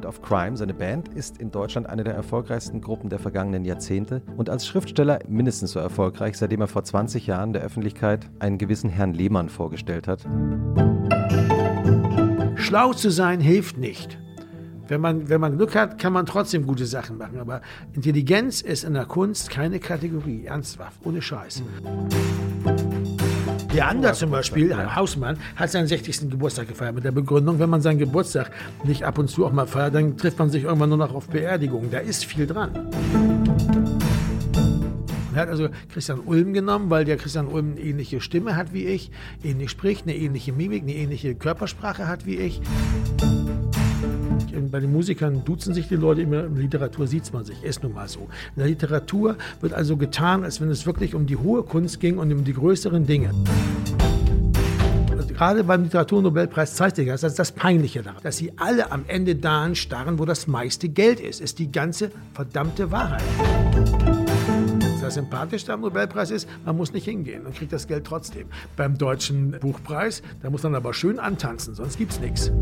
Element of Crime, seine Band, ist in Deutschland eine der erfolgreichsten Gruppen der vergangenen Jahrzehnte und als Schriftsteller mindestens so erfolgreich, seitdem er vor 20 Jahren der Öffentlichkeit einen gewissen Herrn Lehmann vorgestellt hat. Schlau zu sein hilft nicht. Wenn man, wenn man Glück hat, kann man trotzdem gute Sachen machen. Aber Intelligenz ist in der Kunst keine Kategorie. Ernsthaft, ohne Scheiß. Der Ander zum Beispiel, Herr Hausmann, hat seinen 60. Geburtstag gefeiert mit der Begründung, wenn man seinen Geburtstag nicht ab und zu auch mal feiert, dann trifft man sich irgendwann nur noch auf Beerdigungen. Da ist viel dran. Er hat also Christian Ulm genommen, weil der Christian Ulm eine ähnliche Stimme hat wie ich, ähnlich spricht, eine ähnliche Mimik, eine ähnliche Körpersprache hat wie ich. Bei den Musikern duzen sich die Leute immer, in der Literatur sieht man sich, ist nun mal so. In der Literatur wird also getan, als wenn es wirklich um die hohe Kunst ging und um die größeren Dinge. Also gerade beim Literaturnobelpreis zeigt sich das, das ist das Peinliche daran, dass sie alle am Ende dahin starren, wo das meiste Geld ist, ist die ganze verdammte Wahrheit. Das Sympathischste am Nobelpreis ist, man muss nicht hingehen und kriegt das Geld trotzdem. Beim deutschen Buchpreis, da muss man aber schön antanzen, sonst gibt es nichts.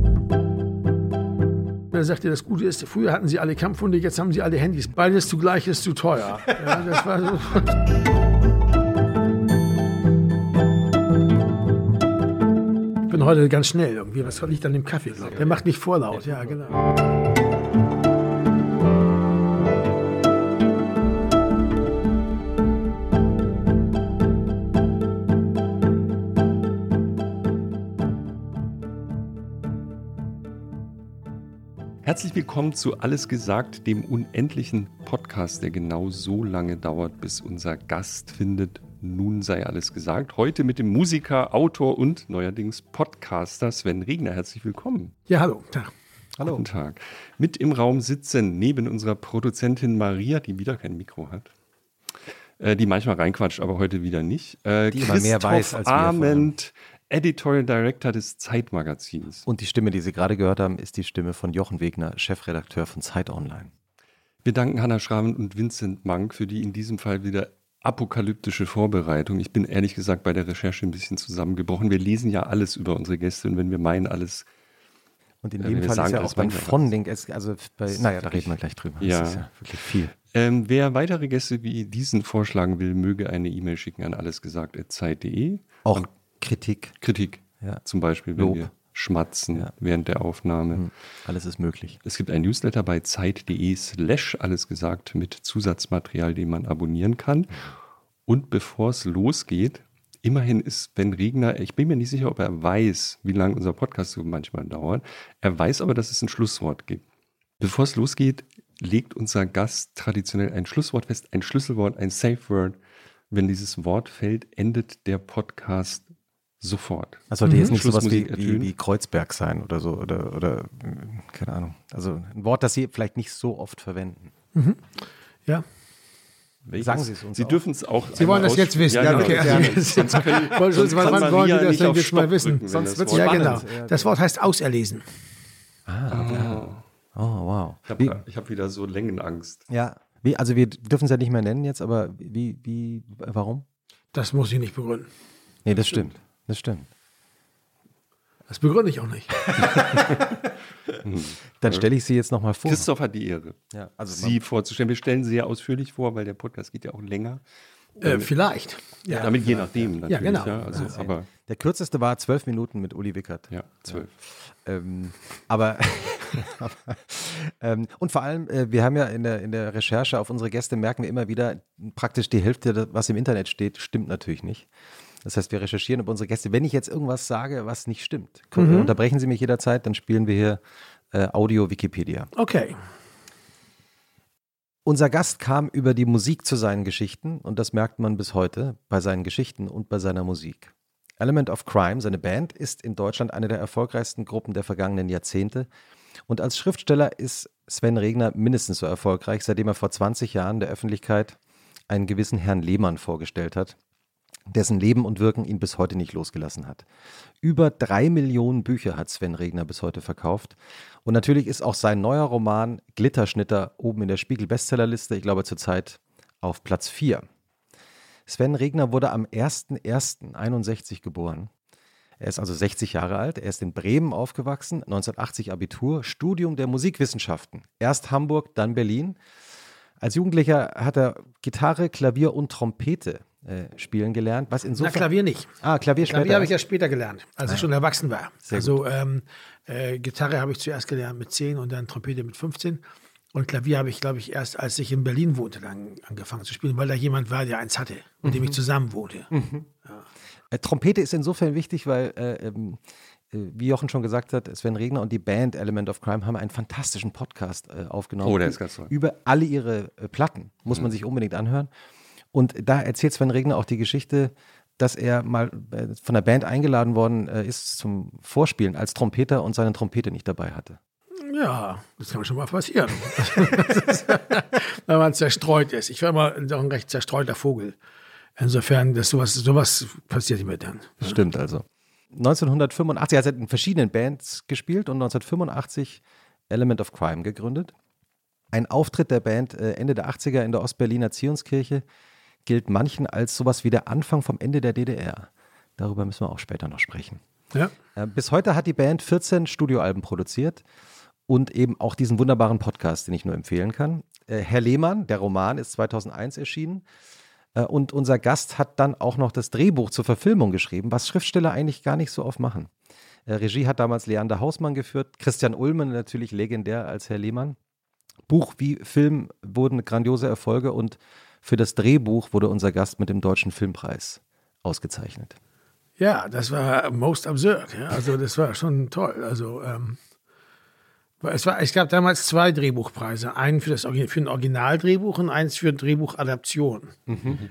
Er sagte, das Gute ist, früher hatten sie alle Kampfhunde, jetzt haben sie alle Handys. Beides zugleich ist zu teuer. Ja, das war so. Ich bin heute ganz schnell irgendwie. Was liegt an dem Kaffee, glaube ich? Der macht nicht vorlaut, ja, genau. Herzlich willkommen zu Alles gesagt, dem unendlichen Podcast, der genau so lange dauert, bis unser Gast findet. Nun sei alles gesagt. Heute mit dem Musiker, Autor und neuerdings Podcaster Sven Regner. Herzlich willkommen. Ja, hallo. Tag. Hallo. Guten Tag. Mit im Raum sitzen neben unserer Produzentin Maria, die wieder kein Mikro hat, äh, die manchmal reinquatscht, aber heute wieder nicht. Äh, die immer mehr weiß als wir Arment, Editorial Director des Zeitmagazins. Und die Stimme, die Sie gerade gehört haben, ist die Stimme von Jochen Wegner, Chefredakteur von Zeit Online. Wir danken Hannah Schraven und Vincent Mank für die in diesem Fall wieder apokalyptische Vorbereitung. Ich bin ehrlich gesagt bei der Recherche ein bisschen zusammengebrochen. Wir lesen ja alles über unsere Gäste und wenn wir meinen, alles. Und in dem Fall sagen, ist ja auch beim Fronlink, also bei, naja, da reden wir gleich drüber. Ja, das ist ja wirklich viel. Ähm, wer weitere Gäste wie diesen vorschlagen will, möge eine E-Mail schicken an allesgesagt.zeit.de. Auch Kritik. Kritik, ja. Zum Beispiel, wenn Lob. wir schmatzen ja. während der Aufnahme. Mhm. Alles ist möglich. Es gibt ein Newsletter bei zeit.de slash alles gesagt mit Zusatzmaterial, den man abonnieren kann. Und bevor es losgeht, immerhin ist Ben Regner, ich bin mir nicht sicher, ob er weiß, wie lange unser Podcast so manchmal dauert. Er weiß aber, dass es ein Schlusswort gibt. Bevor es losgeht, legt unser Gast traditionell ein Schlusswort fest, ein Schlüsselwort, ein Safe Word. Wenn dieses Wort fällt, endet der Podcast Sofort. Das sollte mhm. jetzt nicht sowas wie, wie, wie, Kreuzberg sein oder so oder, oder keine Ahnung. Also ein Wort, das Sie vielleicht nicht so oft verwenden. Mhm. Ja. Welches? Sagen Sie es uns. Sie dürfen es auch. Sie wollen das jetzt wissen. Ja, genau. okay. ja, sonst können, sonst wann wollen Sie das denn jetzt mal wissen? Sonst wird es ja, genau. Das Wort heißt auserlesen. Ah, oh. oh wow. Ich habe hab wieder so Längenangst. Ja. Wie, also wir dürfen es ja nicht mehr nennen jetzt, aber wie, wie, warum? Das muss ich nicht begründen. Nee, das stimmt. Das stimmt. Das begründe ich auch nicht. Dann stelle ich Sie jetzt nochmal vor. Christoph hat die Ehre, ja, also Sie vorzustellen. Wir stellen Sie ja ausführlich vor, weil der Podcast geht ja auch länger. Äh, vielleicht. Ja, damit je nachdem natürlich. Ja, genau. Ja, also, ja. Aber der kürzeste war zwölf Minuten mit Uli Wickert. Ja, zwölf. Ähm, aber, ähm, und vor allem, äh, wir haben ja in der, in der Recherche auf unsere Gäste merken wir immer wieder, praktisch die Hälfte, was im Internet steht, stimmt natürlich nicht. Das heißt, wir recherchieren über unsere Gäste. Wenn ich jetzt irgendwas sage, was nicht stimmt, mhm. unterbrechen Sie mich jederzeit, dann spielen wir hier äh, Audio Wikipedia. Okay. Unser Gast kam über die Musik zu seinen Geschichten und das merkt man bis heute bei seinen Geschichten und bei seiner Musik. Element of Crime, seine Band, ist in Deutschland eine der erfolgreichsten Gruppen der vergangenen Jahrzehnte. Und als Schriftsteller ist Sven Regner mindestens so erfolgreich, seitdem er vor 20 Jahren der Öffentlichkeit einen gewissen Herrn Lehmann vorgestellt hat, dessen Leben und Wirken ihn bis heute nicht losgelassen hat. Über drei Millionen Bücher hat Sven Regner bis heute verkauft. Und natürlich ist auch sein neuer Roman Glitterschnitter oben in der Spiegel-Bestsellerliste, ich glaube zurzeit auf Platz 4. Sven Regner wurde am 01.01.61 geboren. Er ist also 60 Jahre alt. Er ist in Bremen aufgewachsen, 1980 Abitur, Studium der Musikwissenschaften. Erst Hamburg, dann Berlin. Als Jugendlicher hat er Gitarre, Klavier und Trompete äh, spielen gelernt. Was insofern. Na, Klavier nicht. Ah, Klavier später. Klavier habe ich ja später gelernt, als ich Ah. schon erwachsen war. Sehr also ähm, äh, Gitarre habe ich zuerst gelernt mit 10 und dann Trompete mit 15. Und Klavier habe ich, glaube ich, erst als ich in Berlin wohnte, dann angefangen zu spielen, weil da jemand war, der eins hatte, mit Mhm. dem ich zusammen wohnte. Äh, Trompete ist insofern wichtig, weil, äh, ähm, äh, wie Jochen schon gesagt hat, Sven Regner und die Band Element of Crime haben einen fantastischen Podcast äh, aufgenommen. Oh, der ist ganz toll. Über alle ihre äh, Platten. Muss man sich unbedingt anhören. Und da erzählt Sven Regner auch die Geschichte, dass er mal äh, von der Band eingeladen worden äh, ist zum Vorspielen als Trompeter und seine Trompete nicht dabei hatte. Ja, das kann schon mal passieren. Wenn man zerstreut ist. Ich war immer doch ein recht zerstreuter Vogel. Insofern, dass sowas, sowas passiert mir dann. Stimmt also. 1985 hat er in verschiedenen Bands gespielt und 1985 Element of Crime gegründet. Ein Auftritt der Band äh, Ende der 80er in der Ostberliner Zionskirche gilt manchen als sowas wie der Anfang vom Ende der DDR. Darüber müssen wir auch später noch sprechen. Ja. Äh, Bis heute hat die Band 14 Studioalben produziert und eben auch diesen wunderbaren Podcast, den ich nur empfehlen kann. Äh, Herr Lehmann, der Roman ist 2001 erschienen. Äh, Und unser Gast hat dann auch noch das Drehbuch zur Verfilmung geschrieben, was Schriftsteller eigentlich gar nicht so oft machen. Regie hat damals Leander Hausmann geführt, Christian Ullmann natürlich legendär als Herr Lehmann. Buch wie Film wurden grandiose Erfolge und für das Drehbuch wurde unser Gast mit dem Deutschen Filmpreis ausgezeichnet. Ja, das war most absurd. Ja. Also das war schon toll. Also ähm, es, war, es gab damals zwei Drehbuchpreise. Einen für, das, für ein Originaldrehbuch und eins für Drehbuchadaption.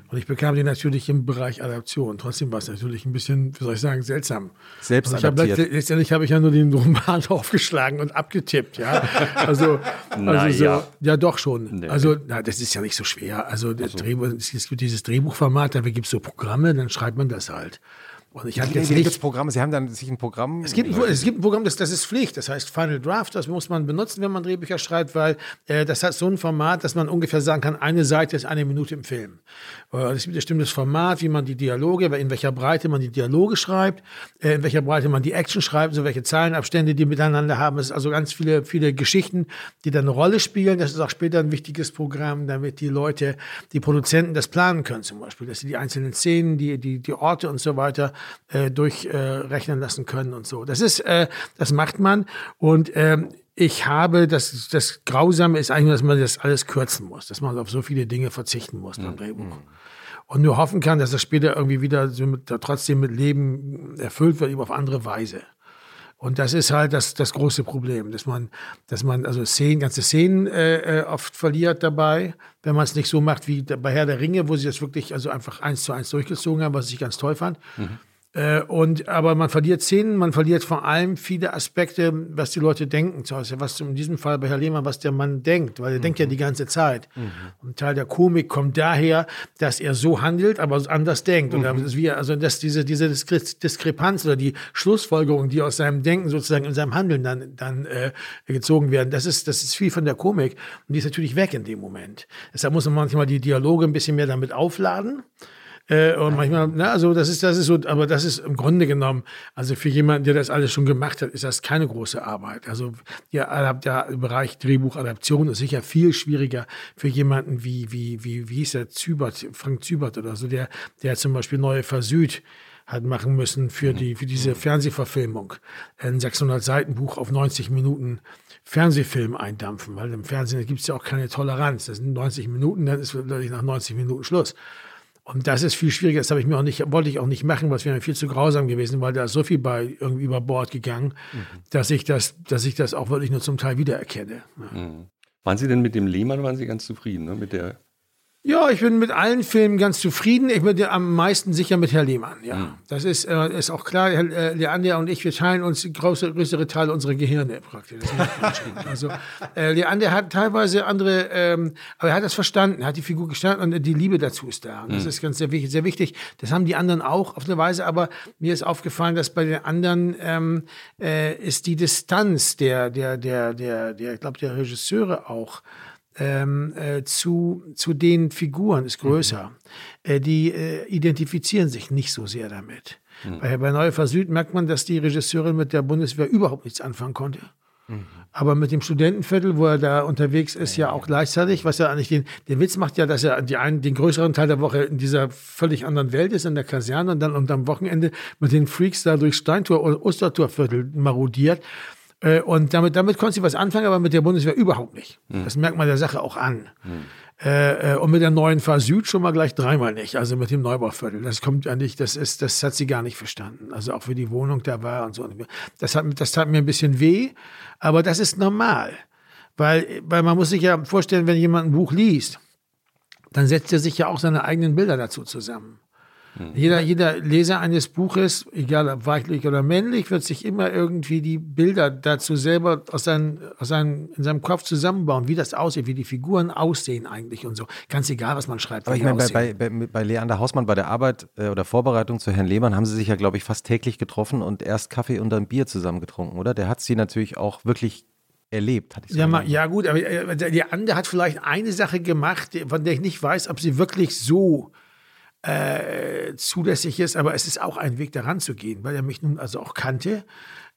Und ich bekam den natürlich im Bereich Adaption. Trotzdem war es natürlich ein bisschen, wie soll ich sagen, seltsam. Selbst Also ich hab, letztendlich habe ich ja nur den Roman aufgeschlagen und abgetippt, ja. Also, also so, ja doch schon. Nee. Also, na, das ist ja nicht so schwer. Also, das Drehbuch, es gibt dieses Drehbuchformat, da gibt es so Programme, dann schreibt man das halt. Und ich hatte jetzt nicht, gibt's Programme, Sie haben dann sich ein Programm. es gibt, ein, es gibt ein Programm, das, das ist Pflicht, das heißt Final Draft, das muss man benutzen, wenn man Drehbücher schreibt, weil äh, das hat so ein Format, dass man ungefähr sagen kann, eine Seite ist eine Minute im Film. Äh, Es gibt ein bestimmtes Format, wie man die Dialoge, in welcher Breite man die Dialoge schreibt, äh, in welcher Breite man die Action schreibt, so welche Zeilenabstände die miteinander haben. Es ist also ganz viele, viele Geschichten, die dann eine Rolle spielen. Das ist auch später ein wichtiges Programm, damit die Leute, die Produzenten das planen können zum Beispiel, dass sie die einzelnen Szenen, die, die, die Orte und so weiter äh, durchrechnen äh, lassen können und so. Das ist, äh, das macht man und ähm, ich habe, das, das Grausame ist eigentlich, dass man das alles kürzen muss, dass man auf so viele Dinge verzichten muss beim Drehbuch. Und nur hoffen kann, dass das später irgendwie wieder so mit, trotzdem mit Leben erfüllt wird, aber auf andere Weise. Und das ist halt das, das große Problem, dass man, dass man also Szenen, ganze Szenen äh, äh, oft verliert dabei, wenn man es nicht so macht wie bei Herr der Ringe, wo sie das wirklich also einfach eins zu eins durchgezogen haben, was ich ganz toll fand. Äh, und, aber man verliert Szenen, man verliert vor allem viele Aspekte, was die Leute denken. Zu Hause, was in diesem Fall bei Herr Lehmann, was der Mann denkt, weil er denkt ja die ganze Zeit. Und ein Teil der Komik kommt daher, dass er so handelt, aber anders denkt. Und das ist wie, also dass diese, diese Diskre Diskrepanz oder die Schlussfolgerungen, die aus seinem Denken sozusagen in seinem Handeln dann, dann äh, gezogen werden, das ist, das ist viel von der Komik. Und die ist natürlich weg in dem Moment. Deshalb muss man manchmal die Dialoge ein bisschen mehr damit aufladen. Äh, und manchmal, na, also das ist, das ist so, aber das ist im Grunde genommen, also für jemanden, der das alles schon gemacht hat, ist das keine große Arbeit. Also ja, der Bereich Drehbuchadaption ist sicher viel schwieriger für jemanden wie, wie, wie, wie hieß der Zübert, Frank Zübert oder so, der, der zum Beispiel Neue Versüd hat machen müssen für die, für diese Fernsehverfilmung. Ein 600 Seiten Buch auf 90 Minuten Fernsehfilm eindampfen, weil im Fernsehen gibt es ja auch keine Toleranz. Das sind 90 Minuten, dann ist wirklich nach 90 Minuten Schluss. Und das ist viel schwieriger. Das habe ich mir auch nicht, wollte ich auch nicht machen, was wäre viel zu grausam gewesen, weil da ist so viel bei irgendwie über Bord gegangen, dass ich das, dass ich das auch wirklich nur zum Teil wiedererkenne. Ja. Waren Sie denn mit dem Lehmann, waren Sie ganz zufrieden, ne? mit der Ja, ich bin mit allen Filmen ganz zufrieden. Ich bin am meisten sicher mit Herr Lehmann. Ja, das ist, äh, ist auch klar. Herr äh, Leander und ich, wir teilen uns große, größere Teile unserer Gehirne praktisch. Also äh, Leander hat teilweise andere, ähm, aber er hat das verstanden, er hat die Figur gestanden und die Liebe dazu ist da. Und das ist ganz sehr wichtig, sehr wichtig. Das haben die anderen auch auf eine Weise, aber mir ist aufgefallen, dass bei den anderen ähm, äh, ist die Distanz der, der, der, der, der, ich glaube, der Regisseure auch ähm, äh, zu, zu den Figuren ist größer. Äh, die äh, identifizieren sich nicht so sehr damit. Mhm. Bei, bei Neue Süd merkt man, dass die Regisseurin mit der Bundeswehr überhaupt nichts anfangen konnte. Mhm. Aber mit dem Studentenviertel, wo er da unterwegs ist, ja, ja auch gleichzeitig, was er eigentlich den, den Witz macht ja, dass er die einen, den größeren Teil der Woche in dieser völlig anderen Welt ist, in der Kaserne und dann und am Wochenende mit den Freaks da durch Steintor und Ostertorviertel marodiert. Äh, und damit, damit konnte sie was anfangen, aber mit der Bundeswehr überhaupt nicht. Mhm. Das merkt man der Sache auch an. Mhm. Äh, und mit der neuen Fahr Süd schon mal gleich dreimal nicht, also mit dem Neubauviertel. Das kommt ja nicht, das ist, das hat sie gar nicht verstanden. Also auch wie die Wohnung da war und so. Das hat, das tat mir ein bisschen weh, aber das ist normal. Weil, weil man muss sich ja vorstellen, wenn jemand ein Buch liest, dann setzt er sich ja auch seine eigenen Bilder dazu zusammen. Mhm. Jeder, jeder Leser eines Buches, egal ob weiblich oder männlich, wird sich immer irgendwie die Bilder dazu selber aus, seinen, aus seinen, in seinem Kopf zusammenbauen, wie das aussieht, wie die Figuren aussehen eigentlich und so. Ganz egal, was man schreibt. Aber ich meine, bei, bei, bei, Leander Hausmann bei der Arbeit äh, oder Vorbereitung zu Herrn Lehmann haben sie sich ja, glaube ich, fast täglich getroffen und erst Kaffee und dann Bier zusammen getrunken, oder? Der hat sie natürlich auch wirklich erlebt, hatte ich so ja, mal, ja, gut, aber äh, der andere hat vielleicht eine Sache gemacht, von der ich nicht weiß, ob sie wirklich so äh, zulässig ist, aber es ist auch ein Weg daran zu gehen, weil er mich nun also auch kannte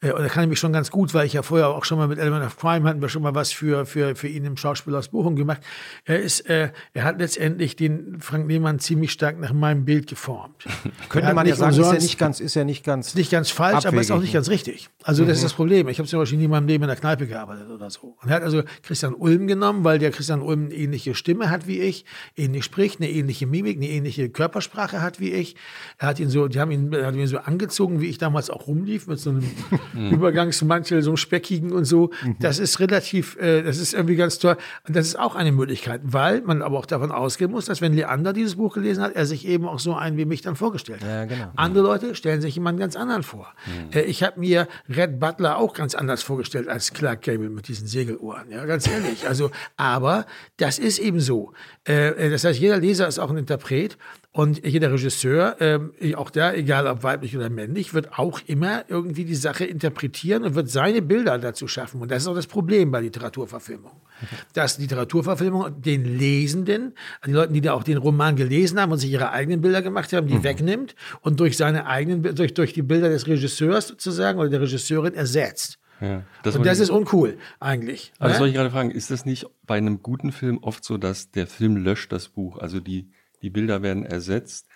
äh, und er kann mich schon ganz gut, weil ich ja vorher auch schon mal mit Element of Crime hatten wir schon mal was für, für, für ihn im Schauspiel aus Bochum gemacht. Er ist, äh, er hat letztendlich den Frank Lehmann ziemlich stark nach meinem Bild geformt. Könnte man ja sagen, ist ja nicht ganz, ist ja nicht ganz, nicht ganz falsch, abwegig. aber ist auch nicht ganz richtig. Also mhm. das ist das Problem. Ich habe zum Beispiel nie in meinem Leben in der Kneipe gearbeitet oder so. Und er hat also Christian Ulm genommen, weil der Christian Ulm eine ähnliche Stimme hat wie ich, ähnlich spricht, eine ähnliche Mimik, eine ähnliche Körpersprache hat wie ich. Er hat ihn so, die haben ihn, er hat ihn so angezogen, wie ich damals auch rumlief mit so einem mhm. Übergangsmantel, so einem speckigen und so. Mhm. Das ist relativ, äh, das ist irgendwie ganz toll. Und das ist auch eine Möglichkeit, weil man aber auch davon ausgehen muss, dass wenn Leander dieses Buch gelesen hat, er sich eben auch so einen wie mich dann vorgestellt hat. Ja, genau. Andere Leute stellen sich jemanden ganz anderen vor. Mhm. Äh, ich habe mir Red Butler auch ganz anders vorgestellt als Clark Gable mit diesen Segelohren. Ja, ganz ehrlich. Also, aber das ist eben so. Äh, äh das heißt, jeder Leser ist auch ein Interpret und jeder Regisseur, ähm, auch der, egal ob weiblich oder männlich, wird auch immer irgendwie die Sache interpretieren und wird seine Bilder dazu schaffen. Und das ist auch das Problem bei Literaturverfilmung. Okay. Dass Literaturverfilmung den Lesenden, die Leute, die da auch den Roman gelesen haben und sich ihre eigenen Bilder gemacht haben, die mhm. wegnimmt und durch seine eigenen, durch, durch die Bilder des Regisseurs sozusagen oder der Regisseurin ersetzt. Ja, das und das ist uncool eigentlich. Also ne? soll ich gerade fragen, ist das nicht bei einem guten Film oft so, dass der Film löscht das Buch? Also die die Bilder werden ersetzt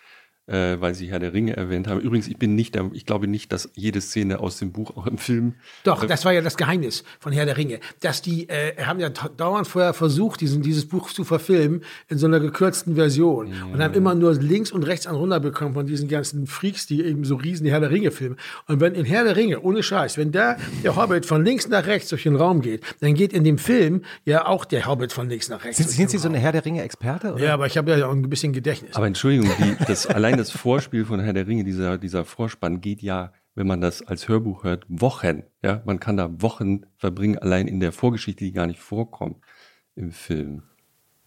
äh, weil Sie Herr der Ringe erwähnt haben. Übrigens, ich bin nicht der, ich glaube nicht, dass jede Szene aus dem Buch auch im Film. Doch, das war ja das Geheimnis von Herr der Ringe, dass die äh, haben ja dauernd vorher versucht, diesen, dieses Buch zu verfilmen in so einer gekürzten Version ja. und haben immer nur links und rechts an runter bekommen von diesen ganzen Freaks, die eben so riesen Herr der Ringe filmen. Und wenn in Herr der Ringe, ohne Scheiß, wenn da der Hobbit von links nach rechts durch den Raum geht, dann geht in dem Film ja auch der Hobbit von links nach rechts. Sind, sind Sie so eine Herr der Ringe Experte? Ja, aber ich habe ja auch ein bisschen Gedächtnis. Aber Entschuldigung, die, das allein allein das Vorspiel von Herr der Ringe, dieser, dieser Vorspann geht ja, wenn man das als Hörbuch hört, Wochen. Ja, man kann da Wochen verbringen, allein in der Vorgeschichte, die gar nicht vorkommt im Film.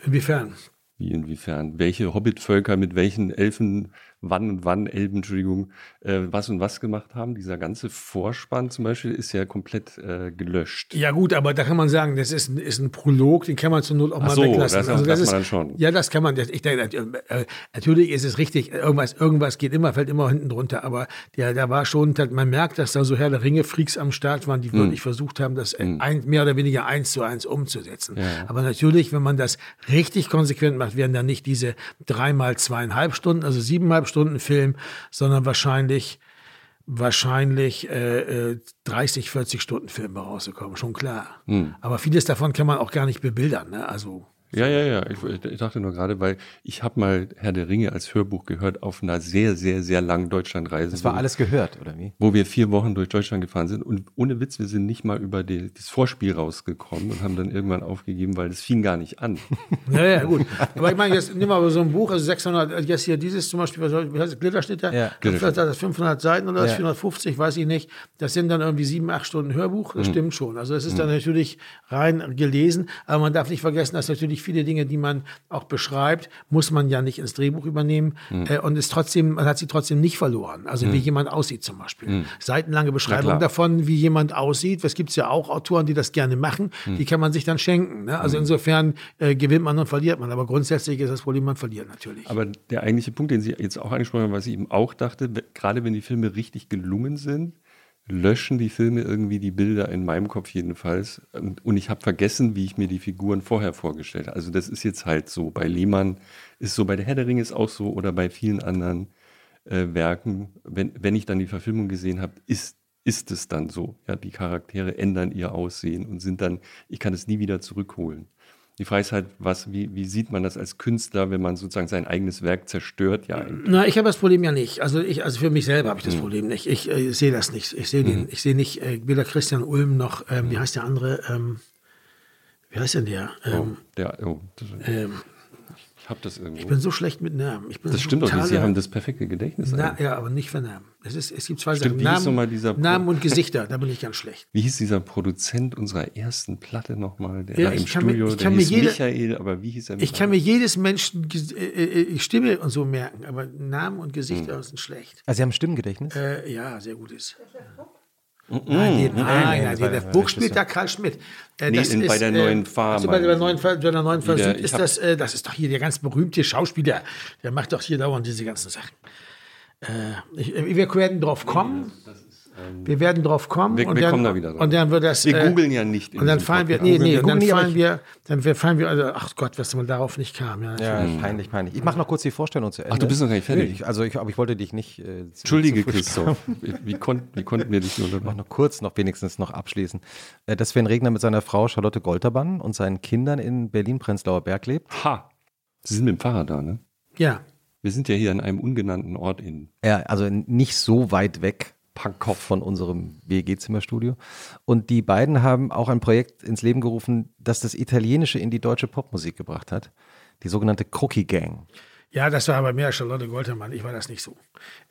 Inwiefern? Wie inwiefern? Welche Hobbitvölker mit welchen Elfen wann und wann Elben, Entschuldigung, äh, was und was gemacht haben. Dieser ganze Vorspann zum Beispiel ist ja komplett äh, gelöscht. Ja gut, aber da kann man sagen, das ist ein, ist ein Prolog, den kann man zur Not auch Ach mal so, weglassen. Das, also das, das ist, man dann schon. Ja, das kann man. Ich denke, äh, natürlich ist es richtig, irgendwas, irgendwas geht immer, fällt immer hinten drunter, aber der, da war schon, man merkt, dass da so Herr der Ringe-Freaks am Start waren, die hm. wirklich versucht haben, das hm. ein, mehr oder weniger eins zu eins umzusetzen. Ja. Aber natürlich, wenn man das richtig konsequent macht, werden dann nicht diese dreimal zweieinhalb Stunden, also siebeneinhalb Stunden Film, sondern wahrscheinlich wahrscheinlich äh, 30, äh, 40 Stunden Filme rausgekommen, schon klar. Hm. Aber vieles davon kann man auch gar nicht bebildern. Ne? Also ja, ja, ja. Ich, ich dachte nur gerade, weil ich habe mal Herr der Ringe als Hörbuch gehört auf einer sehr, sehr, sehr langen Deutschlandreise. Das war alles gehört, oder wie? Wo wir vier Wochen durch Deutschland gefahren sind. Und ohne Witz, wir sind nicht mal über die, das Vorspiel rausgekommen und haben dann irgendwann aufgegeben, weil es fing gar nicht an. Ja, ja, gut. Aber ich meine, jetzt nimm mal so ein Buch, also 600, jetzt hier dieses zum Beispiel, wie heißt das, Glitterschnitter? Ja. Glitterschnitter. Das 500 Seiten oder das ja. 450, weiß ich nicht. Das sind dann irgendwie sieben, acht Stunden Hörbuch. Das mhm. stimmt schon. Also es ist dann mhm. natürlich rein gelesen. Aber man darf nicht vergessen, dass natürlich natürlich viele Dinge, die man auch beschreibt, muss man ja nicht ins Drehbuch übernehmen mhm. äh, und ist trotzdem, man hat sie trotzdem nicht verloren. Also mhm. wie jemand aussieht zum Beispiel. Mhm. Seitenlange Beschreibung davon, wie jemand aussieht. Es gibt ja auch Autoren, die das gerne machen. Mhm. Die kann man sich dann schenken. Ne? Also mhm. insofern äh, gewinnt man und verliert man. Aber grundsätzlich ist das Problem, man verliert natürlich. Aber der eigentliche Punkt, den Sie jetzt auch angesprochen haben, was ich eben auch dachte, gerade wenn die Filme richtig gelungen sind, löschen die Filme irgendwie die Bilder in meinem Kopf jedenfalls. Und ich habe vergessen, wie ich mir die Figuren vorher vorgestellt habe. Also das ist jetzt halt so. Bei Lehmann ist so, bei der Herr der Ringe ist auch so oder bei vielen anderen äh, Werken. Wenn, wenn ich dann die Verfilmung gesehen habe, ist, ist es dann so. Ja, die Charaktere ändern ihr Aussehen und sind dann, ich kann es nie wieder zurückholen. Die Frage ist halt, was, wie, wie sieht man das als Künstler, wenn man sozusagen sein eigenes Werk zerstört? Ja, Na, ich habe das Problem ja nicht. Also ich, also für mich selber habe ich das mhm. Problem nicht. Ich äh, sehe das nicht. Ich sehe mhm. ich sehe nicht äh, weder Christian Ulm noch, ähm, wie mhm. heißt der andere? Ähm, wie heißt denn der? Oh, ähm, oh, der oh, ähm, habe das irgendwo. Ich bin so schlecht mit Namen. das so stimmt doch nicht. Sie haben das perfekte Gedächtnis. Na, ja, aber nicht für Namen. Es, ist, es gibt zwei stimmt, Sachen. Namen, Namen und Gesichter, da bin ich ganz schlecht. Wie hieß dieser Produzent unserer ersten Platte nochmal? Der ja, im Studio, mir, ich kann mir jede, Michael, aber wie hieß er? Ich kann mir jedes Menschen äh, äh, Stimme und so merken, aber Namen und Gesichter hm. sind schlecht. Also Sie haben Stimmgedächtnis? Äh, ja, sehr gutes. Nein, nein, nein, nein, der Buchschmidt, der Karl Schmidt. Äh, nee, in, ist, bei der neuen Farm. Also bei der neuen, bei der neuen Farm ist das, äh, das ist doch hier der ganz berühmte Schauspieler. Der macht doch hier dauernd diese ganzen Sachen. Äh, ich, wir werden drauf kommen. Das, ähm, wir werden drauf kommen. Wir, und wir dann, kommen da wieder drauf. Und dann wird das. Wir äh, googeln ja nicht. Und dann fallen wir, nee, nee, und dann fallen wir, dann fallen wir, also, ach Gott, was mal darauf nicht kam. Ja, ja peinlich, peinlich. Ich mache noch kurz die Vorstellung zu Ende. Ach, du bist noch gar nicht fertig. Ich, also, ich, aber ich wollte dich nicht. Äh, Entschuldige, Christoph. Wie, kon wie konnten wir dich nur noch, noch kurz, noch wenigstens noch abschließen. Äh, dass Sven Regner mit seiner Frau Charlotte Golterbann und seinen Kindern in Berlin-Prenzlauer Berg lebt. Ha! Sie sind mit dem Fahrrad da, ne? Ja. Wir sind ja hier an einem ungenannten Ort in. Ja, also nicht so weit weg Pankow von unserem WG-Zimmerstudio. Und die beiden haben auch ein Projekt ins Leben gerufen, das das Italienische in die deutsche Popmusik gebracht hat. Die sogenannte Cookie Gang. Ja, das war aber mehr Charlotte Goltermann. Ich war das nicht so.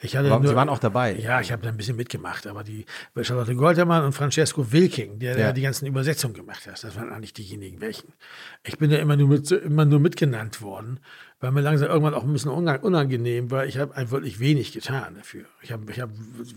Ich hatte nur, Sie waren auch dabei. Ja, ich habe da ein bisschen mitgemacht. Aber die Charlotte Goltermann und Francesco Wilking, der, ja. die ganzen Übersetzungen gemacht hat, das waren eigentlich diejenigen, welchen. Ich bin ja immer nur, mit, immer nur mitgenannt worden war mir langsam irgendwann auch ein bisschen unangenehm, weil ich habe wirklich wenig getan dafür. Ich habe ich hab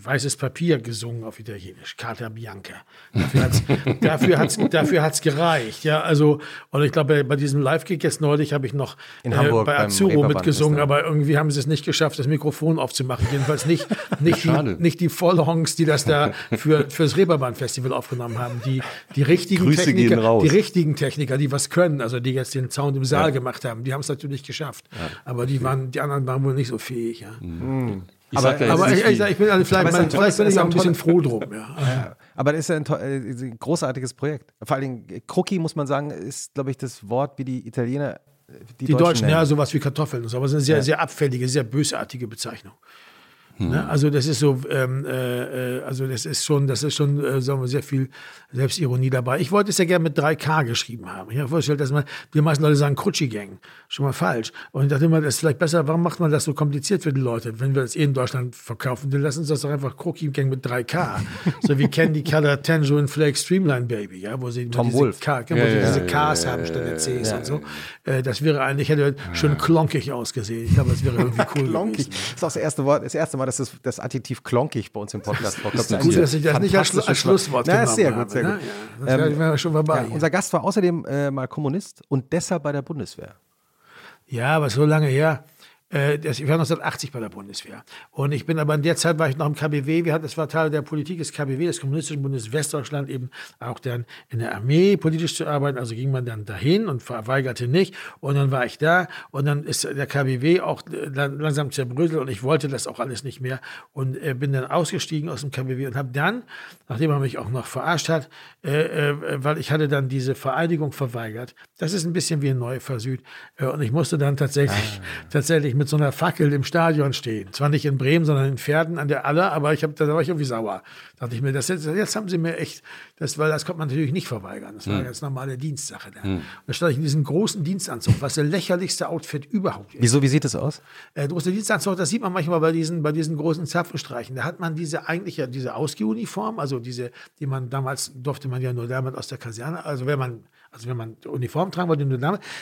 weißes Papier gesungen auf Italienisch, Carta Bianca. Dafür hat's, dafür hat's, dafür hat's gereicht. Ja, also, und ich glaube, bei diesem Live-Gig jetzt neulich habe ich noch In äh, bei Azuro mitgesungen, aber irgendwie haben sie es nicht geschafft, das Mikrofon aufzumachen. Jedenfalls nicht, nicht, die, nicht die Vollhongs, die das da für, fürs Reeperbahn-Festival aufgenommen haben. Die, die richtigen Grüße Techniker, die richtigen Techniker, die was können, also die jetzt den Sound im Saal ja. gemacht haben, die haben es natürlich geschafft geschafft. Ja. Aber die, waren, die anderen waren wohl nicht so fähig. Ja. Mhm. Ich aber, ja aber ich, ich, ich, bin also vielleicht, mein, vielleicht bin ich auch ein bisschen froh drum. Ja. ja. Aber das ist ja ein, äh, ein, großartiges Projekt. Vor allem Cookie, muss man sagen, ist, glaube ich, das Wort, wie die Italiener äh, die, die Deutschen, Deutschen ja, sowas wie Kartoffeln und so. Aber es ist eine sehr, sehr abfällige, sehr bösartige Bezeichnung. Hm. Ne? Also das ist so, ähm, äh, äh, also das ist schon, das ist schon, äh, sagen wir, sehr viel Selbstironie dabei. Ich wollte es ja gerne mit 3K geschrieben haben. Ich habe vorgestellt, dass man, die meisten Leute sagen Kutschi-Gang. Schon mal falsch. Und ich dachte immer, das ist vielleicht besser, warum macht man das so kompliziert für die Leute? Wenn wir das eh in Deutschland verkaufen, dann lassen uns das doch einfach Cookie-Gang mit 3K. so wie Candy Color Tangerine Flake Streamline Baby, ja, wo sie Tom diese, Wolf. K, ja, wo sie diese Ks haben statt der Cs und so. Äh, das wäre eigentlich, hätte schön klonkig ausgesehen. Ich glaube, das wäre irgendwie cool. klonkig. Das ist auch das erste Wort, das erste Mal, dass das, das Adjektiv klonkig bei uns im Podcast vorkommt. Das ist gut, dass ich das nicht als, als Schlusswort Na, genommen sehr gut, sehr gut. Ja, das ähm, wäre schon vorbei. Ja, unser Gast war außerdem äh, mal Kommunist und deshalb bei der Bundeswehr. Ja, aber so lange her. Äh, ich war 1980 bei der Bundeswehr. Und ich bin aber in der Zeit war ich noch im KBW. Wir hatten, das war Teil der Politik des KBW, des Kommunistischen Bundes Westdeutschland, eben auch dann in der Armee politisch zu arbeiten. Also ging man dann dahin und verweigerte nicht. Und dann war ich da. Und dann ist der KBW auch langsam zerbröselt und ich wollte das auch alles nicht mehr. Und äh, bin dann ausgestiegen aus dem KBW und habe dann, nachdem er mich auch noch verarscht hat, äh, äh, weil ich hatte dann diese Vereidigung verweigert. Das ist ein bisschen wie ein Neufer Süd. Äh, und ich musste dann tatsächlich, ah. tatsächlich mit so einer Fackel im Stadion stehen. Zwar nicht in Bremen, sondern in Pferden an der Aller, aber ich hab, da war ich irgendwie sauer. Da dachte ich mir, das jetzt, jetzt haben sie mir echt, das, weil das konnte man natürlich nicht verweigern. Das war hm. eine ganz normale Dienstsache. Da. Hm. da stand ich in diesem großen Dienstanzug, was der lächerlichste Outfit überhaupt ist. Wieso, wie sieht das aus? Äh, große Dienstanzug, das sieht man manchmal bei diesen, bei diesen großen Zapfenstreichen. Da hat man diese eigentliche, diese Ausgehuniform, also diese, die man damals durfte man ja nur damit aus der Kaserne, also wenn man Also wenn man Uniform tragen wollte,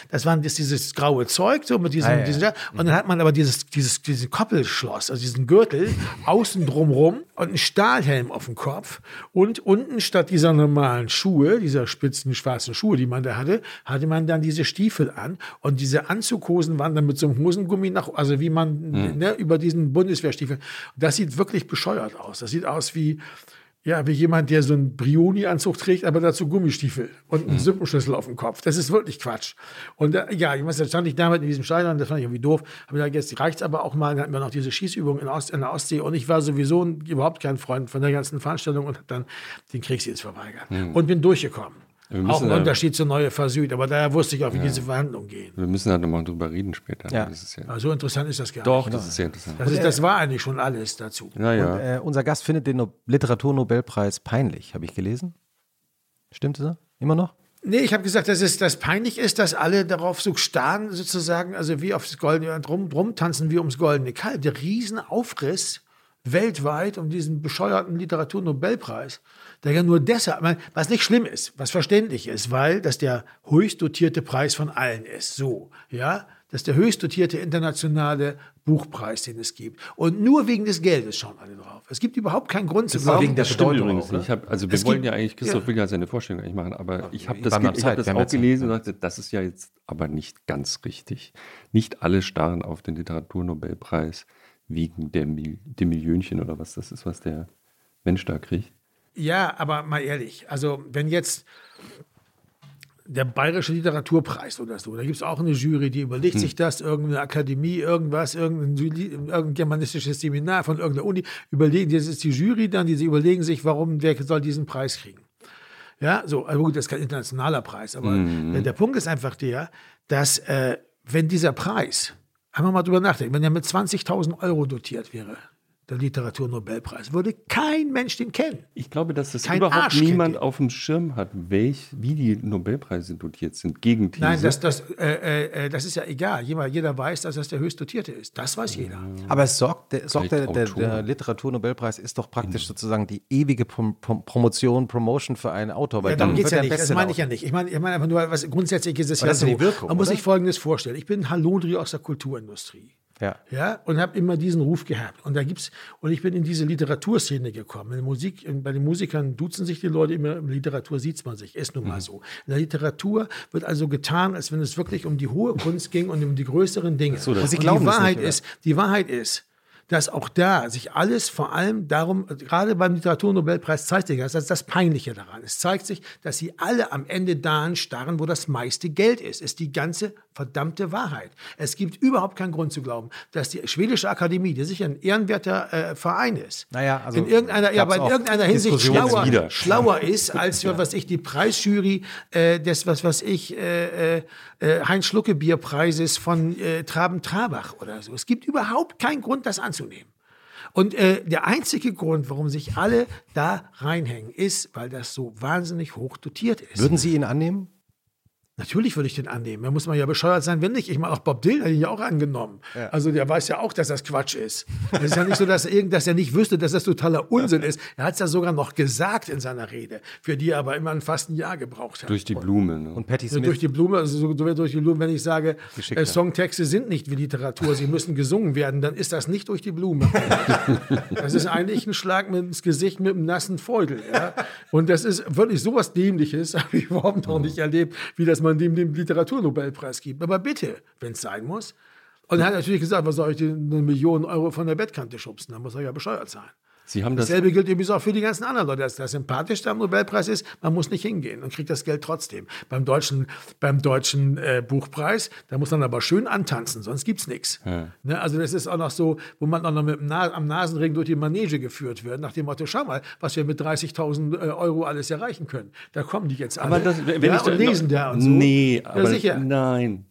das war das, dieses graue Zeug, so mit diesem, Ah, ja. diesem und dann hat man aber dieses, dieses, diesen Koppelschloss, also diesen Gürtel, außen drumrum und einen Stahlhelm auf dem Kopf und unten statt dieser normalen Schuhe, dieser spitzen schwarzen Schuhe, die man da hatte, hatte man dann diese Stiefel an und diese Anzughosen waren dann mit so einem Hosengummi nach, also wie man ne, über diesen Bundeswehrstiefel. Das sieht wirklich bescheuert aus. Das sieht aus wie ja, wie jemand, der so einen Brioni-Anzug trägt, aber dazu Gummistiefel und einen Suppenschlüssel auf dem Kopf. Das ist wirklich Quatsch. Und äh, ja, ich weiß, da stand ich damit in diesem Stadion, das fand ich irgendwie doof. Habe gesagt, jetzt reicht's aber auch mal. Dann hatten wir noch diese Schießübung in, Ost, in der Ostsee und ich war sowieso überhaupt kein Freund von der ganzen Veranstaltung und habe dann den Kriegsdienst verweigert und bin durchgekommen. Wir müssen Auch im Unterschied zu Neue Versüd, aber daher wusste ich auch, wie diese Verhandlungen gehen. Wir müssen da nochmal drüber reden später. Ja. Das ist ja Aber so interessant ist das gar doch, nicht. das ist sehr interessant. Das, ist, das war eigentlich schon alles dazu. Ja, ja. Und, äh, unser Gast findet den no Literaturnobelpreis peinlich, habe ich gelesen. Stimmt das? Immer noch? Nee, ich habe gesagt, dass es das peinlich ist, dass alle darauf so starren, sozusagen, also wie aufs goldene, drum, drum tanzen wir ums goldene Kalb. Der Riesenaufriss weltweit um diesen bescheuerten Literaturnobelpreis, der nur deshalb, was nicht schlimm ist, was verständlich ist, weil das der höchst dotierte Preis von allen ist. So, ja, das ist der höchst dotierte internationale Buchpreis, den es gibt. Und nur wegen des Geldes schauen alle drauf. Es gibt überhaupt keinen Grund zu glauben, wegen der Bedeutung übrigens ne? nicht. Ich hab, also wir Es wollten gibt- ja eigentlich, Christoph ja. will ja seine Vorstellung eigentlich machen, aber ich habe das, ich hab das auch gelesen und dachte, das ist ja jetzt aber nicht ganz richtig. Nicht alle starren auf den Literaturnobelpreis wegen der dem Millionchen oder was das ist, was der Mensch da kriegt. Ja, aber mal ehrlich, also wenn jetzt der Bayerische Literaturpreis oder so, da gibt es auch eine Jury, die überlegt sich das, irgendeine Akademie, irgendwas, irgendein, irgendein germanistisches Seminar von irgendeiner Uni, überlegen, das ist die Jury dann, die sie überlegen sich, warum, wer soll diesen Preis kriegen. Ja, so, also gut, das ist kein internationaler Preis, aber der, der Punkt ist einfach der, dass äh, wenn dieser Preis, einfach mal drüber nachdenken, wenn er mit 20.000 Euro dotiert wäre, der Literaturnobelpreis, würde kein Mensch den kennen. Ich glaube, dass das Kein überhaupt Arsch niemand auf dem Schirm hat, welch, wie die Nobelpreise dotiert sind. Gegenthese. Nein, das, das, äh, äh, das ist ja egal. Jeder, jeder weiß, dass das der höchst dotierte ist. Das weiß jeder. Aber es sorgt, der, sorgt der, der, der Literaturnobelpreis ist doch praktisch sozusagen die ewige Prom Prom Promotion, Promotion für einen Autor. Weil Ja, darum geht es ja nicht. Das meine ich ja nicht. Ich meine ich meine einfach nur, was grundsätzlich ist es ja so. Wirkung, Man muss oder? sich Folgendes vorstellen. Ich bin Halodri aus der Kulturindustrie. Ja. Ja, und habe immer diesen Ruf gehabt. Und da gibt's, und ich bin in diese Literaturszene gekommen. In Musik, bei den Musikern duzen sich die Leute immer, in Literatur sieht man sich, ist nun Mhm. mal so. In der Literatur wird also getan, als wenn es wirklich um die hohe Kunst ging und um die größeren Dinge. so, und die Wahrheit nicht, ist, die Wahrheit ist, dass auch da sich alles vor allem darum, gerade beim Literaturnobelpreis zeigt sich das, das ist das Peinliche daran. Es zeigt sich, dass sie alle am Ende dahin starren, wo das meiste Geld ist. Ist die ganze verdammte Wahrheit. Es gibt überhaupt keinen Grund zu glauben, dass die schwedische Akademie, die sicher ein ehrenwerter äh, Verein ist, Naja, also in irgendeiner, ja, in irgendeiner Hinsicht schlauer, schlauer ist als was ich die Preisjury äh, des was was ich äh, äh, äh, Heinz Schlucke Bierpreises von äh, Traben Trabach oder so. Es gibt überhaupt keinen Grund, das anzunehmen. Und äh, der einzige Grund, warum sich alle da reinhängen, ist, weil das so wahnsinnig hoch dotiert ist. Würden Sie ihn annehmen? Natürlich würde ich den annehmen. Da muss man ja bescheuert sein, wenn nicht. Ich meine, auch Bob Dylan hat ihn ja auch angenommen. Also der weiß ja auch, dass das Quatsch ist. Es ist ja nicht so, dass er, irgend, dass er nicht wüsste, dass das totaler Unsinn ist. Er hat es ja sogar noch gesagt in seiner Rede, für die er aber immer fast ein Jahr gebraucht hat. Durch die Blume. Ne? Und Also Smith? durch die Blume, also so, so durch die Blume, wenn ich sage, äh, Songtexte sind nicht wie Literatur, sie müssen gesungen werden, dann ist das nicht durch die Blume. das ist eigentlich ein Schlag mit ins Gesicht mit einem nassen Feudel. Ja? Und das ist wirklich sowas Dämliches, habe ich überhaupt noch nicht erlebt, wie das man dem den Literaturnobelpreis gibt. Aber bitte, wenn es sein muss. Und er hat natürlich gesagt, was soll ich denn eine Million Euro von der Bettkante schubsen? Da muss er ja bescheuert sein. Sie haben das, Dasselbe gilt übrigens auch für die ganzen anderen Leute. Dass das Sympathischste am Nobelpreis ist, man muss nicht hingehen und kriegt das Geld trotzdem. Beim deutschen, beim deutschen äh, Buchpreis, da muss man aber schön antanzen, sonst gibt's nichts. Ne, also das ist auch noch so, wo man auch noch mit Na am Nasenring durch die Manege geführt wird, nach dem Motto, schau mal, was wir mit 30.000 äh, Euro alles erreichen können. Da kommen die jetzt alle. aber das, wenn ja, ich und lesen da und so. Nee, ja, aber sicher. nein.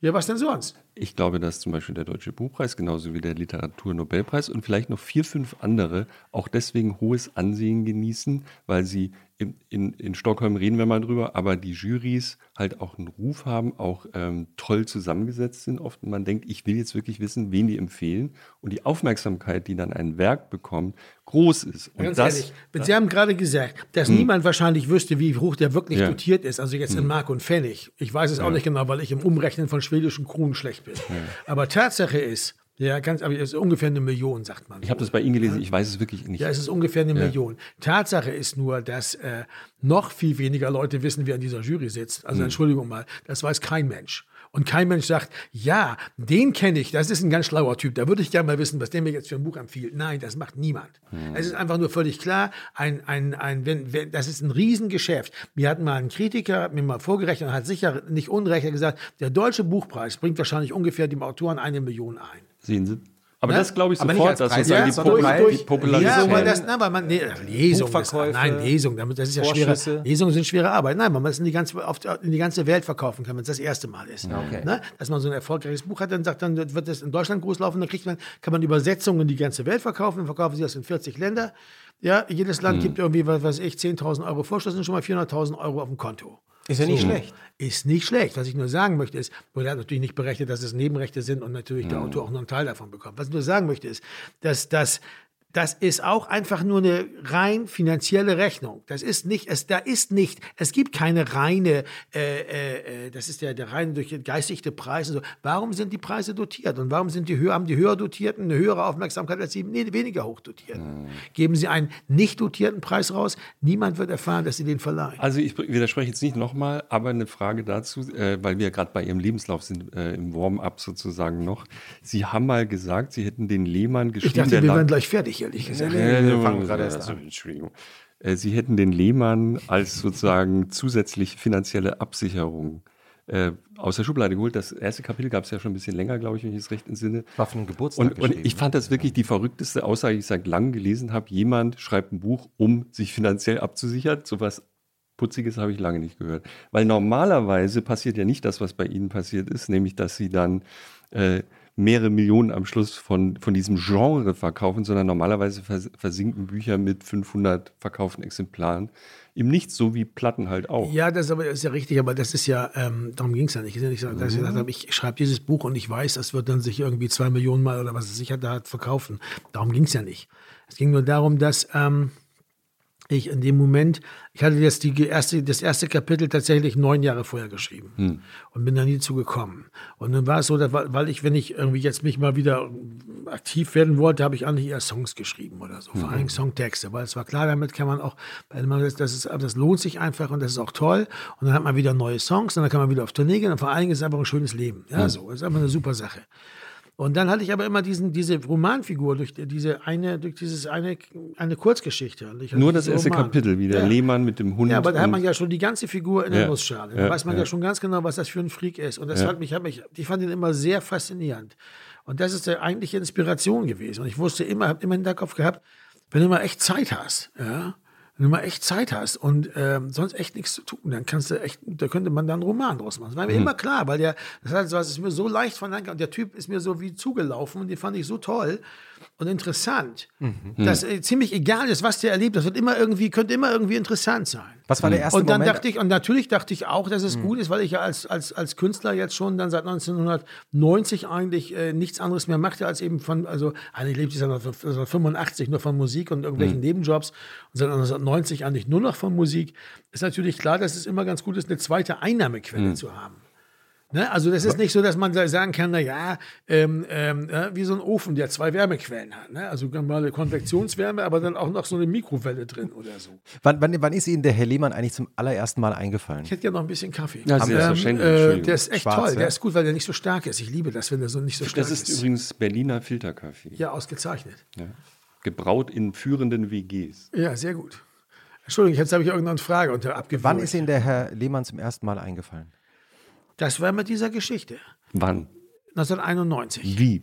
Ja, was denn sonst? Ich glaube, dass zum Beispiel der Deutsche Buchpreis genauso wie der Literaturnobelpreis und vielleicht noch vier, fünf andere auch deswegen hohes Ansehen genießen, weil sie in, in, in, Stockholm reden wir mal drüber, aber die Jurys halt auch einen Ruf haben, auch ähm, toll zusammengesetzt sind oft. Und man denkt, ich will jetzt wirklich wissen, wen die empfehlen. Und die Aufmerksamkeit, die dann ein Werk bekommt, groß ist. Und Ganz das, ehrlich, Sie haben gerade gesagt, dass hm. niemand wahrscheinlich wüsste, wie hoch der wirklich ja. dotiert ist. Also jetzt hm. in Mark und Pfennig. Ich weiß es ja. auch nicht genau, weil ich im Umrechnen von schwedischen Kronen schlecht bin. Ja. Aber Tatsache ist, ja, ganz, aber es ist ungefähr eine Million, sagt man. Ich habe das bei Ihnen gelesen, ich weiß es wirklich nicht. Ja, es ist ungefähr eine ja. Million. Tatsache ist nur, dass äh, noch viel weniger Leute wissen, wer in dieser Jury sitzt. Also mhm. Entschuldigung mal, das weiß kein Mensch. Und kein Mensch sagt, ja, den kenne ich, das ist ein ganz schlauer Typ, da würde ich gerne mal wissen, was der mir jetzt für ein Buch empfiehlt. Nein, das macht niemand. Mhm. Es ist einfach nur völlig klar, ein, ein, ein, wenn, wenn, das ist ein Riesengeschäft. Wir hatten mal einen Kritiker, hat mir mal vorgerechnet und hat sicher nicht unrecht gesagt, der deutsche Buchpreis bringt wahrscheinlich ungefähr dem Autoren eine Million ein. Sehen Sie? Aber ne? das glaube ich sofort, dass Preis, ja, die, Popula durch, die Popularisierung. Ja, weil das, na, weil man, nee, Lesung, ist, nein, Lesung, das ist ja schwere, Lesungen sind schwere Arbeit. Nein, weil man es in die ganze, auf, in die ganze Welt verkaufen kann, wenn es das erste Mal ist. Okay. Ne? Dass man so ein erfolgreiches Buch hat, dann sagt, dann wird es in Deutschland groß laufen, dann kriegt man, kann man Übersetzungen in die ganze Welt verkaufen, dann verkaufen sie das in 40 Länder. Ja, jedes Land hm. gibt irgendwie, was weiß ich, 10.000 Euro Vorschuss, sind schon mal 400.000 Euro auf dem Konto. Ist ja nicht so. schlecht. Ist nicht schlecht. Was ich nur sagen möchte ist, er hat natürlich nicht berechnet, dass es Nebenrechte sind und natürlich der Autor auch noch einen Teil davon bekommt. Was ich nur sagen möchte ist, dass das das ist auch einfach nur eine rein finanzielle Rechnung. Das ist nicht, es, da ist nicht, es gibt keine reine, äh, äh, äh das ist ja der rein durch geistigte Preise. So. Warum sind die Preise dotiert und warum sind die höher, haben die höher dotierten eine höhere Aufmerksamkeit als die nee, weniger hoch dotierten? Mhm. Geben Sie einen nicht dotierten Preis raus, niemand wird erfahren, dass Sie den verleihen. Also ich widerspreche jetzt nicht nochmal, aber eine Frage dazu, äh, weil wir gerade bei Ihrem Lebenslauf sind, äh, im Warm-up sozusagen noch. Sie haben mal gesagt, Sie hätten den Lehmann geschrieben. Ich dachte, wir wären gleich fertig ehrlich gesagt. Nee, nee, nee, wir fangen gerade erst an. Entschuldigung. Äh, Sie hätten den Lehmann als sozusagen zusätzliche finanzielle Absicherung äh, aus der Schublade geholt. Das erste Kapitel gab es ja schon ein bisschen länger, glaube ich, wenn ich es recht entsinne. War von einem Geburtstag und, und ich fand das wirklich die verrückteste Aussage, die ich seit langem gelesen habe. Jemand schreibt ein Buch, um sich finanziell abzusichern. So was Putziges habe ich lange nicht gehört. Weil normalerweise passiert ja nicht das, was bei Ihnen passiert ist, nämlich dass Sie dann äh, mehrere Millionen am Schluss von, von diesem Genre verkaufen, sondern normalerweise versinken Bücher mit 500 verkauften Exemplaren im Nichts, so wie Platten halt auch. Ja, das ist, aber, das ist ja richtig, aber das ist ja, ähm, darum ging es ja nicht. Ich, nicht, dass ich gesagt mhm. habe, ich schreibe dieses Buch und ich weiß, das wird dann sich irgendwie zwei Millionen Mal oder was es sich hat, da verkaufen. Darum ging es ja nicht. Es ging nur darum, dass ähm, ich in dem Moment, ich hatte jetzt die erste, das erste Kapitel tatsächlich neun Jahre vorher geschrieben hm. und bin da nie zugekommen. Und dann war es so, weil ich, wenn ich irgendwie jetzt mich mal wieder aktiv werden wollte, habe ich eigentlich eher Songs geschrieben oder so, mhm. vor allem hm. Songtexte, weil es war klar, damit kann man auch, weil man, das, ist, das lohnt sich einfach und das ist auch toll. Und dann hat man wieder neue Songs und dann kann man wieder auf Tournee gehen und vor allen Dingen ist es einfach ein schönes Leben. Ja, mhm. so, ist einfach eine super Sache. Und dann hatte ich aber immer diesen, diese Romanfigur durch diese eine, durch dieses eine, eine Kurzgeschichte. Nur das erste Roman. Kapitel, wie der ja. Lehmann mit dem Hund. Ja, aber da hat man ja schon die ganze Figur in der Nussschale. Da ja, weiß man ja. schon ganz genau, was das für ein Freak ist. Und das hat mich, hat mich, ich fand ihn immer sehr faszinierend. Und das ist der eigentliche Inspiration gewesen. Und ich wusste immer, habe immer in den Kopf gehabt, wenn du mal echt Zeit hast, ja, wenn du mal echt Zeit hast und ähm, sonst echt nichts zu tun, dann kannst du echt, da könnte man dann einen Roman draus machen. Das war mir mhm. immer klar, weil der, das heißt, das ist mir so leicht von und der Typ ist mir so wie zugelaufen und den fand ich so toll und interessant, mhm. dass äh, ziemlich egal ist, was der erlebt. Das wird immer irgendwie, könnte immer irgendwie interessant sein. Was war der erste Und dann Moment? dachte ich, und natürlich dachte ich auch, dass es mhm. gut ist, weil ich ja als, als, als Künstler jetzt schon dann seit 1990 eigentlich äh, nichts anderes mehr machte als eben von, also eigentlich lebte ich seit 1985 nur von Musik und irgendwelchen mhm. Nebenjobs und seit 1990 eigentlich nur noch von Musik. Ist natürlich klar, dass es immer ganz gut ist, eine zweite Einnahmequelle mhm. zu haben. Ne? Also das ist nicht so, dass man sagen kann, na ja, ähm, ähm, wie so ein Ofen, der zwei Wärmequellen hat. Ne? Also normale Konvektionswärme, aber dann auch noch so eine Mikrowelle drin oder so. Wann, wann, wann ist Ihnen der Herr Lehmann eigentlich zum allerersten Mal eingefallen? Ich hätte ja noch ein bisschen Kaffee. Ja, ähm, äh, der ist echt Schwarz, toll. Ja? Der ist gut, weil der nicht so stark ist. Ich liebe das, wenn der so nicht so stark ist. Das ist übrigens Berliner Filterkaffee. Ja, ausgezeichnet. Ja. Gebraut in führenden WGs. Ja, sehr gut. Entschuldigung, jetzt habe ich irgendeine Frage unter abgewürgt. Wann ist Ihnen der Herr Lehmann zum ersten Mal eingefallen? Das war mit dieser Geschichte. Wann? 1991. Wie?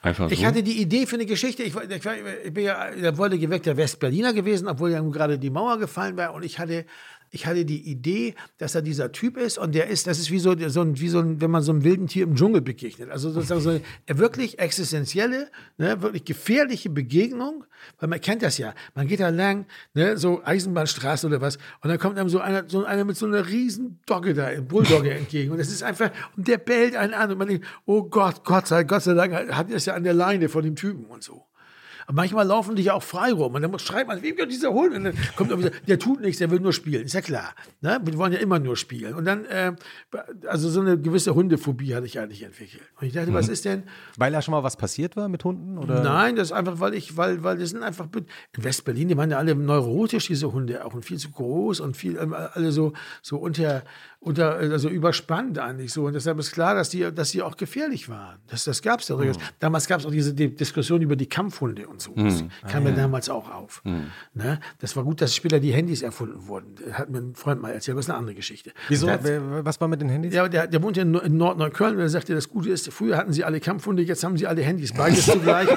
Einfach ich hatte die Idee für eine Geschichte. Ich, ich, ich bin ja der wollte geweckt der Westberliner gewesen, obwohl ja gerade die Mauer gefallen war. Und ich hatte Ich hatte die Idee, dass er dieser Typ ist und der ist, das ist wie so, so, ein, wie so ein, wenn man so einem wilden Tier im Dschungel begegnet. Also sozusagen so eine wirklich existenzielle, ne, wirklich gefährliche Begegnung, weil man kennt das ja. Man geht da lang, ne, so Eisenbahnstraße oder was, und dann kommt einem so einer, so einer mit so einer riesen Dogge da, Bulldogge entgegen. Und das ist einfach, und der bellt einen an und man denkt, oh Gott, Gott sei, Gott sei Dank hat er es ja an der Leine von dem Typen und so. Und manchmal laufen die ja auch frei rum. Und dann muss, schreit man, wie wird dieser Hund? Und dann kommt irgendwie, der tut nichts, der will nur spielen. Ist ja klar. Ne? Wir wollen ja immer nur spielen. Und dann, äh, also so eine gewisse Hundephobie hatte ich eigentlich entwickelt. Und ich dachte, mhm. was ist denn? Weil da schon mal was passiert war mit Hunden? Oder? Nein, das ist einfach, weil ich, weil, weil das sind einfach, in West-Berlin, die waren ja alle neurotisch, diese Hunde, auch und viel zu groß und viel, alle so, so unter, unter, also überspannt eigentlich so. Und deshalb ist klar, dass die, dass die auch gefährlich waren. Das, das gab es ja. Mhm. Damals gab es auch diese die Diskussion über die Kampfhunde und so. Das mhm. kam mir ja. damals auch auf. Mhm. Ne? Das war gut, dass später die Handys erfunden wurden. Hat mir ein Freund mal erzählt, das ist eine andere Geschichte. Wieso? Was war mit den Handys? Ja, der, der wohnt in, in Nordneukölln und er sagte, das Gute ist, früher hatten sie alle Kampfhunde, jetzt haben sie alle Handys. Beides zugleich,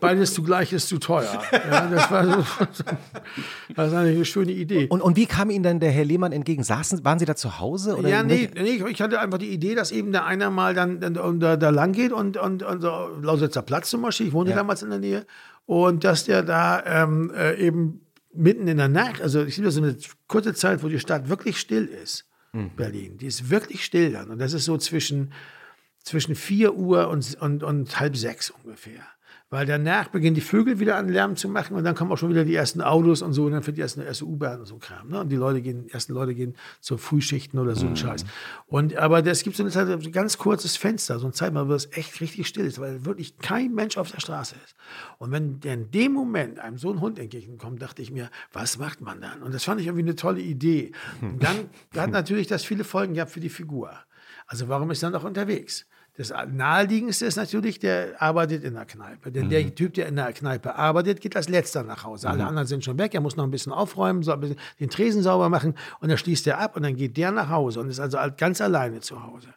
beides zugleich ist zu teuer. Ja, das, war so, das war eine schöne Idee. Und, und wie kam Ihnen dann der Herr Lehmann entgegen? Saßen, waren Sie da zu Hause? Oder ja, nee, nee, ich hatte einfach die Idee, dass eben der einer mal dann, dann da, da lang geht und, und, und so Lausitzer Platz zum Beispiel, ich wohnte ja. damals in der Nähe, und dass der da ähm, äh, eben mitten in der Nacht, also ich sehe so eine kurze Zeit, wo die Stadt wirklich still ist, mhm. Berlin, die ist wirklich still dann. Und das ist so zwischen, zwischen 4 Uhr und, und, und halb sechs ungefähr weil danach beginnen die Vögel wieder an Lärm zu machen und dann kommen auch schon wieder die ersten Autos und so und dann für die ersten erste U-Bahn und so Kram. Ne? Und die Leute gehen, ersten Leute gehen zur Frühschichten oder so ein mhm. Scheiß. Und aber es gibt so eine Zeit, ein ganz kurzes Fenster, so ein Zeitmal, wo es echt richtig still ist, weil wirklich kein Mensch auf der Straße ist. Und wenn in dem Moment einem so ein Hund entgegenkommt, dachte ich mir, was macht man dann? Und das fand ich irgendwie eine tolle Idee. Und dann hat natürlich das viele Folgen gehabt für die Figur. Also warum ist er noch unterwegs? Das naheliegendste ist natürlich, der arbeitet in der Kneipe. Denn mhm. der Typ, der in der Kneipe arbeitet, geht als letzter nach Hause. Alle mhm. anderen sind schon weg. Er muss noch ein bisschen aufräumen, so ein bisschen den Tresen sauber machen und dann schließt er ab und dann geht der nach Hause und ist also ganz alleine zu Hause.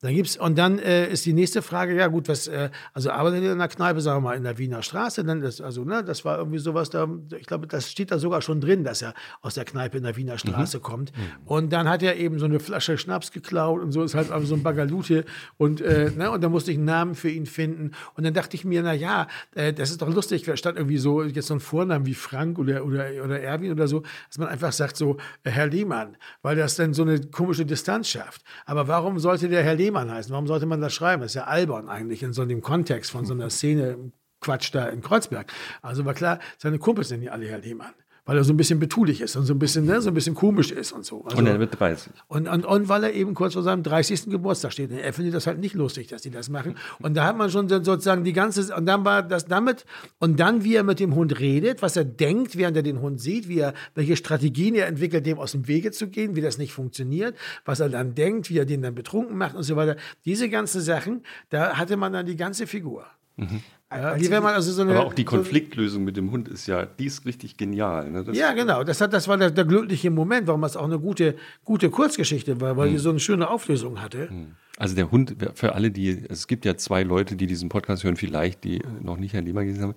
Dann gibt's, und dann äh, ist die nächste Frage, ja gut, was, äh, also arbeitet ihr in der Kneipe, sagen wir mal, in der Wiener Straße, dann das, also, ne, das war irgendwie sowas da, ich glaube, das steht da sogar schon drin, dass er aus der Kneipe in der Wiener Straße mhm. kommt. Mhm. Und dann hat er eben so eine Flasche Schnaps geklaut und so ist halt so ein Bagalute und, äh, ne, und da musste ich einen Namen für ihn finden. Und dann dachte ich mir, na ja, äh, das ist doch lustig, stand irgendwie so jetzt so ein Vornamen wie Frank oder, oder, oder Erwin oder so, dass man einfach sagt so, äh, Herr Lehmann, weil das dann so eine komische Distanz schafft. Aber warum sollte der Herr Lehmann Lehmann heißen. Warum sollte man das schreiben? Das ist ja albern eigentlich in so einem Kontext von so einer Szene Quatsch da in Kreuzberg. Also war klar, seine Kumpels nennen ja alle Herr Lehmann weil er so ein bisschen betulich ist und so ein bisschen, ne, so ein bisschen komisch ist und so. Also, und er wird 30. Und, und, und weil er eben kurz vor seinem 30. Geburtstag steht. Er findet das halt nicht lustig, dass die das machen. Und da hat man schon sozusagen die ganze, und dann war das damit, und dann, wie er mit dem Hund redet, was er denkt, während er den Hund sieht, wie er, welche Strategien er entwickelt, dem aus dem Wege zu gehen, wie das nicht funktioniert, was er dann denkt, wie er den dann betrunken macht und so weiter. Diese ganzen Sachen, da hatte man dann die ganze Figur. Mhm. Ja, man also so eine, aber auch die Konfliktlösung mit dem Hund ist ja, die ist richtig genial. Ne? ja, genau. Das, hat, das war der, der, glückliche Moment, warum es auch eine gute, gute Kurzgeschichte war, weil hm. die so eine schöne Auflösung hatte. Hm. Also der Hund, für alle, die, es gibt ja zwei Leute, die diesen Podcast hören, vielleicht, die noch nicht Herrn Lehmann gesehen haben.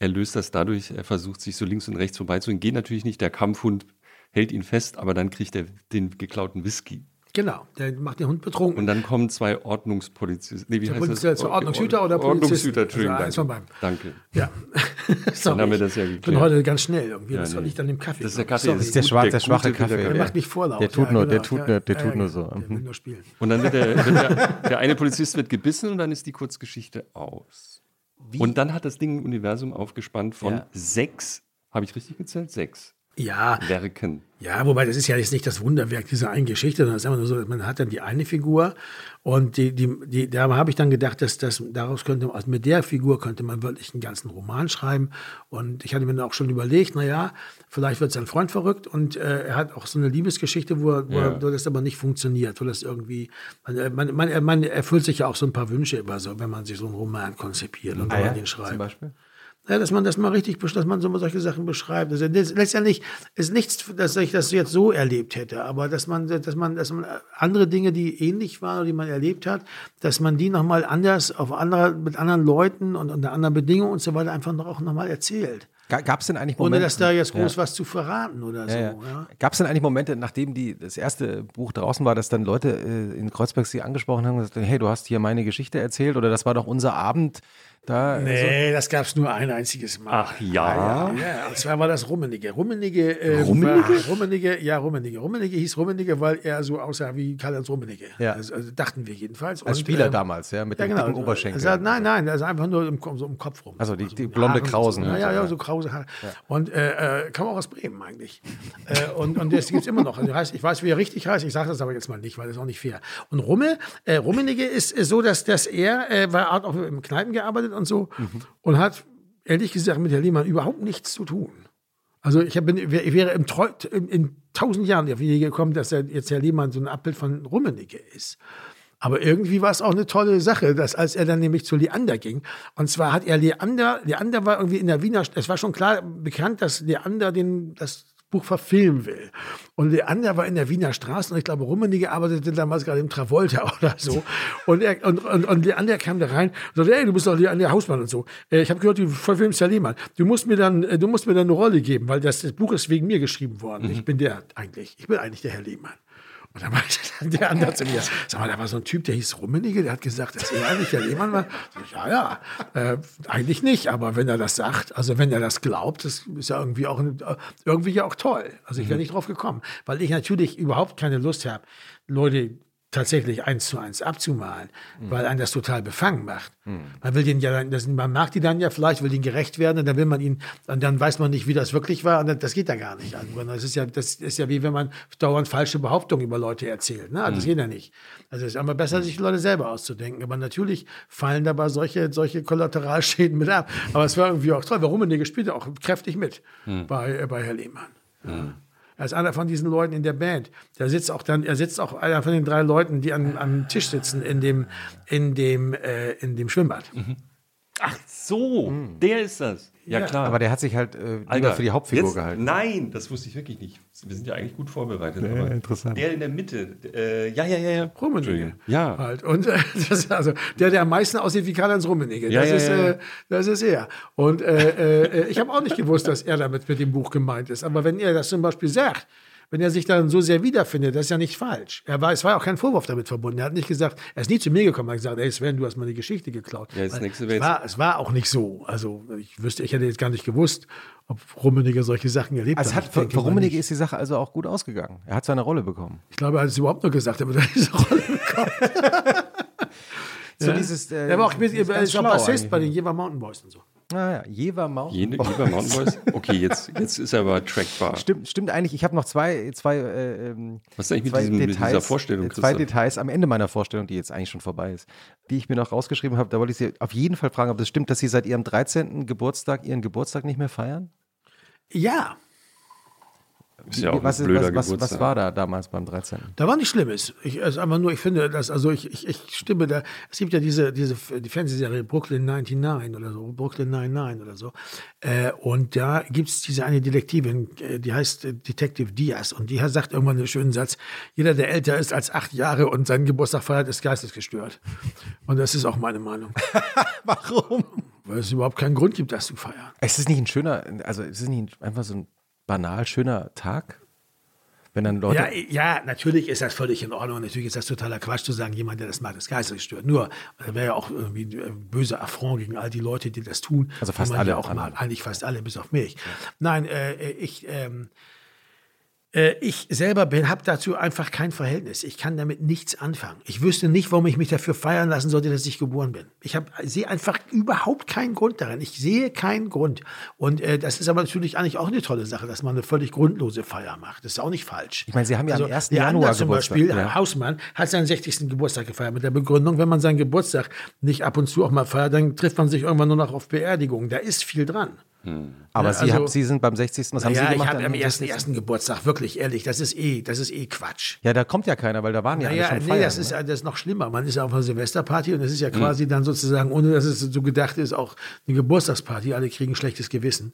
Er löst das dadurch, er versucht sich so links und rechts vorbeizugehen. Geht natürlich nicht, der Kampfhund hält ihn fest, aber dann kriegt er den geklauten Whisky Genau, der macht den Hund betrunken. Und dann kommen zwei Ordnungspolizisten. Nee, wie heißt das? Ordnungshüter oder Ordnungshüter, Entschuldigung. Also danke. danke. Ja. dann haben wir das ja geklärt. Ich bin heute ganz schnell irgendwie. Ja, das nee. liegt an dem Kaffee. Das ist der Kaffee. Das ist der, schwarze, der, schwache Kaffee. Der, macht mich vorlaut. Der tut nur, der genau. tut nur, der tut nur so. Der will nur spielen. Und dann wird, der, wird der, der eine Polizist wird gebissen und dann ist die Kurzgeschichte aus. Wie? Und dann hat das Ding ein Universum aufgespannt von sechs, habe ich richtig gezählt? Sechs ja, Werken. Ja, wobei das ist ja jetzt nicht das Wunderwerk dieser einen Geschichte, sondern es ist einfach nur so, man hat dann die eine Figur und die, die, die, da habe ich dann gedacht, dass das daraus könnte, also mit der Figur könnte man wirklich einen ganzen Roman schreiben. Und ich hatte mir dann auch schon überlegt, naja, vielleicht wird sein Freund verrückt und äh, er hat auch so eine Liebesgeschichte, wo, wo, ja. wo das aber nicht funktioniert, wo das irgendwie, man, man, man, man erfüllt sich ja auch so ein paar Wünsche immer so, wenn man sich so einen Roman konzipiert und ah, ja? den schreibt. Zum Beispiel? Ja, dass man das mal richtig, dass man so solche Sachen beschreibt. Also das, letztendlich ist nichts, dass ich das jetzt so erlebt hätte, aber dass man, dass man, dass man andere Dinge, die ähnlich waren oder die man erlebt hat, dass man die nochmal anders, auf andere, mit anderen Leuten und unter anderen Bedingungen und so weiter einfach noch, auch nochmal erzählt. Gab es denn eigentlich Momente? Ohne dass da jetzt groß ja. was zu verraten oder so. Ja, ja. Gab es denn eigentlich Momente, nachdem die, das erste Buch draußen war, dass dann Leute äh, in Kreuzberg sie angesprochen haben und gesagt, hey, du hast hier meine Geschichte erzählt oder das war doch unser Abend, da, nee, also, das gab es nur ein einziges Mal. Ach ja. Ja, ja. Und zwar war das Rummenigge. Rummenigge, äh, Rummenigge? War, Rummenigge, ja, Rummenigge. Rummenigge hieß Rummenigge, weil er so aussah wie Karl-Heinz Rummenigge. Ja. Also, also, dachten wir jedenfalls. Als und, Spieler ähm, damals, ja, mit ja, dem genau, dicken Oberschenkel. Also, nein, nein, also einfach nur im, so im Kopf rum. Also die, die blonde Krausen. So. Ja, ja, so krause Haare. Ja. Und äh, äh, kam auch aus Bremen eigentlich. äh, und, und das gibt es immer noch. Also, heißt, ich weiß, wie er richtig heißt, ich sage das aber jetzt mal nicht, weil das ist auch nicht fair. Und Rumme, äh, Rummenigge ist, ist so, dass, dass er, äh, war auch im Kneipen gearbeitet und so. Mhm und hat ehrlich gesagt mit Herr Lehmann überhaupt nichts zu tun. Also ich, hab, ich wäre im Treu, in, in, tausend Jahren auf die Idee gekommen, dass jetzt Herr Lehmann so ein Abbild von Rummenigge ist. Aber irgendwie war es auch eine tolle Sache, dass als er dann nämlich zu Leander ging, und zwar hat er Leander, Leander war irgendwie in der Wiener, es war schon klar bekannt, dass Leander den, das Buch verfilmen will. Und Leander war in der Wiener Straße und ich glaube, Rummenigge arbeitete damals gerade im Travolta oder so. Und, er, und, und, und Leander kam da rein und sagte, ey, du bist doch Leander Hausmann und so. Äh, ich habe gehört, du verfilmst ja Lehmann. Du musst mir dann, äh, du musst mir dann eine Rolle geben, weil das, das Buch ist wegen mir geschrieben worden. Mhm. Ich bin der eigentlich. Ich bin eigentlich der Herr Lehmann. Und dann meinte dann der andere zu mir, sag mal, da war so ein Typ, der hieß Rummenigge, der hat gesagt, dass er eigentlich der Lehmann war. Ja, ja, äh, eigentlich nicht, aber wenn er das sagt, also wenn er das glaubt, das ist ja irgendwie auch, irgendwie ja auch toll. Also ich wäre mhm. nicht drauf gekommen, weil ich natürlich überhaupt keine Lust habe, Leute tatsächlich eins zu eins abzumalen, mhm. weil einen das total befangen macht. Mhm. Man will den ja, das, man mag die dann ja vielleicht, will ihnen gerecht werden und dann will man ihn, und dann weiß man nicht, wie das wirklich war und das geht da gar nicht. Also, das ist ja, das ist ja wie wenn man dauernd falsche Behauptungen über Leute erzählt. Ne? Also, Das mhm. geht ja nicht. Also es ist immer besser, sich die Leute selber auszudenken. Aber natürlich fallen dabei solche, solche Kollateralschäden mit ab. Aber es war irgendwie auch toll. Warum? Der gespielt auch kräftig mit mhm. bei, bei Herr Lehmann. Ja. Er ist einer von diesen Leuten in der Band. Der sitzt auch dann, er sitzt auch einer von den drei Leuten, die an, am Tisch sitzen in dem, in dem, äh, in dem Schwimmbad. Mhm. Ach so, mhm. der ist das. Ja, klar. Aber der hat sich halt äh, Alter, für die Hauptfigur jetzt, gehalten. Nein, das wusste ich wirklich nicht. Wir sind ja eigentlich gut vorbereitet. Ja, aber interessant. Der in der Mitte. Äh, ja, ja, ja, ja. Rummenigge. Ja. Halt. Und äh, das, also der, der am meisten aussieht wie Karl-Heinz Rummenigge. Ja, das, ja, ist, ja. Äh, das ist er. Und äh, äh, ich habe auch nicht gewusst, dass er damit mit dem Buch gemeint ist. Aber wenn er das zum Beispiel sagt, wenn er sich dann so sehr wiederfindet, das ist ja nicht falsch. Er war, es war auch kein Vorwurf damit verbunden. Er hat nicht gesagt, er ist nie zu mir gekommen, er hat gesagt, ey Sven, du hast meine Geschichte geklaut. Ja, das nächste es, war, es war auch nicht so. Also ich wüsste, ich hätte jetzt gar nicht gewusst, ob Rummenigge solche Sachen erlebt also hat. Für, für Rummenigge ist die Sache also auch gut ausgegangen. Er hat seine Rolle bekommen. Ich glaube, er hat es überhaupt nur gesagt, aber er hat diese Rolle bekommen. so ja. dieses, äh, er war auch, er ist auch Bassist bei den Jever Mountain Boys und so. Naja, ah, Jever Mountain Boys. Jever Mountain Boys? Okay, jetzt, jetzt ist er aber trackbar. Stimmt, stimmt eigentlich. Ich habe noch zwei, zwei, äh, ähm, Was ist eigentlich mit, diesem, Details, mit dieser Vorstellung? Zwei Details am Ende meiner Vorstellung, die jetzt eigentlich schon vorbei ist, die ich mir noch rausgeschrieben habe. Da wollte ich Sie auf jeden Fall fragen, ob es stimmt, dass Sie seit Ihrem 13. Geburtstag Ihren Geburtstag nicht mehr feiern? Ja, ist ja auch was, ein blöder was, was, was, war da damals beim 13.? Da war nichts Schlimmes. Ich, also einfach nur, ich finde, dass, also ich, ich, ich stimme da, es gibt ja diese, diese die Fernsehserie Brooklyn 99 oder so, Brooklyn 99 oder so. Äh, und da gibt es diese eine Detektivin, äh, die heißt Detective Diaz und die sagt irgendwann einen schönen Satz, jeder, der älter ist als acht Jahre und seinen Geburtstag feiert, ist geistesgestört. Und das ist auch meine Meinung. Warum? Weil es überhaupt keinen Grund gibt, das zu feiern. Es ist nicht ein schöner, also es ist nicht einfach so ein banal schöner Tag? Wenn dann Leute ja, ja, natürlich ist das völlig in Ordnung. Natürlich ist das totaler Quatsch zu sagen, jemand, der das macht, ist geistesgestört. Nur, das wäre ja auch irgendwie ein böser Affront gegen all die Leute, die das tun. Also fast alle. Auch mal, eigentlich fast alle, bis auf mich. Ja. Nein, äh, ich, ähm, äh, ich selber habe dazu einfach kein Verhältnis. Ich kann damit nichts anfangen. Ich wüsste nicht, warum ich mich dafür feiern lassen sollte, dass ich geboren bin. Ich hab, sehe einfach überhaupt keinen Grund darin. Ich sehe keinen Grund. Und äh, das ist aber natürlich eigentlich auch eine tolle Sache, dass man eine völlig grundlose Feier macht. Das ist auch nicht falsch. Ich meine, Sie haben ja also, am 1. Januar zum Beispiel, ja. Hausmann, hat seinen 60. Geburtstag gefeiert mit der Begründung, wenn man seinen Geburtstag nicht ab und zu auch mal feiert, dann trifft man sich irgendwann nur noch auf Beerdigungen. Da ist viel dran. Hm. Aber ja, Sie, also, haben, Sie sind beim 60. Was haben ja, Sie gemacht? Ich habe am ersten, ersten Geburtstag, wirklich ehrlich, das ist eh, das ist eh Quatsch. Ja, da kommt ja keiner, weil da waren ja naja, alle schon nee, feiern, das ist, ne? das ist noch schlimmer. Man ist ja auf einer Silvesterparty und das ist ja quasi hm. dann sozusagen, ohne dass es so gedacht ist, auch eine Geburtstagsparty. Alle kriegen schlechtes Gewissen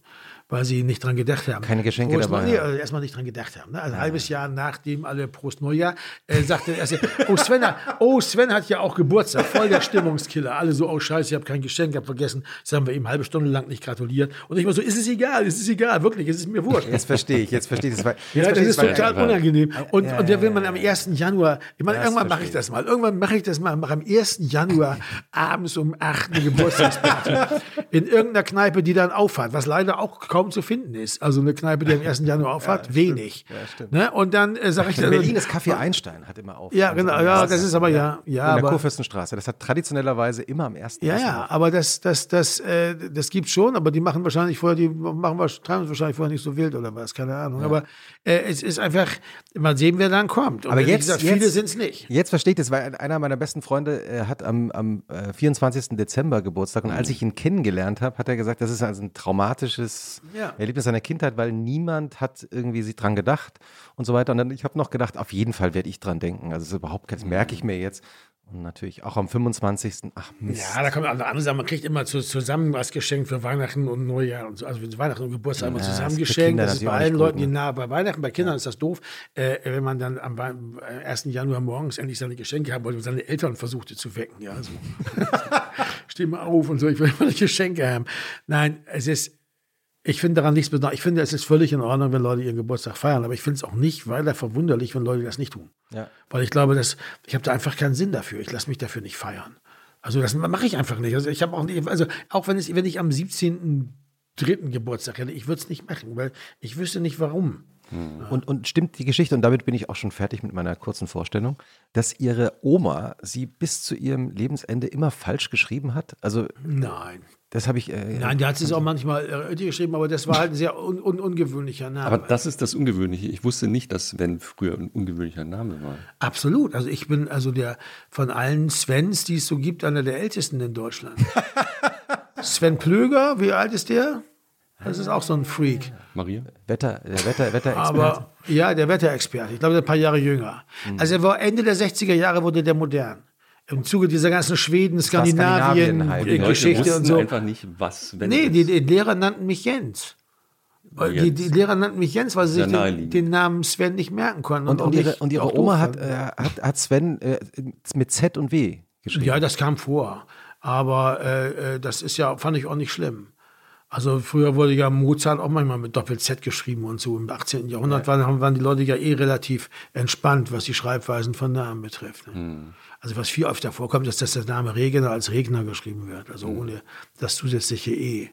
weil sie nicht dran gedacht haben. Keine Geschenke Prost dabei Nee, also erstmal nicht dran gedacht haben. Ne? Also ein halbes Jahr nachdem alle Prost Neujahr äh, sagte er, also, oh Sven, hat, oh Sven hat ja auch Geburtstag, voll der Stimmungskiller. Alle so, oh Scheiße, ich habe kein Geschenk, hab vergessen. Das haben wir ihm halbe Stunde lang nicht gratuliert. Und ich war so, ist es egal, ist es egal, wirklich, es ist mir wurscht. Jetzt verstehe ich, jetzt verstehe ich das. Jetzt Ja, das ist total unangenehm. Und, und der will man am 1. Januar, ich meine, irgendwann mache ich das mal. Irgendwann mache ich das mal, mache am 1. Januar abends um 8 eine Geburtstagsparty in irgendeiner Kneipe, die dann aufhat, was leider auch kaum zu finden ist. Also eine Kneipe, die am 1. Januar aufhat, wenig. Ne? Und dann äh, sage ich In dann, Berlin ist Kaffee Einstein, hat immer auf. ja, genau, ja, das ist aber ja, ja, in der Kurfürstenstraße. Das hat traditionellerweise immer am ersten. ja, Essen ja, aber das, das, das, äh, das gibt schon, aber die machen wahrscheinlich vorher, die machen treiben es wahrscheinlich vorher nicht so wild oder was, keine Ahnung. Aber äh, es ist einfach, mal sehen, wer dann kommt. Und Aber wie jetzt, gesagt, jetzt viele sind es nicht. Jetzt verstehe ich das, weil einer meiner besten Freunde äh, hat am, am äh, 24. Dezember Geburtstag und als ich ihn kennengelernt habe, hat er gesagt, das ist also ein traumatisches Ja. Erlebnis seiner Kindheit, weil niemand hat irgendwie sich dran gedacht und so weiter. Und dann, ich habe noch gedacht, auf jeden Fall werde ich dran denken. Also das ist überhaupt kein, das merke ich mir jetzt. Und natürlich auch am 25. Ach Mist. Ja, da kommen andere Sachen. Man kriegt immer zu, zusammen was geschenkt für Weihnachten und Neujahr und so. Also für Weihnachten und Geburtstag immer Ja, zusammen geschenkt. Das ist bei allen Leuten, gut, die ne? nah bei Weihnachten, bei Kindern ist das doof, äh, wenn man dann am Wei- äh, 1. Januar morgens endlich seine Geschenke haben wollte und seine Eltern versuchte zu wecken. Ja, so. Steh mal auf und so, ich will meine Geschenke haben. Nein, es ist, ich finde daran nichts Besonderes. Ich finde, es ist völlig in Ordnung, wenn Leute ihren Geburtstag feiern, aber ich finde es auch nicht weiter verwunderlich, wenn Leute das nicht tun. Ja. Weil ich glaube, dass ich habe da einfach keinen Sinn dafür. Ich lasse mich dafür nicht feiern. Also das mache ich einfach nicht. Also ich habe auch nicht, also auch wenn es, wenn ich am 17. dritten Geburtstag hätte, ich würde es nicht machen, weil ich wüsste nicht warum. Und, und stimmt die Geschichte, und damit bin ich auch schon fertig mit meiner kurzen Vorstellung, dass ihre Oma sie bis zu ihrem Lebensende immer falsch geschrieben hat? Also, Nein. Das habe ich. Äh, Nein, die hat es auch manchmal äh, geschrieben, aber das war halt ein sehr un, un, ungewöhnlicher Name. Aber das ist das Ungewöhnliche. Ich wusste nicht, dass Sven früher ein ungewöhnlicher Name war. Absolut. Also ich bin also der von allen Svens, die es so gibt, einer der ältesten in Deutschland. Sven Plöger, wie alt ist der? Das ist auch so ein Freak. Maria? Wetter, der Wetter, Wetterexperte. Aber ja, der Wetterexperte. Ich glaube, der ist ein paar Jahre jünger. Also er war Ende der 60er Jahre wurde der modern. Im Zuge dieser ganzen Schweden, Skandinavien Skandinavien, halt. äh, und so. einfach nicht, was Sven Nee, die, die Lehrer nannten mich Jens. Die, die Lehrer nannten mich Jens, weil sie sich den, den Namen Sven nicht merken konnten. und, auch und, ihre, und ihre Oma hat, äh, hat, hat Sven äh, mit Z und W geschrieben. Ja, das kam vor. Aber äh, äh, das ist ja, fand ich auch nicht schlimm. Also früher wurde ja Mozart auch manchmal mit Doppel-Z geschrieben und so. Im 18. Jahrhundert waren, waren die Leute ja eh relativ entspannt, was die Schreibweisen von Namen betrifft. Ne? Also was viel öfter vorkommt, ist, dass der Name Regner als Regner geschrieben wird. Also ohne das zusätzliche E.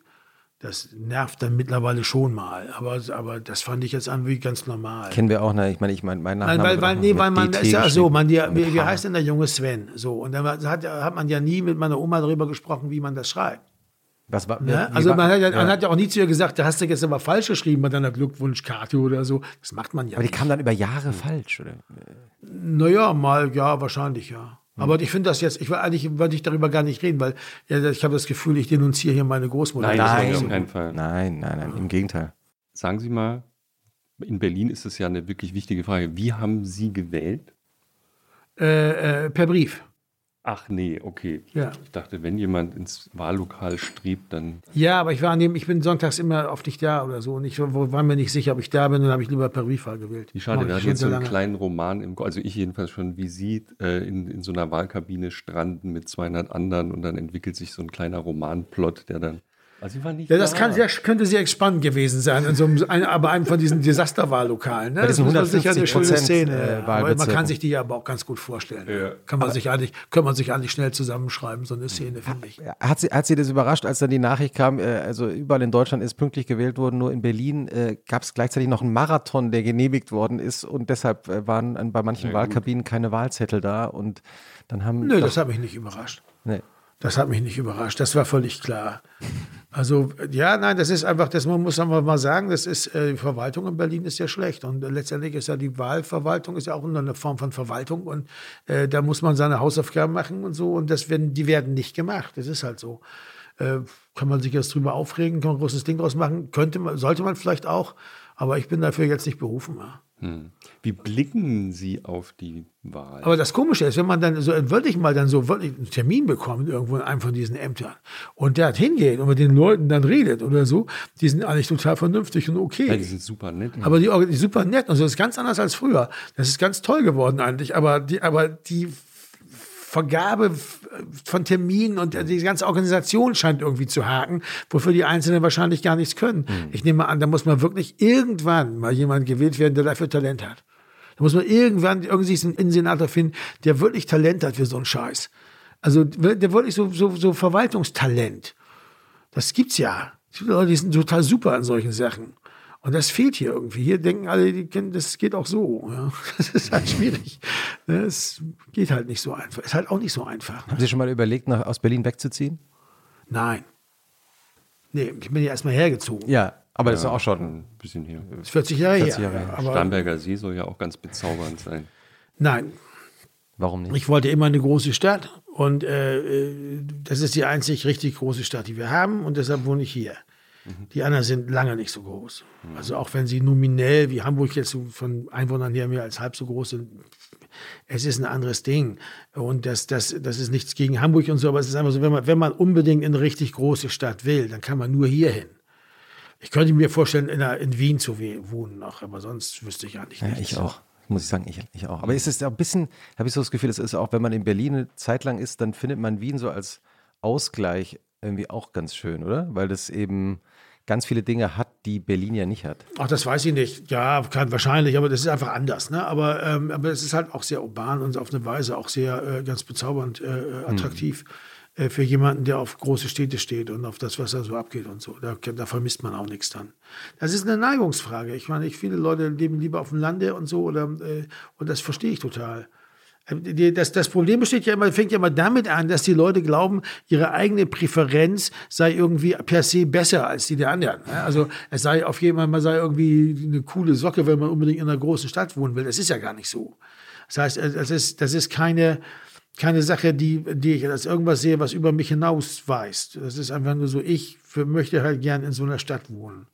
Das nervt dann mittlerweile schon mal. Aber, aber das fand ich jetzt an wie ganz normal. Kennen wir auch, ne? Ich meine, ich meine, mein Nein, Nachname weil, wird weil, auch nee, weil man, DT ist ja so, man, Mit wie, wie heißt denn der junge Sven? So, und dann hat, hat man ja nie mit meiner Oma darüber gesprochen, wie man das schreibt. Was war, Ne? Also war- man hat, ja, ja. man hat ja auch nie zu ihr gesagt, da hast du jetzt aber falsch geschrieben bei deiner Glückwunschkarte oder so. Das macht man ja Aber die nicht. kam dann über Jahre falsch, oder? Naja, mal, ja, wahrscheinlich, ja. Aber ich finde das jetzt, ich will eigentlich wollte ich darüber gar nicht reden, weil ja, ich habe das Gefühl, ich denunziere hier meine Großmutter. Nein, nicht auf keinen Fall. Nein, nein, nein, im Gegenteil. Sagen Sie mal, in Berlin ist es ja eine wirklich wichtige Frage. Wie haben Sie gewählt? Äh, äh, per Brief. Ach nee, okay. Ja. Ich dachte, wenn jemand ins Wahllokal strebt, dann Ja, aber ich war an dem, ich bin sonntags immer oft nicht da oder so und ich war mir nicht sicher, ob ich da bin, dann habe ich lieber Briefwahl gewählt. Wie schade, wir hatten jetzt so einen lange. kleinen Roman im, also ich jedenfalls schon, wie Sie äh, in, in so einer Wahlkabine stranden mit 200 anderen und dann entwickelt sich so ein kleiner Romanplot, der dann, also Sie waren nicht Ja, das da. kann sehr, könnte sehr spannend gewesen sein, in so einem, ein, aber einem von diesen Desasterwahllokalen. Ne? Das ist sicher eine schöne 150% Szene. äh, aber man kann sich die aber auch ganz gut vorstellen. Ja. Kann man sich eigentlich, kann man sich eigentlich schnell zusammenschreiben, so eine Szene, finde ich. Hat sie, hat sie das überrascht, als dann die Nachricht kam, äh, also überall in Deutschland ist pünktlich gewählt worden, nur in Berlin äh, gab es gleichzeitig noch einen Marathon, der genehmigt worden ist und deshalb äh, waren bei manchen Wahlkabinen keine Wahlzettel da und dann haben... Nö, doch- das hat mich nicht überrascht. nee. Das hat mich nicht überrascht. Das war völlig klar. Also, ja, nein, das ist einfach, das man muss einfach mal sagen, das ist, äh, die Verwaltung in Berlin ist ja schlecht. Und letztendlich ist ja die Wahlverwaltung ist ja auch eine Form von Verwaltung. Und äh, da muss man seine Hausaufgaben machen und so. Und das werden, die werden nicht gemacht. Das ist halt so. Äh, kann man sich jetzt drüber aufregen, kann man ein großes Ding draus machen. Könnte man, sollte man vielleicht auch. Aber ich bin dafür jetzt nicht berufen. Hm. Wie blicken Sie auf die Wahl? Aber das Komische ist, wenn man dann so wirklich mal dann so wirklich einen Termin bekommt irgendwo in einem von diesen Ämtern und der hat hingeht und mit den Leuten dann redet oder so, die sind eigentlich total vernünftig und okay. Ja, die sind super nett. Aber die, die super nett und so das ist ganz anders als früher. Das ist ganz toll geworden eigentlich, aber die, aber die Vergabe von Terminen und die ganze Organisation scheint irgendwie zu haken, wofür die Einzelnen wahrscheinlich gar nichts können. Mhm. Ich nehme an, da muss man wirklich irgendwann mal jemand gewählt werden, der dafür Talent hat. Da muss man irgendwann irgendwie einen Innensenator finden, der wirklich Talent hat für so einen Scheiß. Also der wirklich so, so, so Verwaltungstalent. Das gibt's ja. Die Leute, die sind total super an solchen Sachen. Und das fehlt hier irgendwie. Hier denken alle, die kennen, das geht auch so. Ja. Das ist halt schwierig. Es geht halt nicht so einfach. Ist halt auch nicht so einfach. Haben Sie schon mal überlegt, nach, aus Berlin wegzuziehen? Nein. Nee, ich bin ja erstmal hergezogen. Ja, aber ja, das ist auch schon ein bisschen ist 40 Jahre 40 Jahre her. Aber Starnberger See soll ja auch ganz bezaubernd sein. Nein. Warum nicht? Ich wollte immer eine große Stadt und äh, äh das ist die einzig richtig große Stadt, die wir haben und deshalb wohne ich hier. Die anderen sind lange nicht so groß. Also auch wenn sie nominell wie Hamburg jetzt von Einwohnern her mehr als halb so groß sind, es ist ein anderes Ding. Und das, das, das ist nichts gegen Hamburg und so, aber es ist einfach so, wenn man, wenn man unbedingt in eine richtig große Stadt will, dann kann man nur hier hin. Ich könnte mir vorstellen, in, einer, in Wien zu wohnen noch, aber sonst wüsste ich eigentlich nicht. Ja, ich auch muss ich sagen, ich, ich auch. Aber ist es ein bisschen, habe ich so das Gefühl, es ist auch, wenn man in Berlin eine Zeit lang ist, dann findet man Wien so als Ausgleich irgendwie auch ganz schön, oder? Weil das eben ganz viele Dinge hat, die Berlin ja nicht hat. Ach, das weiß ich nicht. Ja, kann wahrscheinlich, aber das ist einfach anders. Ne? Aber, ähm, aber es ist halt auch sehr urban und auf eine Weise auch sehr äh, ganz bezaubernd äh, äh attraktiv mhm. äh, für jemanden, der auf große Städte steht und auf das, was da so abgeht und so. Da, da vermisst man auch nichts dann. Das ist eine Neigungsfrage. Ich meine, viele Leute leben lieber auf dem Lande und so oder äh, und das verstehe ich total. Das, das Problem besteht ja immer, fängt ja immer damit an, dass die Leute glauben, ihre eigene Präferenz sei irgendwie per se besser als die der anderen. Also es sei auf jeden Fall, man sei irgendwie eine coole Socke, wenn man unbedingt in einer großen Stadt wohnen will. Das ist ja gar nicht so. Das heißt, das ist, das ist keine, keine Sache, die, die ich als irgendwas sehe, was über mich hinausweist. Das ist einfach nur so, ich möchte halt gern in so einer Stadt wohnen.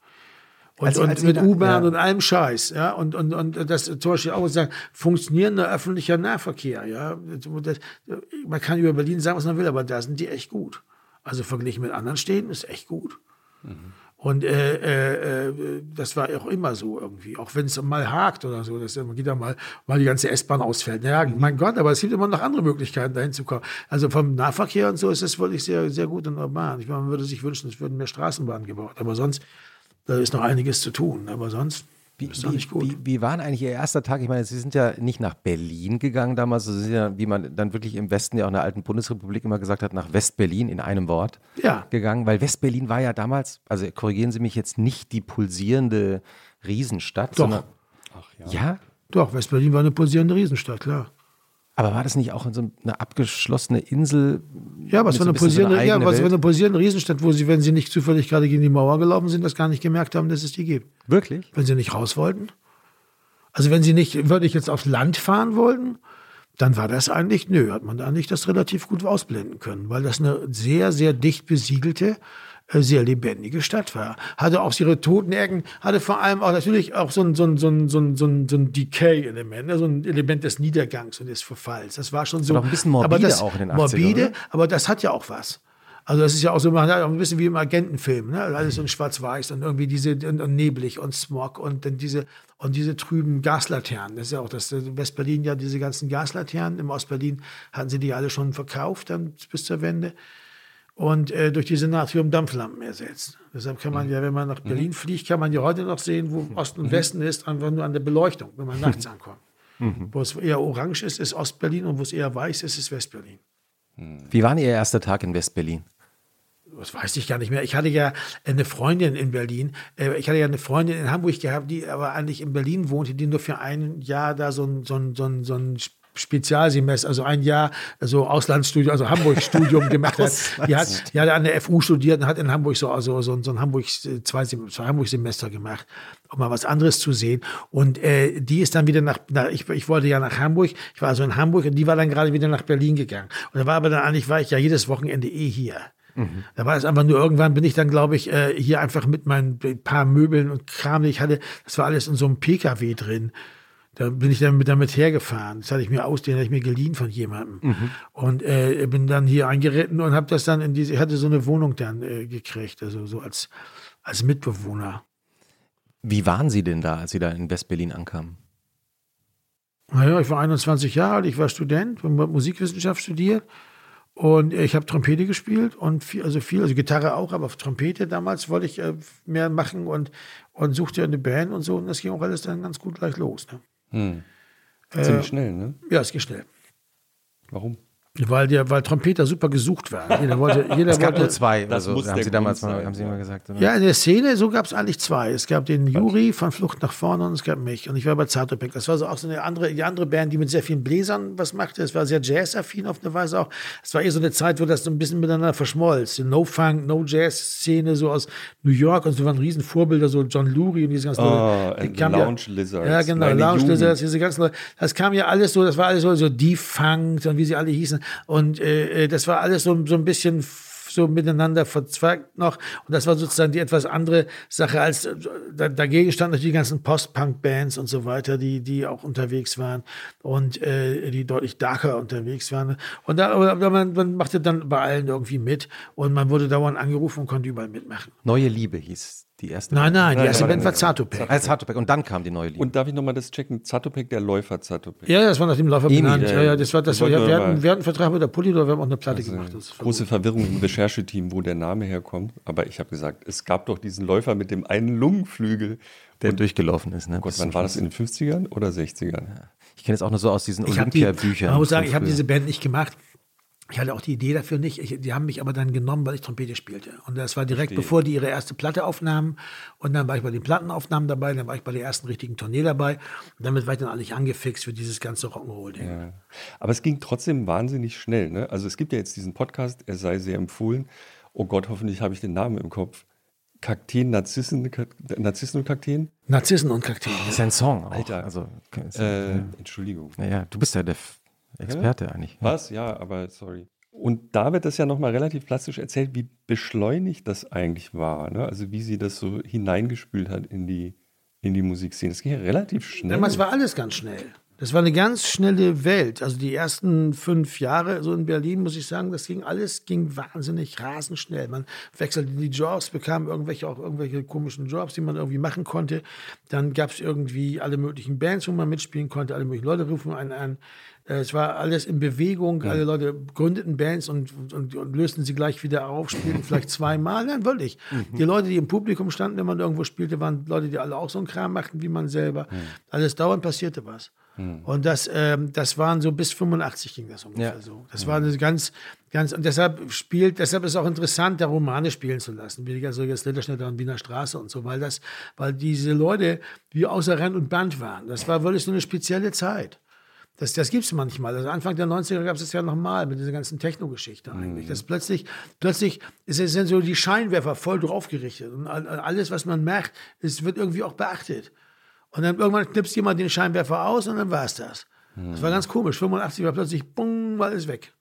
Und, als, und mit U-Bahn ja. und allem Scheiß, ja. Und, und, und das zum Beispiel auch sagen, funktionierender öffentlicher Nahverkehr, ja. Das, man kann über Berlin sagen, was man will, aber da sind die echt gut. Also verglichen mit anderen Städten ist echt gut. Mhm. Und äh, äh, äh, das war auch immer so irgendwie, auch wenn es mal hakt oder so, dass man geht da mal, mal die ganze S-Bahn ausfällt. Naja, mhm. mein Gott, aber es gibt immer noch andere Möglichkeiten, dahin zu kommen. Also vom Nahverkehr und so ist es wirklich sehr, sehr gut und urban. Ich meine, man würde sich wünschen, es würden mehr Straßenbahnen gebaut. Aber sonst da ist noch einiges zu tun, aber sonst wie, ist doch nicht gut. Wie, wie war eigentlich Ihr erster Tag? Ich meine, Sie sind ja nicht nach Berlin gegangen damals, Sie sind ja, wie man dann wirklich im Westen ja auch in der alten Bundesrepublik immer gesagt hat, nach West-Berlin in einem Wort ja. gegangen, weil West-Berlin war ja damals, also korrigieren Sie mich jetzt, nicht die pulsierende Riesenstadt, Doch. sondern. Ach ja. ja? Doch, West-Berlin war eine pulsierende Riesenstadt, klar. Aber war das nicht auch in so eine abgeschlossene Insel? Ja, was für eine posierende, ja, was für eine posierende Riesenstadt, wo sie, wenn sie nicht zufällig gerade gegen die Mauer gelaufen sind, das gar nicht gemerkt haben, dass es die gibt. Wirklich? Wenn sie nicht raus wollten. Also wenn sie nicht wirklich jetzt aufs Land fahren wollten, dann war das eigentlich, nö, hat man da nicht das relativ gut ausblenden können, weil das eine sehr, sehr dicht besiedelte sehr lebendige Stadt war. Hatte auch ihre toten Ecken, hatte vor allem auch natürlich auch so ein, so ein, so ein, so ein, so ein, so ein Decay-Element, ne? so ein Element des Niedergangs und des Verfalls. Das war schon so. War ein bisschen morbide aber das, auch in den 80ern. Morbide, oder? aber das hat ja auch was. Also das ist ja auch so, man hat auch ein bisschen wie im Agentenfilm, ne? alles in Schwarz-Weiß und irgendwie diese und, und, neblig und Smog und dann diese und diese trüben Gaslaternen. Das ist ja auch das Westberlin ja diese ganzen Gaslaternen. Im Ostberlin hatten sie die alle schon verkauft dann bis zur Wende und äh, durch diese Natrium-Dampflampen ersetzt. Deshalb kann man mhm. ja, wenn man nach Berlin mhm. fliegt, kann man ja heute noch sehen, wo Osten und mhm. Westen ist, einfach nur an der Beleuchtung, wenn man nachts ankommt. Mhm. Wo es eher orange ist, ist Ostberlin und wo es eher weiß ist, ist Westberlin. Wie war Ihr erster Tag in Westberlin? das weiß ich gar nicht mehr. Ich hatte ja eine Freundin in Berlin. Äh, ich hatte ja eine Freundin in Hamburg gehabt, die aber eigentlich in Berlin wohnte, die nur für ein Jahr da so ein, so ein, so ein, so ein Spezialsemester, also ein Jahr so Auslandsstudium, also Hamburg-Studium gemacht hat. Die hat, die hat an der FU studiert und hat in Hamburg so, also so, so ein Hamburg, zwei, zwei Hamburg-Semester gemacht, um mal was anderes zu sehen. Und äh, die ist dann wieder nach, nach ich, ich wollte ja nach Hamburg, ich war also in Hamburg und die war dann gerade wieder nach Berlin gegangen. Und da war aber dann eigentlich, war ich ja jedes Wochenende eh hier. Mhm. Da war es einfach nur, irgendwann bin ich dann, glaube ich, äh, hier einfach mit meinen paar Möbeln und Kram, die ich hatte, das war alles in so einem PKW drin Da bin ich dann mit, damit hergefahren. Das hatte ich mir aus, den hatte ich mir geliehen von jemandem. Mhm. Und äh, bin dann hier eingeritten und habe das dann in diese, ich hatte so eine Wohnung dann äh, gekriegt, also so als, als Mitbewohner. Wie waren Sie denn da, als Sie da in Westberlin ankamen? Naja, ich war 21 Jahre alt, ich war Student, habe Musikwissenschaft studiert und ich habe Trompete gespielt und viel, also viel, also Gitarre auch, aber Trompete damals wollte ich äh, mehr machen und, und suchte eine Band und so und das ging auch alles dann ganz gut gleich los. Ne? Hm. Ziemlich äh, schnell, ne? Ja, es geht schnell. Warum? Weil, der, weil Trompeter super gesucht waren. Jeder wollte, jeder es gab wollte, nur zwei, also haben Sie damals mal, haben Sie mal gesagt. Oder? Ja, in der Szene, so gab es eigentlich zwei. Es gab den Juri von Flucht nach vorne und es gab mich. Und ich war bei Zartopek. Das war so auch so eine andere, die andere Band, die mit sehr vielen Bläsern was machte. Es war sehr jazz-affin auf eine Weise auch. Es war eher so eine Zeit, wo das so ein bisschen miteinander verschmolz. Die No-Funk, No-Jazz-Szene so aus New York und so waren riesen Vorbilder, so John Lurie und diese ganzen oh, Leute. Die Lounge ja, Lizards. Ja, genau, Lounge Jugend. Lizards, diese ganzen Leute. Das kam ja alles so, das war alles so, so defunct und wie sie alle hießen. Und äh, äh, das war alles so, so ein bisschen so miteinander verzweigt noch. Und das war sozusagen die etwas andere Sache als äh, dagegen standen natürlich die ganzen Post-Punk-Bands und so weiter, die, die auch unterwegs waren und äh, die deutlich darker unterwegs waren. Und da, aber man, man machte dann bei allen irgendwie mit und man wurde dauernd angerufen und konnte überall mitmachen. Neue Liebe hieß die erste Nein, nein, die erste Band war Zatopek. Ah, Zatopek. Und dann kam die neue Liebe. Und darf ich nochmal das checken? Zatopek, der Läufer Zatopek. Ja, das war nach dem Läufer benannt. Ja, ja, das war, das war, ja, wir, hatten, wir hatten einen Vertrag mit der Polydor, wir haben auch eine Platte also gemacht. große Verwirrung im Rechercheteam, wo der Name herkommt. Aber ich habe gesagt, es gab doch diesen Läufer mit dem einen Lungenflügel. Der und, durchgelaufen ist. Ne? Gott, wann war das in den 50ern oder 60ern? Ja. Ich kenne es auch nur so aus diesen Olympia-Büchern. Man muss sagen, ich habe diese Band nicht gemacht. Ich hatte auch die Idee dafür nicht. Ich, die haben mich aber dann genommen, weil ich Trompete spielte. Und das war direkt Verstehe. bevor die ihre erste Platte aufnahmen. Und dann war ich bei den Plattenaufnahmen dabei, dann war ich bei der ersten richtigen Tournee dabei. Und damit war ich dann eigentlich angefixt für dieses ganze Rock'n'Roll-Ding. Ja. Aber es ging trotzdem wahnsinnig schnell. Ne? Also es gibt ja jetzt diesen Podcast, er sei sehr empfohlen. Oh Gott, hoffentlich habe ich den Namen im Kopf. Kakteen, Narzissen, Narzissen und Kakteen? Narzissen und Kakteen. Das ist ein Song. Auch. Alter. Also, äh, Entschuldigung. Naja, du bist ja der Experte eigentlich. Was? Ja, aber sorry. Und da wird das ja nochmal relativ plastisch erzählt, wie beschleunigt das eigentlich war. Ne? Also wie sie das so hineingespült hat in die, in die Musikszene. Das ging ja relativ schnell. Damals war alles ganz schnell. Das war eine ganz schnelle Welt. Also die ersten fünf Jahre so in Berlin, muss ich sagen, das ging alles ging wahnsinnig rasend schnell. Man wechselte die Jobs, bekam irgendwelche auch irgendwelche komischen Jobs, die man irgendwie machen konnte. Dann gab es irgendwie alle möglichen Bands, wo man mitspielen konnte, alle möglichen Leute rufen einen an. Äh, es war alles in Bewegung. Alle Leute gründeten Bands und, und, und, lösten sie gleich wieder auf, spielten vielleicht zweimal. Nein, wirklich. Mhm. Die Leute, die im Publikum standen, wenn man irgendwo spielte, waren Leute, die alle auch so einen Kram machten wie man selber. Alles dauernd passierte was. Und das, ähm, das waren so bis 85 ging das ungefähr ja. so. Das war eine ganz, ganz, und deshalb spielt, deshalb ist es auch interessant, da Romane spielen zu lassen, wie die ganze Litterschnitter und Wiener Straße und so, weil das, weil diese Leute wie außer Rand und Band waren. Das war wirklich so eine spezielle Zeit. Das, das gibt es manchmal. Also Anfang der 90er gab es das ja nochmal mit dieser ganzen Techno-Geschichte eigentlich. Mhm. Das plötzlich, plötzlich ist sind so die Scheinwerfer voll draufgerichtet. Und alles, was man merkt, es wird irgendwie auch beachtet. Und dann irgendwann knipst jemand den Scheinwerfer aus und dann war es das. Mhm. Das war ganz komisch. 85 war plötzlich, bumm, war alles weg.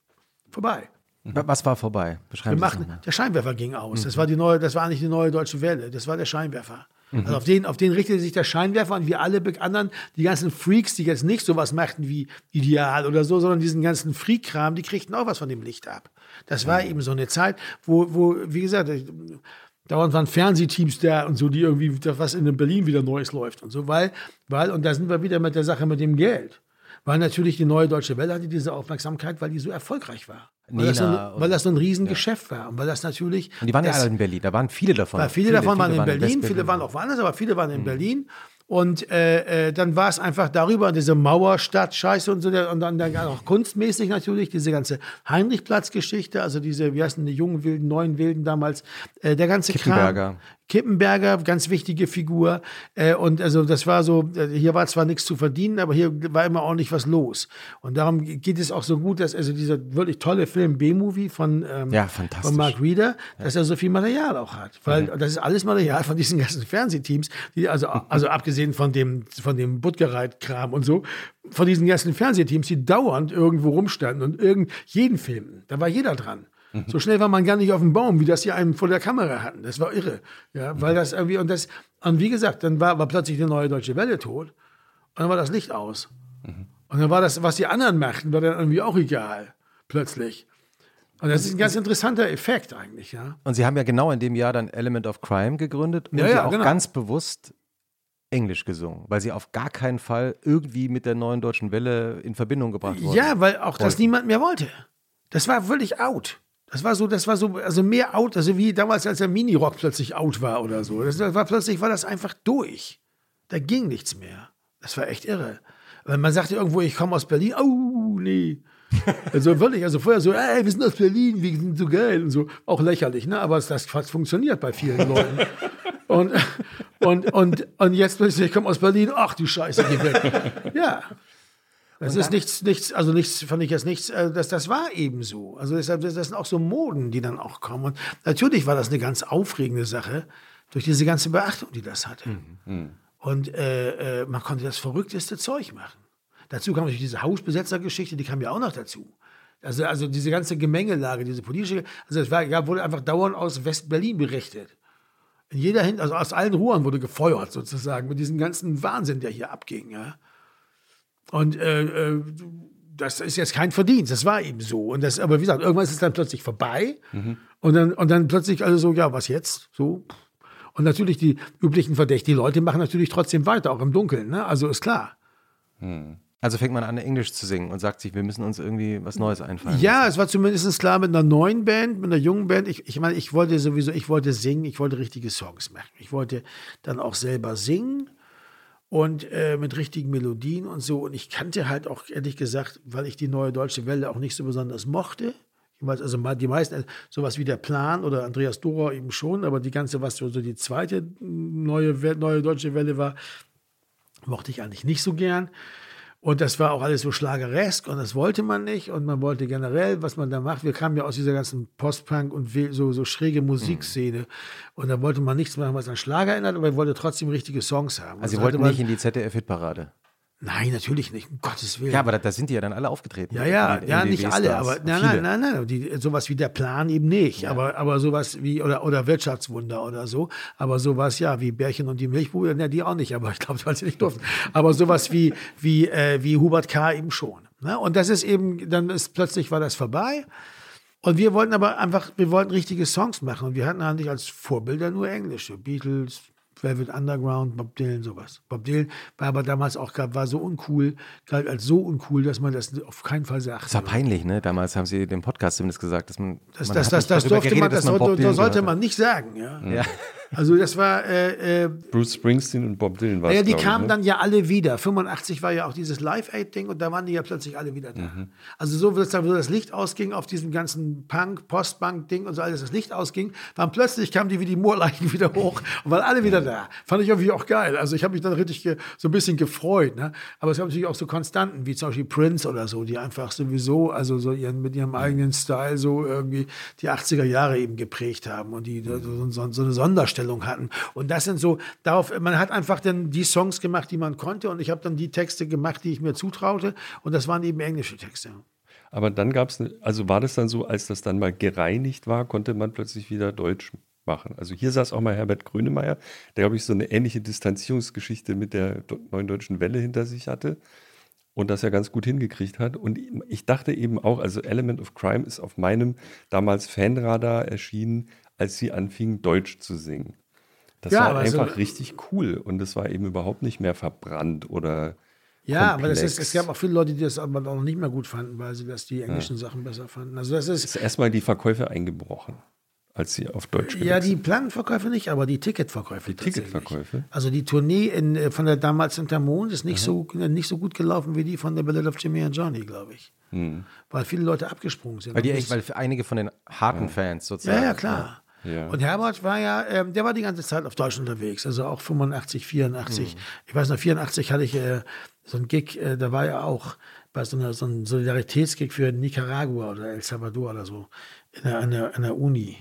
Vorbei. Was war vorbei? Beschreiben Wir machten, der Scheinwerfer ging aus. Mhm. Das war die neue, das war eigentlich die neue deutsche Welle. Das war der Scheinwerfer. Mhm. Also auf den, auf den richtete sich der Scheinwerfer und wir alle anderen, die ganzen Freaks, die jetzt nicht sowas machten wie Ideal oder so, sondern diesen ganzen Freak-Kram, die kriegten auch was von dem Licht ab. Das war mhm. eben so eine Zeit, wo, wo wie gesagt, dauernd waren Fernsehteams da und so, die irgendwie, was in Berlin wieder Neues läuft und so, weil, weil, und da sind wir wieder mit der Sache mit dem Geld. Weil natürlich die neue Deutsche Welle hatte diese Aufmerksamkeit, weil die so erfolgreich war. Weil, das so, weil das so ein Riesengeschäft ja. war. Und weil das natürlich. Und die waren das, ja alle in Berlin, da waren viele davon. Viele, viele, davon waren in Berlin, viele waren auch woanders, aber viele waren in mhm. Berlin. Und äh, äh, dann war es einfach darüber, diese Mauerstadt-Scheiße und so, und dann, dann auch kunstmäßig natürlich, diese ganze Heinrichplatz-Geschichte, also diese, wie heißen die jungen Wilden, neuen Wilden damals, äh, der ganze. Kram. Kippenberger, ganz wichtige Figur. Äh, und also das war so, äh, hier war zwar nichts zu verdienen, aber hier war immer ordentlich was los. Und darum geht es auch so gut, dass also dieser wirklich tolle Film B-Movie von, ähm, ja, von Mark Reeder, dass er so viel Material auch hat. Weil mhm. das ist alles Material von diesen ganzen Fernsehteams, die also, also abgesehen von dem, von dem Buttgereit-Kram und so, von diesen ganzen Fernsehteams, die dauernd irgendwo rumstanden und irgend, jeden filmten. Da war jeder dran. Mhm. So schnell war man gar nicht auf dem Baum, wie das hier einen vor der Kamera hatten. Das war irre. Ja, weil das irgendwie, und das, und wie gesagt, dann war, war plötzlich die neue Deutsche Welle tot. dann war das Licht aus. Mhm. Und dann war das, was die anderen machten, war dann irgendwie auch egal, plötzlich. Und das ist ein ganz interessanter Effekt eigentlich, ja. Und Sie haben ja genau in dem Jahr dann Element of Crime gegründet und ja, ja, auch genau. ganz bewusst Englisch gesungen, weil Sie auf gar keinen Fall irgendwie mit der neuen deutschen Welle in Verbindung gebracht wurden. Ja, weil auch das niemand mehr wollte. Das war völlig out. Das war so, das war so, also mehr out, also wie damals, als der Minirock plötzlich out war oder so. Das war plötzlich war das einfach durch. Da ging nichts mehr. Das war echt irre. Weil man sagte irgendwo, ich komme aus Berlin, oh, nee. Also wirklich, also vorher so, ey, wir sind aus Berlin, wir sind so geil und so. Auch lächerlich, ne? Aber das fast funktioniert bei vielen Leuten. Und, und, und, und jetzt plötzlich, ich komme aus Berlin, ach du Scheiße, geh weg. Ja. Das ist nichts, nichts, also nichts, fand ich jetzt nichts, äh, das, das war eben so. Also deshalb, das das sind auch so Moden, die dann auch kommen. Und natürlich war das eine ganz aufregende Sache, durch diese ganze Beachtung, die das hatte. Und äh, äh, man konnte das verrückteste Zeug machen. Dazu kam natürlich diese Hausbesetzergeschichte, die kam ja auch noch dazu. Also, also diese ganze Gemengelage, diese politische, also es war, ja, wurde einfach dauernd aus West-Berlin berichtet. In jeder Hinsicht, also aus allen Ruhren wurde gefeuert sozusagen mit diesem ganzen Wahnsinn, der hier abging. Ja. Und äh, äh, das ist jetzt kein Verdienst, das war eben so. Und das, aber wie gesagt, irgendwann ist es dann plötzlich vorbei. Und, dann, und dann plötzlich alle so, ja, was jetzt? So. Und natürlich die üblichen verdächtigen Leute machen natürlich trotzdem weiter, auch im Dunkeln. Ne? Also ist klar. Also fängt man an, Englisch zu singen und sagt sich, wir müssen uns irgendwie was Neues einfallen. Ja, es war zumindest klar mit einer neuen Band, mit einer jungen Band. Ich, ich meine, ich wollte sowieso, ich wollte singen, ich wollte richtige Songs machen. Ich wollte dann auch selber singen und äh, mit richtigen Melodien und so. Und ich kannte halt auch, ehrlich gesagt, weil ich die neue deutsche Welle auch nicht so besonders mochte. Also die meisten, also sowas wie der Plan oder Andreas Dorer eben schon, aber die ganze, was so die zweite neue, neue deutsche Welle war, mochte ich eigentlich nicht so gern. Und das war auch alles so schlageresk und das wollte man nicht. Und man wollte generell, was man da macht, wir kamen ja aus dieser ganzen Post-Punk und so, so schräge Musikszene. Und da wollte man nichts machen, was an Schlager erinnert, aber man wollte trotzdem richtige Songs haben. Also Sie wollten man- nicht in die ZDF-Hitparade. Nein, natürlich nicht, um Gottes Willen. Ja, aber da, da sind die ja dann alle aufgetreten. Ja, ja, ja, nicht alle, aber nein, nein, nein, nein, die, sowas wie der Plan eben nicht, aber, aber sowas wie, oder, oder Wirtschaftswunder oder so, aber sowas, ja, wie Bärchen und die Milchbude, ne, die auch nicht, aber ich glaube, weil sie nicht durften, aber sowas wie, wie, äh, wie Hubert K. eben schon. Ne? Und das ist eben, dann ist plötzlich war das vorbei. Und wir wollten aber einfach, wir wollten richtige Songs machen und wir hatten eigentlich als Vorbilder nur englische, Beatles, Velvet Underground, Bob Dylan, sowas. Bob Dylan war aber damals auch, war so uncool, galt als so uncool, dass man das auf keinen Fall sagt. Das war peinlich, ne? Damals haben sie dem Podcast zumindest gesagt, dass man. Das, man das, das, das durfte geredet, man, das Bob sollte, sollte man nicht sagen. Ja. Ja. Also das war, äh, äh, Bruce Springsteen und Bob Dylan war es, die glaub ich, kamen ne? dann ja alle wieder. 85 war ja auch dieses Live-Aid-Ding und da waren die ja plötzlich alle wieder da. Also so, wie dann, wo das Licht ausging auf diesem ganzen Punk, Postbank-Ding und so alles, das Licht ausging, dann plötzlich kamen die wie die Moorleichen wieder hoch und waren alle wieder da. Fand ich irgendwie auch geil. Also ich habe mich dann richtig so ein bisschen gefreut. Ne? Aber es gab natürlich auch so Konstanten, wie zum Beispiel Prince oder so, die einfach sowieso, also so ihren, mit ihrem eigenen Style so irgendwie die 80er Jahre eben geprägt haben und die so, so, so eine Sonderstellung hatten. Und das sind so, darauf, man hat einfach dann die Songs gemacht, die man konnte und ich habe dann die Texte gemacht, die ich mir zutraute und das waren eben englische Texte. Aber dann gab es, also war das dann so, als das dann mal gereinigt war, konnte man plötzlich wieder Deutsch machen. Also hier saß auch mal Herbert Grönemeyer, der, glaube ich, so eine ähnliche Distanzierungsgeschichte mit der neuen deutschen Welle hinter sich hatte und das ja ganz gut hingekriegt hat. Und ich dachte eben auch, also Element of Crime ist auf meinem damals Fanradar erschienen, als sie anfingen, Deutsch zu singen. Das Ja, war aber so- einfach richtig cool und es war eben überhaupt nicht mehr verbrannt oder Ja, aber das ist, komplex. es gab auch viele Leute, die das aber auch nicht mehr gut fanden, weil sie das die englischen Sachen besser fanden. Also das ist, ist erstmal die Verkäufe eingebrochen, als sie auf Deutsch Ja, die Plattenverkäufe nicht, aber die Ticketverkäufe. Die Ticketverkäufe? Also die Tournee in, äh, von der damals Hintermond ist nicht so, nicht so gut gelaufen wie die von der Ballad of Jimmy and Johnny, glaube ich. Weil viele Leute abgesprungen sind. Weil, die echt, weil für einige von den harten Fans sozusagen. ja, ja, klar. Ja. Und Herbert war ja, ähm, der war die ganze Zeit auf Deutsch unterwegs, also auch 85, 84. Ich weiß noch, 84 hatte ich äh, so ein Gig, äh, da war ja auch bei so, einer, so einem Solidaritätsgig für Nicaragua oder El Salvador oder so in der, an, der, an der Uni.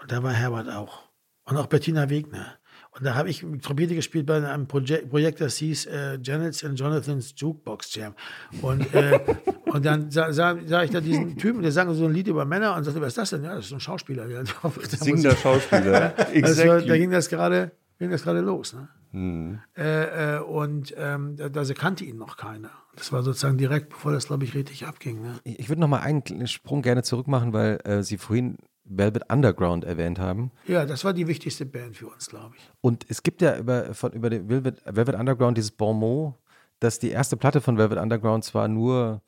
Und da war Herbert auch. Und auch Bettina Wegner. Und da habe ich Trompete gespielt bei einem Proje Projekt, das hieß äh, Janet's and Jonathans Jukebox Jam. Und, äh, und dann sah, sah, sah ich da diesen Typen, der sang so ein Lied über Männer und sagte, was ist das denn? Ja, das ist so ein Schauspieler. Der Singender Schauspieler. das war, da exactly. ging das gerade ging das gerade los. Ne? Mhm. Äh, äh, und ähm, da, da, kannte ihn noch keiner. Das war sozusagen direkt, bevor das, glaube ich, richtig abging. Ne? Ich würde noch mal einen Sprung gerne zurück machen, weil äh, Sie vorhin Velvet Underground erwähnt haben. Ja, das war die wichtigste Band für uns, glaube ich. Und es gibt ja über, von, über den Velvet, Velvet Underground dieses Bon mot, dass die erste Platte von Velvet Underground zwar nur,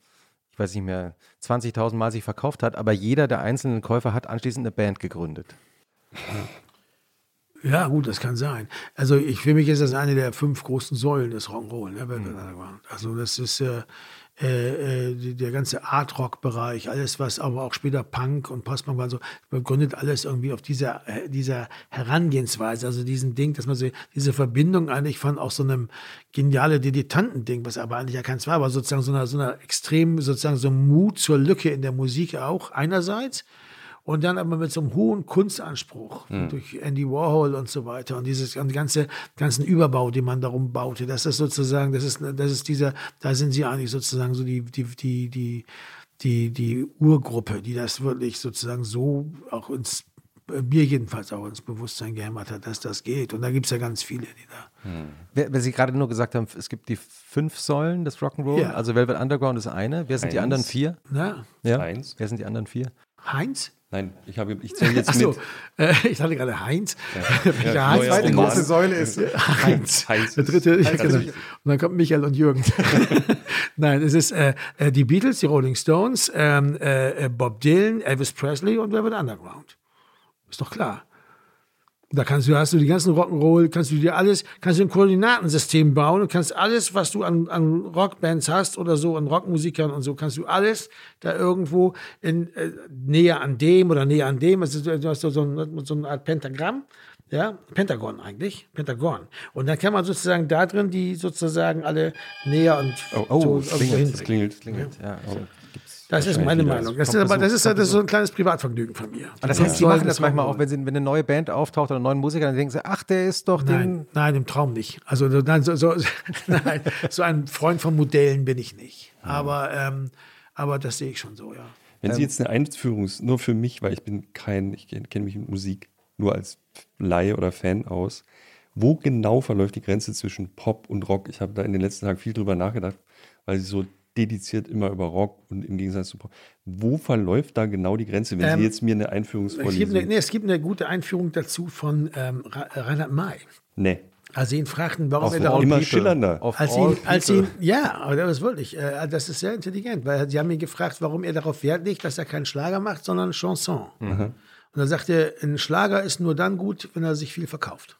ich weiß nicht mehr, 20.000 Mal sich verkauft hat, aber jeder der einzelnen Käufer hat anschließend eine Band gegründet. Ja, gut, das kann sein. Also ich, für mich ist das eine der fünf großen Säulen des Rock'n'Roll. Ne, Velvet mhm. Underground. Also das ist äh, äh, äh der ganze Art-Rock-Bereich, alles was, aber auch später Punk und Postpunk war so, man gründet alles irgendwie auf dieser, äh, dieser Herangehensweise, also diesen Ding, dass man so, diese Verbindung eigentlich von auch so einem geniale Dilettanten-Ding, was aber eigentlich ja keins war, aber sozusagen so einer, so einer extrem, sozusagen so Mut zur Lücke in der Musik auch einerseits und dann aber mit so einem hohen Kunstanspruch mhm. durch Andy Warhol und so weiter und dieses und ganze ganzen Überbau, den man darum baute, das ist sozusagen, das ist das ist dieser, da sind sie eigentlich sozusagen so die die die die die die Urgruppe, die das wirklich sozusagen so auch ins mir jedenfalls auch ins Bewusstsein gehämmert hat, dass das geht. Und da gibt es ja ganz viele, die da. Hm. Wer, wer Sie gerade nur gesagt haben, es gibt die fünf Säulen des Rock'n'Roll. Ja. Also Velvet Underground ist eine. Wer sind Heinz. die anderen vier? Na? Ja. Eins. Wer sind die anderen vier? Heinz? Nein, ich, habe, ich zähle jetzt so, mit. Äh, ich hatte gerade Heinz. Ja, ja, Heinz. Die zweite große Säule ist Heinz. Heinz der dritte, Heinz genau. Und dann kommt Michael und Jürgen. Nein, es ist äh, äh, die Beatles, die Rolling Stones, ähm, äh, äh Bob Dylan, Elvis Presley und Velvet Underground. Ist doch klar. Da kannst du, hast du die ganzen Rock'n'Roll, kannst du dir alles, kannst du ein Koordinatensystem bauen und kannst alles, was du an, an Rockbands hast oder so, an Rockmusikern und so, kannst du alles da irgendwo in, äh, näher an dem oder näher an dem, also du hast so, so, so eine Art Pentagramm, ja, Pentagon eigentlich, Pentagon. Und dann kann man sozusagen da drin die sozusagen alle näher und oh, oh, so klingelt, das klingelt, klingelt, ja. ja. Das ist meine Meinung. Das ist, aber, das ist, das ist so ein kleines Privatvergnügen von mir. Und das heißt, Sie machen das manchmal auch, wenn, Sie, wenn eine neue Band auftaucht oder einen neuen Musiker, dann denken Sie, ach, der ist doch nein, den. Nein, im Traum nicht. Also nein, so, so, nein, so ein Freund von Modellen bin ich nicht. Aber, ähm, aber das sehe ich schon so, ja. Wenn Sie ähm, jetzt eine Einführung, nur für mich, weil ich bin kein, ich kenne mich mit Musik nur als Laie oder Fan aus, wo genau verläuft die Grenze zwischen Pop und Rock? Ich habe da in den letzten Tagen viel drüber nachgedacht, weil sie so dediziert immer über Rock und im Gegensatz zu Pop. Wo verläuft da genau die Grenze, wenn ähm, Sie jetzt mir eine Einführungsvorlesung... Es gibt eine, nee, es gibt eine gute Einführung dazu von ähm, Reinhard May. Nee. Als sie ihn fragten, warum Auf er darauf immer schillernder. Als ihn, als ihn, ja, aber das wirklich, äh, das ist sehr intelligent, weil sie haben ihn gefragt, warum er darauf Wert legt, dass er keinen Schlager macht, sondern Chanson. Mhm. Und dann sagt er, ein Schlager ist nur dann gut, wenn er sich viel verkauft.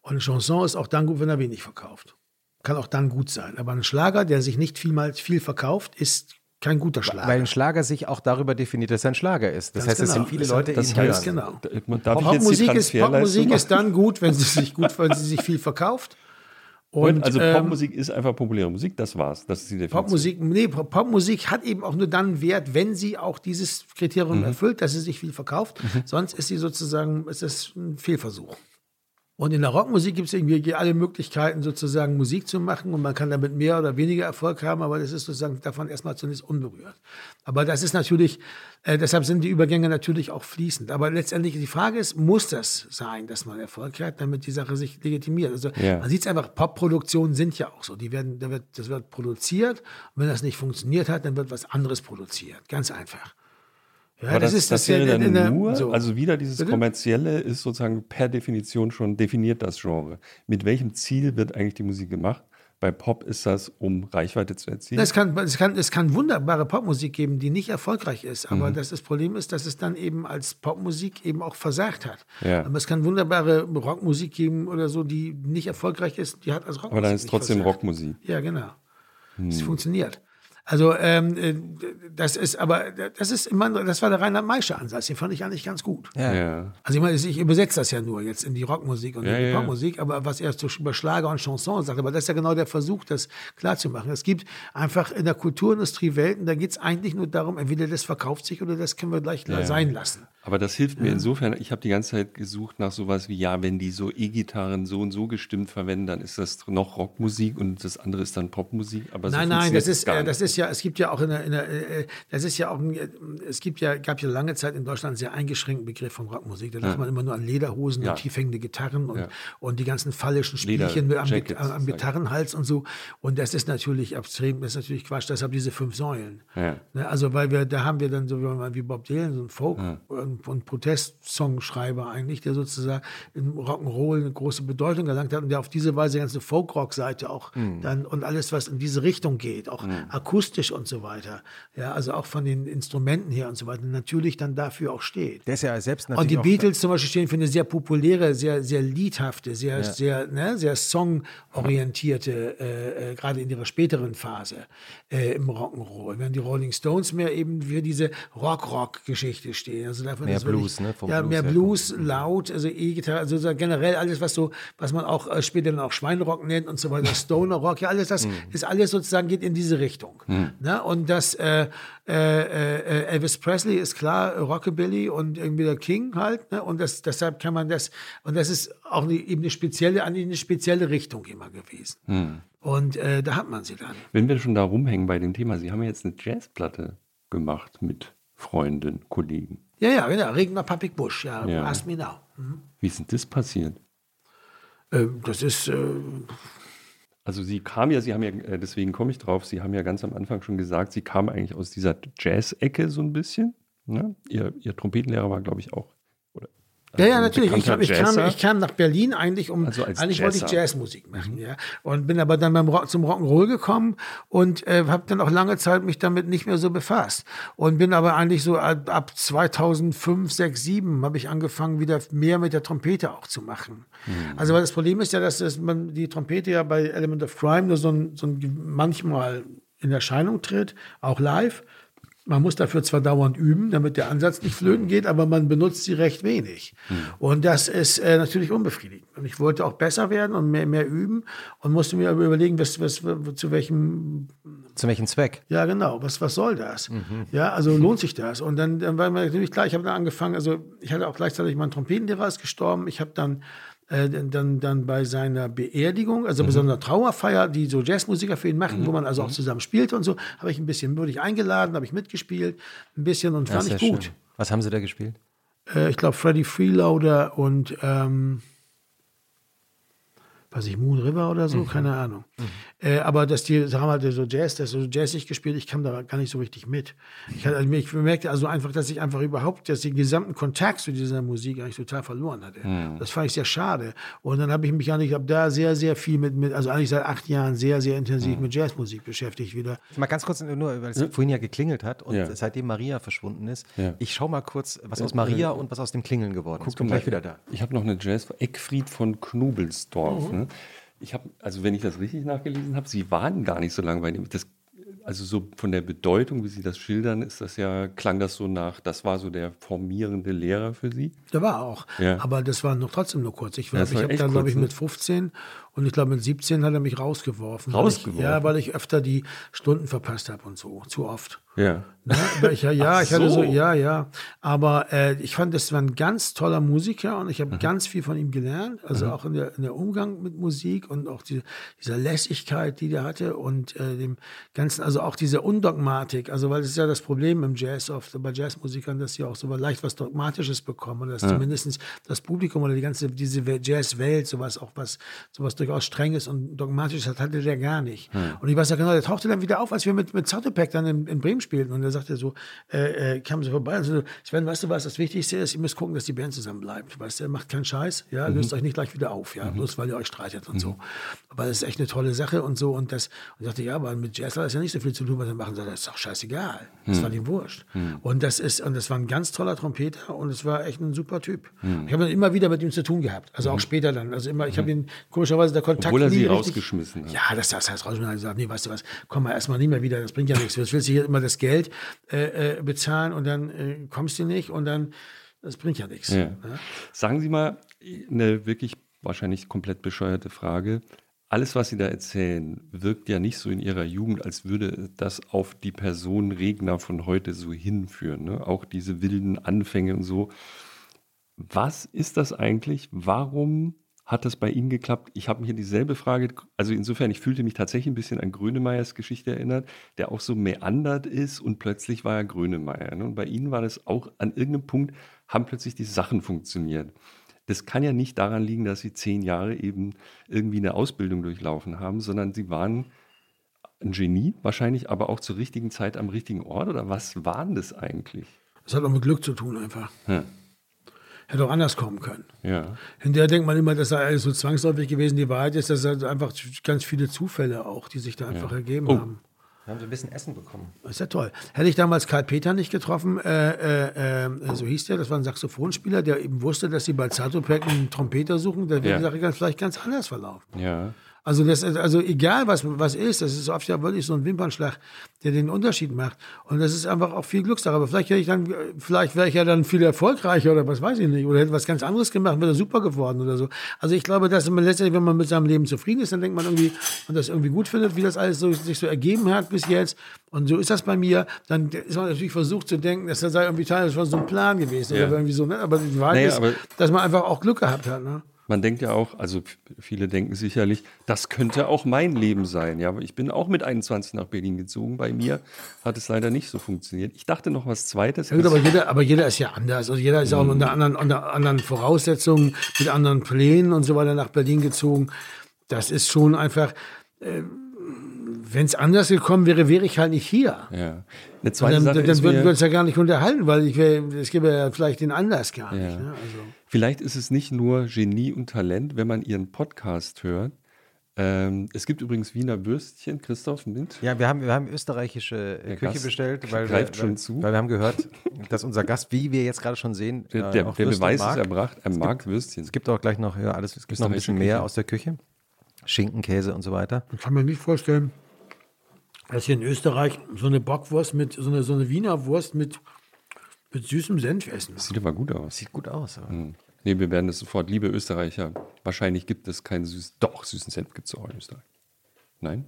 Und ein Chanson ist auch dann gut, wenn er wenig verkauft kann auch dann gut sein. Aber ein Schlager, der sich nicht vielmals viel verkauft, ist kein guter Schlager. Weil ein Schlager sich auch darüber definiert, dass er ein Schlager ist. Das Ganz heißt, es genau. sind viele das Leute, das ihn heißt, hören. Genau. Popmusik, ist, Popmusik ist dann gut, wenn sie sich gut, wenn sie sich viel verkauft. Und, also ähm, Popmusik ist einfach populäre Musik, das war's. Das ist die Definition. Popmusik, nee, Popmusik hat eben auch nur dann Wert, wenn sie auch dieses Kriterium mhm. erfüllt, dass sie sich viel verkauft. Mhm. Sonst ist sie sozusagen, ist es ein Fehlversuch. Und in der Rockmusik gibt es irgendwie alle Möglichkeiten, sozusagen Musik zu machen und man kann damit mehr oder weniger Erfolg haben, aber das ist sozusagen davon erstmal zunächst unberührt. Aber das ist natürlich, äh, deshalb sind die Übergänge natürlich auch fließend. Aber letztendlich die Frage ist, muss das sein, dass man Erfolg hat, damit die Sache sich legitimiert? Also ja. man sieht es einfach, Popproduktionen sind ja auch so. Die werden, da wird, das wird produziert und wenn das nicht funktioniert hat, dann wird was anderes produziert. Ganz einfach. Ja, Aber das, das, ist das, das wäre dann der, nur, so. also wieder dieses Bitte? kommerzielle ist sozusagen per Definition schon definiert das Genre. Mit welchem Ziel wird eigentlich die Musik gemacht? Bei Pop ist das, um Reichweite zu erzielen. Es kann, es kann, es kann wunderbare Popmusik geben, die nicht erfolgreich ist. Aber mhm. das, das Problem ist, dass es dann eben als Popmusik eben auch versagt hat. Ja. Aber es kann wunderbare Rockmusik geben oder so, die nicht erfolgreich ist, die hat als Rockmusik. Aber dann ist es trotzdem versagt. Rockmusik. Ja, genau. Es hm. funktioniert. Also ähm, äh, das ist aber das ist immer das war der Reinhard Meischer Ansatz, den fand ich eigentlich ganz gut. Ja. ja. Also ich meine, ich übersetze das ja nur jetzt in die Rockmusik und ja, in die ja. Popmusik, aber was er so über Schlager und Chanson sagt, aber das ist ja genau der Versuch, das klarzumachen. Es gibt einfach in der Kulturindustrie Welten, da geht es eigentlich nur darum, entweder das verkauft sich oder das können wir gleich sein lassen. Aber das hilft mir insofern, ich habe die ganze Zeit gesucht nach sowas wie, ja, wenn die so E-Gitarren so und so gestimmt verwenden, dann ist das noch Rockmusik und das andere ist dann Popmusik. Aber nein, so nein, das ist, äh, das ist ist ja, es gibt ja auch in der, in der äh, das ist ja auch, es gibt ja, gab ja lange Zeit in Deutschland einen sehr eingeschränkten Begriff von Rockmusik. Da dachte man immer nur an Lederhosen Ja. und tiefhängende Gitarren und, Ja. und die ganzen phallischen Spielchen am, Jackets, am, am. Gitarrenhals und so. Und das ist natürlich extrem, das ist natürlich Quatsch. Deshalb diese fünf Säulen. Ne, also, weil wir, da haben wir dann so wie Bob Dylan, so ein Folk- und, und Protestsongschreiber eigentlich, der sozusagen im Rock'n'Roll eine große Bedeutung erlangt hat und der auf diese Weise die ganze Folk-Rock-Seite auch dann und alles, was in diese Richtung geht, auch akustisch und so weiter. Ja, also auch von den Instrumenten her und so weiter, natürlich dann dafür auch steht. Der ist ja selbst Und natürlich die auch- Beatles zum Beispiel stehen für eine sehr populäre, sehr, sehr liedhafte, sehr, sehr, ne, sehr songorientierte, äh, äh, gerade in ihrer späteren Phase äh, im Rock'n'Roll. Während die Rolling Stones mehr eben für diese Rock-Rock-Geschichte stehen. Also davon Mehr ist wirklich- Blues, ne, vom ja, Blues mehr Blues, laut, also E-Gitarre, also so generell alles, was so, was man auch äh, später dann auch Schweinerock nennt und so weiter, Stoner Rock, ja, alles das ist alles sozusagen geht in diese Richtung. Ne? Und das äh, äh, äh, Elvis Presley ist klar Rockabilly und irgendwie der King halt, ne? Und das, deshalb kann man das, und das ist auch eine, eben eine spezielle, eine spezielle Richtung immer gewesen. Und äh, da hat man sie dann. Wenn wir schon da rumhängen bei dem Thema, Sie haben ja jetzt eine Jazzplatte gemacht mit Freunden, Kollegen. Ja, ja, genau. Regner Public Bush, ja, Ja. ask me now. Wie ist denn das passiert? Äh, das ist, äh, Also Sie kamen ja, Sie haben ja, äh, deswegen komme ich drauf, Sie haben ja ganz am Anfang schon gesagt, Sie kamen eigentlich aus dieser Jazz-Ecke so ein bisschen. Ne? Ihr, Ihr Trompetenlehrer war, glaube ich, auch. Ja, ja, ein natürlich. Ich, ich, kam, Jazzer. ich kam nach Berlin eigentlich, um Also als eigentlich wollte ich Jazzer. Jazzmusik machen, ja. Und bin aber dann beim Rock, zum Rock'n'Roll gekommen und äh, habe dann auch lange Zeit mich damit nicht mehr so befasst. Und bin aber eigentlich so ab, ab 2005, 6, 7 habe ich angefangen, wieder mehr mit der Trompete auch zu machen. Mhm. Also, weil das Problem ist ja, dass das, man die Trompete ja bei Element of Crime nur so ein, so ein manchmal in Erscheinung tritt, auch live. Man muss dafür zwar dauernd üben, damit der Ansatz nicht flöten geht, aber man benutzt sie recht wenig. Und das ist äh, natürlich unbefriedigend. Und ich wollte auch besser werden und mehr, mehr üben und musste mir aber überlegen, was, was, zu welchem Zu welchem Zweck? ja, genau. Was, was soll das? Ja, also lohnt sich das? Und dann, dann war mir natürlich klar, ich habe dann angefangen, also ich hatte auch gleichzeitig mein Trompetenlehrer ist gestorben. Ich habe dann, äh, dann- dann, bei seiner Beerdigung, also bei so einer Trauerfeier, die so Jazzmusiker für ihn machen, wo man also auch zusammen spielte und so, habe ich ein bisschen, wurde ich eingeladen, habe ich mitgespielt, ein bisschen und Ja, fand ich gut. schön. Was haben Sie da gespielt? Äh, ich glaube, Freddie Freeloader und ähm, weiß ich, Moon River oder so, keine Ahnung. Äh, aber dass die haben halt so Jazz, das ist so jazzig gespielt, ich kam da gar nicht so richtig mit. Ich, hatte, also ich merkte also einfach, dass ich einfach überhaupt, dass den gesamten Kontakt zu dieser Musik eigentlich total verloren hatte. Das fand ich sehr schade. Und dann habe ich mich eigentlich ab da sehr, sehr viel mit, mit, also eigentlich seit acht Jahren sehr, sehr intensiv mit Jazzmusik beschäftigt wieder. Mal ganz kurz, nur weil es vorhin ja geklingelt hat und Ja. seitdem Maria verschwunden ist. Ja. Ich schau mal kurz, was aus Maria und was aus dem Klingeln geworden ist. Bin mal. gleich wieder da. Ich habe noch eine Jazz Eckfried von Knobelsdorf. Mhm. Ich habe, also wenn ich das richtig nachgelesen habe, Sie waren gar nicht so lange bei dem. Das, also so von der Bedeutung, wie Sie das schildern, ist das ja, klang das so nach, das war so der formierende Lehrer für Sie. Der war auch. Ja. Aber das war noch trotzdem nur kurz. Ich, Ja, ich habe dann, glaube ich, ne? mit 15 und ich glaube mit 17 hat er mich rausgeworfen. Rausgeworfen? Weil ich, ja, weil ich öfter die Stunden verpasst habe und so. Zu oft. Ja. Ja, aber ich, ja, ich hatte so, so. ja, ja. Aber äh, ich fand, das war ein ganz toller Musiker und ich habe ganz viel von ihm gelernt. Also auch in der, in der Umgang mit Musik und auch die, dieser Lässigkeit, die der hatte und äh, dem ganzen, also auch diese Undogmatik. Also, weil das ist ja das Problem im Jazz oft, bei Jazzmusikern, dass sie auch so leicht was Dogmatisches bekommen oder dass zumindest das Publikum oder die ganze, diese We- Jazzwelt, sowas auch was, sowas durchaus Strenges und Dogmatisches hat, hatte der gar nicht. Und ich weiß ja genau, der tauchte dann wieder auf, als wir mit, mit Soundpack dann in, in Bremen spielten und er sagte so, äh, äh, kam so vorbei und so, Sven, weißt du was, das Wichtigste ist, ihr müsst gucken, dass die Band zusammen bleibt. Weißt du, macht keinen Scheiß, ja, löst euch nicht gleich wieder auf, ja, bloß weil ihr euch streitet und so. Aber das ist echt eine tolle Sache und so und das, und ich dachte, ja, aber mit Jazz hat das ja nicht so viel zu tun, was wir machen. Das ist doch scheißegal. Das war ihm wurscht. Und das ist, und das war ein ganz toller Trompeter und es war echt ein super Typ. Ich habe dann immer wieder mit ihm zu tun gehabt. Also auch später dann. Also immer, ich habe ihn komischerweise der Kontakt Obwohl er sie richtig- rausgeschmissen hat. Ja, das, das heißt rausgeschmissen hat gesagt, nee, weißt du was, komm mal erstmal nie mehr wieder, das bringt ja nichts. Du willst hier immer das Geld äh, äh, bezahlen und dann äh, kommst du nicht und dann, das bringt ja nichts. Ja. Ja. Sagen Sie mal eine wirklich wahrscheinlich komplett bescheuerte Frage. Alles, was Sie da erzählen, wirkt ja nicht so in Ihrer Jugend, als würde das auf die Person Regner von heute so hinführen. Ne? Auch diese wilden Anfänge und so. Was ist das eigentlich? Warum hat das bei Ihnen geklappt? Ich habe mir dieselbe Frage, also insofern, ich fühlte mich tatsächlich ein bisschen an Grönemeyers Geschichte erinnert, der auch so meandert ist und plötzlich war er Grönemeyer. Ne? Und bei Ihnen war das auch an irgendeinem Punkt, haben plötzlich die Sachen funktioniert. Das kann ja nicht daran liegen, dass Sie zehn Jahre eben irgendwie eine Ausbildung durchlaufen haben, sondern Sie waren ein Genie wahrscheinlich, aber auch zur richtigen Zeit am richtigen Ort? Oder was war denn das eigentlich? Das hat auch mit Glück zu tun einfach. Ja. Hätte auch anders kommen können. Ja. Hinterher denkt man immer, das sei alles so zwangsläufig gewesen. Die Wahrheit ist, dass es einfach ganz viele Zufälle auch, die sich da einfach Ja. ergeben Oh. haben. Wir haben so ein bisschen Essen bekommen. Das ist ja toll. Hätte ich damals Karl Peter nicht getroffen, äh, äh, äh, so hieß der, das war ein Saxophonspieler, der eben wusste, dass sie bei Zatopek einen Trompeter suchen, dann wäre Ja. die Sache ganz, vielleicht ganz anders verlaufen. Ja. Also, das, also egal, was, was ist, das ist oft ja wirklich so ein Wimpernschlag, der den Unterschied macht. Und das ist einfach auch viel Glückssache. Aber vielleicht hätte ich dann, vielleicht wäre ich ja dann viel erfolgreicher oder was weiß ich nicht. Oder hätte was ganz anderes gemacht, wäre super geworden oder so. Also ich glaube, dass man letztendlich, wenn man mit seinem Leben zufrieden ist, dann denkt man irgendwie, und das irgendwie gut findet, wie das alles so, sich so ergeben hat bis jetzt. Und so ist das bei mir. Dann ist man natürlich versucht zu denken, dass das sei irgendwie Teil von so einem Plan gewesen. Ja. Oder irgendwie so, ne? Aber die Wahrheit Naja, ist, dass man einfach auch Glück gehabt hat. Ne? Man denkt ja auch, also viele denken sicherlich, das könnte auch mein Leben sein. Ja, aber ich bin auch mit 21 nach Berlin gezogen. Bei mir hat es leider nicht so funktioniert. Ich dachte noch was Zweites. Ja, gut, aber jeder, aber jeder ist ja anders. Also jeder ist auch unter anderen, unter anderen Voraussetzungen, mit anderen Plänen und so weiter nach Berlin gezogen. Das ist schon einfach, äh, wenn es anders gekommen wäre, wäre ich halt nicht hier. ja. Eine zweite dann Sache dann würden wir uns ja gar nicht unterhalten, weil ich wär, es gäbe ja vielleicht den Anlass gar nicht. Ja. Ne? Also, vielleicht ist es nicht nur Genie und Talent, wenn man Ihren Podcast hört. Ähm, es gibt übrigens Wiener Würstchen, Christoph, mit. Ja, wir haben, wir haben österreichische äh, Der Küche Gast bestellt, weil, greift wir, schon weil, zu. weil wir haben gehört, dass unser Gast, wie wir jetzt gerade schon sehen, Der, äh, der, auch der Beweis mag. ist erbracht, er mag Würstchen. Es gibt auch gleich noch, ja, alles, es gibt noch ein bisschen mehr Küche. aus der Küche. Schinken, Käse und so weiter. ich kann mir nicht vorstellen, dass hier in Österreich so eine Bockwurst mit, so eine, so eine Wiener Wurst mit, mit süßem Senf essen. Sieht aber gut aus. Sieht gut aus. Aber. Hm. Nee, wir werden das sofort. Liebe Österreicher, wahrscheinlich gibt es keinen süßen, doch, süßen Senf gibt es auch in Österreich. Nein?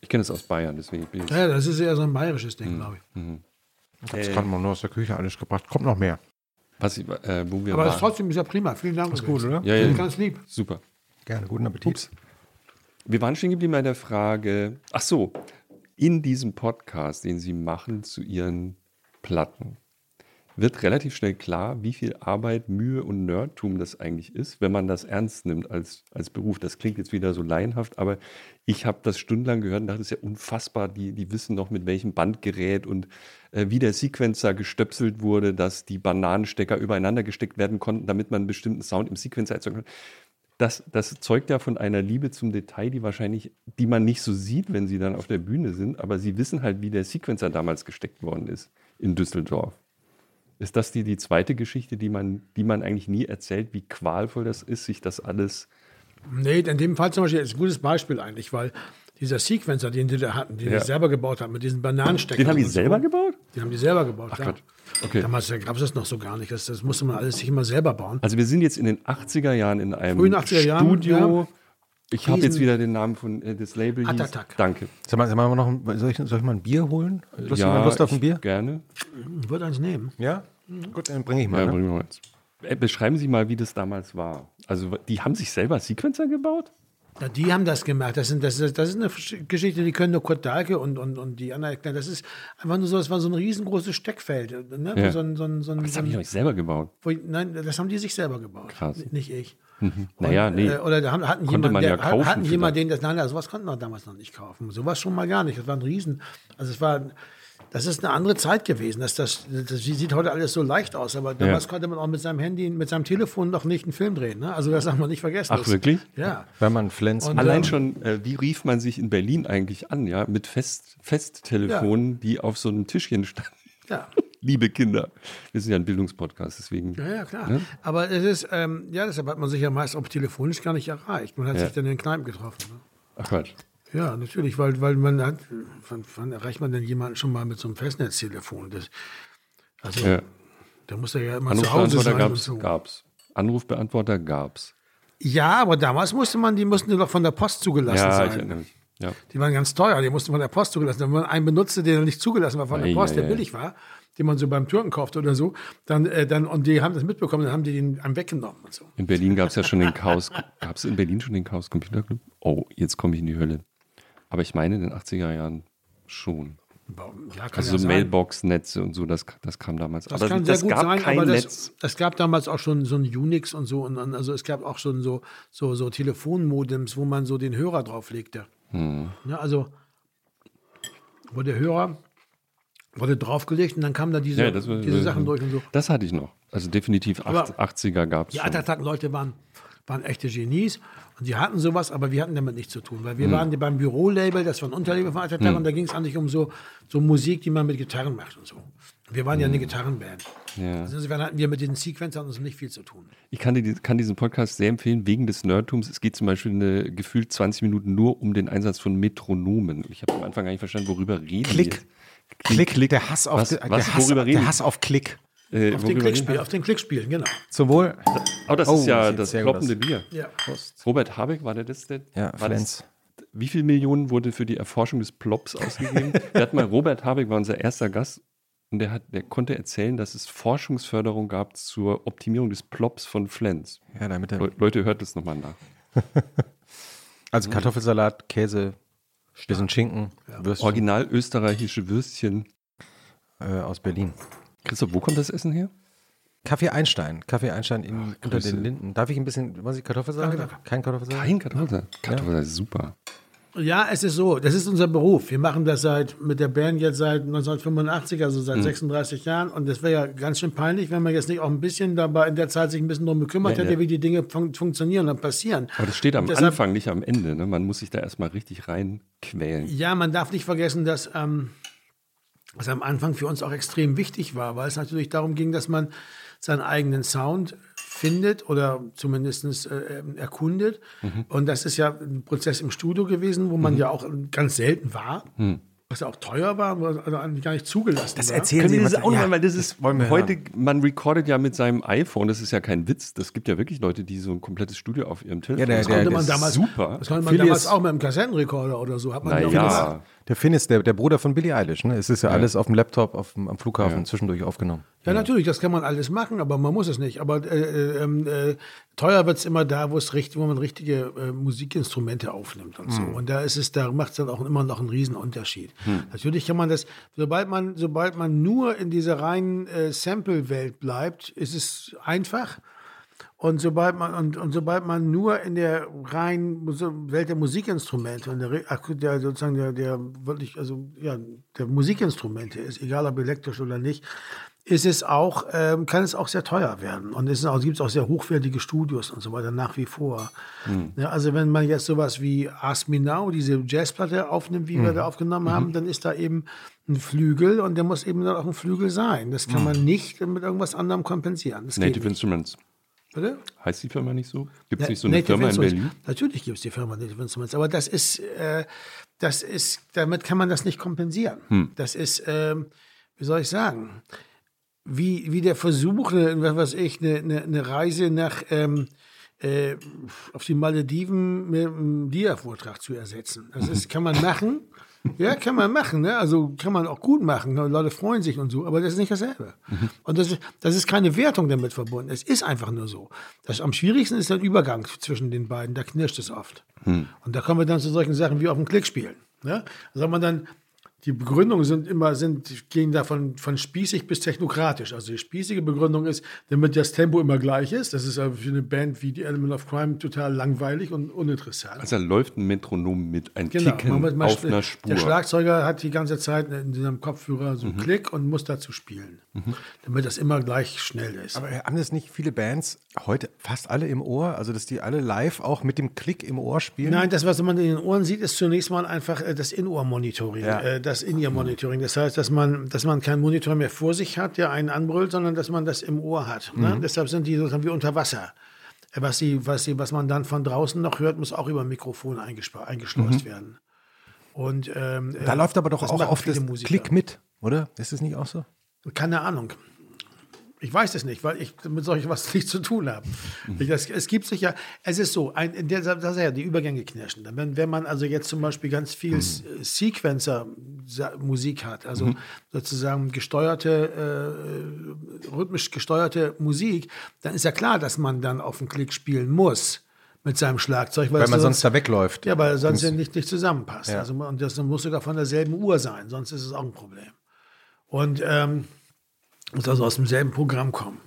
Ich kenne es aus Bayern, deswegen bin ich. Ja, das ist eher so ein bayerisches Ding, glaube ich. Das kann man nur aus der Küche alles gebracht. Kommt noch mehr. Was, äh, wo wir Aber das waren. trotzdem ist ja prima. Vielen Dank. Ist gut, oder? Ja, ja. Ganz lieb. Super. Gerne, guten Appetit. Wir waren stehen geblieben bei der Frage, ach so, in diesem Podcast, den Sie machen zu Ihren Platten, wird relativ schnell klar, wie viel Arbeit, Mühe und Nerdtum das eigentlich ist, wenn man das ernst nimmt als, als Beruf. Das klingt jetzt wieder so laienhaft, aber ich habe das stundenlang gehört und dachte, das ist ja unfassbar. Die, die wissen noch, mit welchem Bandgerät und äh, wie der Sequencer gestöpselt wurde, dass die Bananenstecker übereinander gesteckt werden konnten, damit man einen bestimmten Sound im Sequencer erzeugen kann das, das zeugt ja von einer Liebe zum Detail, die wahrscheinlich, die man nicht so sieht, wenn sie dann auf der Bühne sind, aber sie wissen halt, wie der Sequencer damals gesteckt worden ist in Düsseldorf. Ist das die, die zweite Geschichte, die man, die man eigentlich nie erzählt, wie qualvoll das ist, sich das alles. Nee, in dem Fall zum Beispiel ist ein gutes Beispiel eigentlich, weil dieser Sequencer, den die da hatten, den Ja. die selber gebaut haben, mit diesen Bananensteckern. Den haben die und so, selber gebaut? Die haben die selber gebaut. Ach ja. Gott. Okay. Damals gab es das noch so gar nicht. Das, das musste man alles sich immer selber bauen. Also wir sind jetzt in den 80er Jahren in einem Frühen 80er Jahren, Studio. ja. Ich habe jetzt wieder den Namen von äh, des Labels. Atatak. Danke. Sag mal, sag mal noch, ein- soll, ich, soll ich mal ein Bier holen? Lust, ja, Lust auf ein ich- Bier? Gerne. Ich würde eins nehmen. Ja? Gut, dann bringe ich mal. Ja, ne? bringen wir jetzt. Äh, Beschreiben Sie mal, wie das damals war. Also, die haben sich selber Sequencer gebaut? Ja, die haben das gemacht. Das, sind, das, ist, das ist eine Sch- Geschichte, die können nur Kurt Dahlke und, und, und die anderen erklären. Das ist einfach nur so, das war so ein riesengroßes Steckfeld. Ne? Ja. So ein, so ein, so ein, Das so habe ich ein, euch selber gebaut. wo ich, nein, das haben die sich selber gebaut. Krass. Nicht ich. Naja, Und, nee. Äh, oder da haben, hatten Konnte jemand, man der, ja kaufen hatten jemand, den das, nein, nein, sowas konnten wir damals noch nicht kaufen. Sowas schon mal gar nicht. Das war ein Riesen. Also es war, das ist eine andere Zeit gewesen. Das, das, das sieht heute alles so leicht aus, aber damals konnte man auch mit seinem Handy, mit seinem Telefon noch nicht einen Film drehen. Ne? Also das darf man nicht vergessen. Ach, das, wirklich? Ja. Wenn man Flens Und- Allein Ja. schon, äh, wie rief man sich in Berlin eigentlich an, ja? Mit Fest, Festtelefonen, die auf so einem Tischchen standen. Ja. Liebe Kinder. Wir sind ja ein Bildungspodcast, deswegen. Ja, ja, klar. Ne? Aber es ist, ähm, ja, deshalb hat man sich ja meist auch telefonisch gar nicht erreicht. Man hat Ja. sich dann in den Kneipen getroffen. Ne? Ach Quatsch. Ja, natürlich, weil, weil man hat, wann, wann erreicht man denn jemanden schon mal mit so einem Festnetztelefon? Das, also, Ja. da muss er ja immer zu Hause Anrufbeantworter sein gab's, so. gab's. Anrufbeantworter gab's. Ja, aber damals musste man, die mussten doch von der Post zugelassen Ja, ich sein. mich. Ja. Die waren ganz teuer, die mussten von der Post zugelassen. Wenn man einen benutzte, der nicht zugelassen war von der Ei, Post, ei, der ei. billig war, den man so beim Türken kauft oder so, dann, äh, dann und die haben das mitbekommen, dann haben die den einem weggenommen und so. In Berlin gab es ja schon den Chaos, gab es in Berlin schon den Chaos Computer Club? Oh, jetzt komme ich in die Hölle. Aber ich meine in den 80er Jahren schon. Ja, Also ja. Mailbox-Netze und so, das, das kam damals. Das aber kann das sehr gut gab sein, kein aber Netz. das, es gab damals auch schon so ein Unix und so. Und, also es gab auch schon so, so, so Telefonmodems, wo man so den Hörer drauflegte. Hm. Ja, also wo der Hörer wurde draufgelegt und dann kamen da diese, Ja, das diese Sachen durch und so. Das hatte ich noch. Also definitiv Aber 80er gab es Die. Atatak-Leute waren, waren echte Genies und die hatten sowas, aber wir hatten damit nichts zu tun, weil wir Hm. waren beim Bürolabel, das war ein Unterlabel von Atatak und da ging es eigentlich um so, so Musik, die man mit Gitarren macht und so. Wir waren ja eine Gitarrenband. Hm. Ja. Also Insofern hatten wir mit den Sequencern uns nicht viel zu tun. Ich kann, die, kann diesen Podcast sehr empfehlen, wegen des Nerdtums. Es geht zum Beispiel eine, gefühlt 20 Minuten nur um den Einsatz von Metronomen. Ich habe am Anfang gar nicht verstanden, worüber reden Klick. wir. Klick, der Hass auf, Was- was? der Hass, der Hass auf Klick. Äh, Auf den, Klickspiel, auf den Klickspielen, genau. Zum Wohl. Oh, das Oh, ist ja das aus. Bier. Ja. Robert Habeck, war der das? Der, Ja, war Flens. Das, wie viel Millionen wurde für die Erforschung des Plops ausgegeben? wir hatten mal, Robert Habeck war unser erster Gast und der, hat, der konnte erzählen, dass es Forschungsförderung gab zur Optimierung des Plops von Flens. Ja, damit Le Leute, hört das nochmal nach. also Kartoffelsalat, Käse, bisschen Schinken, Würstchen Original österreichische Würstchen. äh, aus Berlin. Christoph, wo kommt das Essen her? Kaffee Einstein. Kaffee Einstein in, unter Grüße. den Linden. Darf ich ein bisschen, was ich Kartoffelsalat? Danke, danke. Kein Kartoffelsalat? Kein Kartoffelsalat. Kartoffelsalat ist super. Ja, es ist so, das ist unser Beruf. Wir machen das seit mit der Band jetzt seit 1985, also seit 36 Jahren. Und das wäre ja ganz schön peinlich, wenn man jetzt nicht auch ein bisschen dabei in der Zeit sich ein bisschen darum gekümmert Ja, hätte, ja. wie die Dinge fun funktionieren und passieren. Aber das steht am deshalb- Anfang, nicht am Ende. Ne? Man muss sich da erstmal richtig reinquälen. Ja, man darf nicht vergessen, dass ähm, was am Anfang für uns auch extrem wichtig war, weil es natürlich darum ging, dass man seinen eigenen Sound findet oder zumindest äh, ähm, erkundet. Und das ist ja ein Prozess im Studio gewesen, wo man ja auch ganz selten war, was ja auch teuer war, was also eigentlich gar nicht zugelassen war. erzählen Können was- das auch ja, mal, weil das ist wir heute, man recordet ja mit seinem iPhone, das ist ja kein Witz, das gibt ja wirklich Leute, die so ein komplettes Studio auf ihrem Telefon der- haben. der- konnte der man damals, super. Das konnte man damals auch mit einem Kassettenrekorder oder so. Hat man ja auch gemacht. Der Finn ist der, der Bruder von Billie Eilish. Ne? Es ist ja, alles auf dem Laptop auf am Flughafen zwischendurch aufgenommen. Ja, natürlich, das kann man alles machen, aber man muss es nicht. Aber äh, äh, ähm, äh, teuer wird es immer da, wo es richtig, wo man richtige äh, Musikinstrumente aufnimmt und so. Und da ist es, da macht es dann auch immer noch einen riesen Unterschied. Natürlich kann man das, sobald man, sobald man nur in dieser reinen äh, Sample-Welt bleibt, ist es einfach. Und sobald man und, und sobald man nur in der reinen Welt der Musikinstrumente und der, der sozusagen der, der wirklich also ja der Musikinstrumente ist, egal ob elektrisch oder nicht, ist es auch ähm, kann es auch sehr teuer werden und es gibt auch sehr hochwertige Studios und so weiter nach wie vor. Ja, also wenn man jetzt sowas wie Ask Me Now, diese Jazzplatte aufnimmt, wie wir da aufgenommen haben, dann ist da eben ein Flügel und der muss eben dann auch ein Flügel sein. Das kann man nicht mit irgendwas anderem kompensieren. Das Native nicht. Bitte? Heißt die Firma nicht so? Gibt es nicht so eine Native Firma in. Berlin? Natürlich gibt es die Firma Native Instruments, aber das ist, äh, das ist, damit kann man das nicht kompensieren. Hm. Das ist, ähm, wie soll ich sagen, wie, wie der Versuch, eine, was weiß ich, eine, eine, eine Reise nach ähm, äh, auf die Malediven mit einem Dia-Vortrag zu ersetzen. Das ist, kann man machen. Ja, kann man machen, ne? Also kann man auch gut machen. ne? Leute freuen sich und so, aber das ist nicht dasselbe. Und das ist, das ist keine Wertung damit verbunden. Es ist einfach nur so. Das am schwierigsten ist der Übergang zwischen den beiden. Da knirscht es oft. Und da kommen wir dann zu solchen Sachen wie auf dem Klick spielen. Ne? Da soll man dann die Begründungen sind immer, sind, gehen davon von spießig bis technokratisch. Also die spießige Begründung ist, damit das Tempo immer gleich ist. Das ist aber für eine Band wie die Element of Crime total langweilig und uninteressant. Also da läuft ein Metronom mit, ein Genau, Ticken man mal auf einer Spur. Der Schlagzeuger hat die ganze Zeit in seinem Kopfhörer so einen Klick und muss dazu spielen, damit das immer gleich schnell ist. Aber haben das nicht viele Bands heute fast alle im Ohr? Also, dass die alle live auch mit dem Klick im Ohr spielen? Nein, das, was man in den Ohren sieht, ist zunächst mal einfach äh, das In-Ohr-Monitoring, Ja. Das In-Ear-Monitoring. Das heißt, dass man, dass man keinen Monitor mehr vor sich hat, der einen anbrüllt, sondern dass man das im Ohr hat. Ne? Deshalb sind die sozusagen wie unter Wasser. Äh, Was, sie, was, sie, was man dann von draußen noch hört, muss auch über Mikrofon eingeschleust werden. Und, ähm, Da äh, läuft aber doch auch oft das Musiker. Klick mit, oder? Ist es nicht auch so? Keine Ahnung. Ich weiß es nicht, weil ich mit solch was nichts zu tun habe. Das, es gibt sicher, es ist so, ein, in der, das ist ja die Übergänge knirschen. Wenn, wenn man also jetzt zum Beispiel ganz viel S- Sequencer Musik hat, also mhm. sozusagen gesteuerte, äh, rhythmisch gesteuerte Musik, dann ist ja klar, dass man dann auf den Klick spielen muss mit seinem Schlagzeug. Weil, weil man sonst, sonst, da wegläuft. Ja, weil sonst ja nicht, nicht zusammenpasst. Ja. Also, und das muss sogar von derselben Uhr sein, sonst ist es auch ein Problem. Und ähm, muss also aus demselben Programm kommen.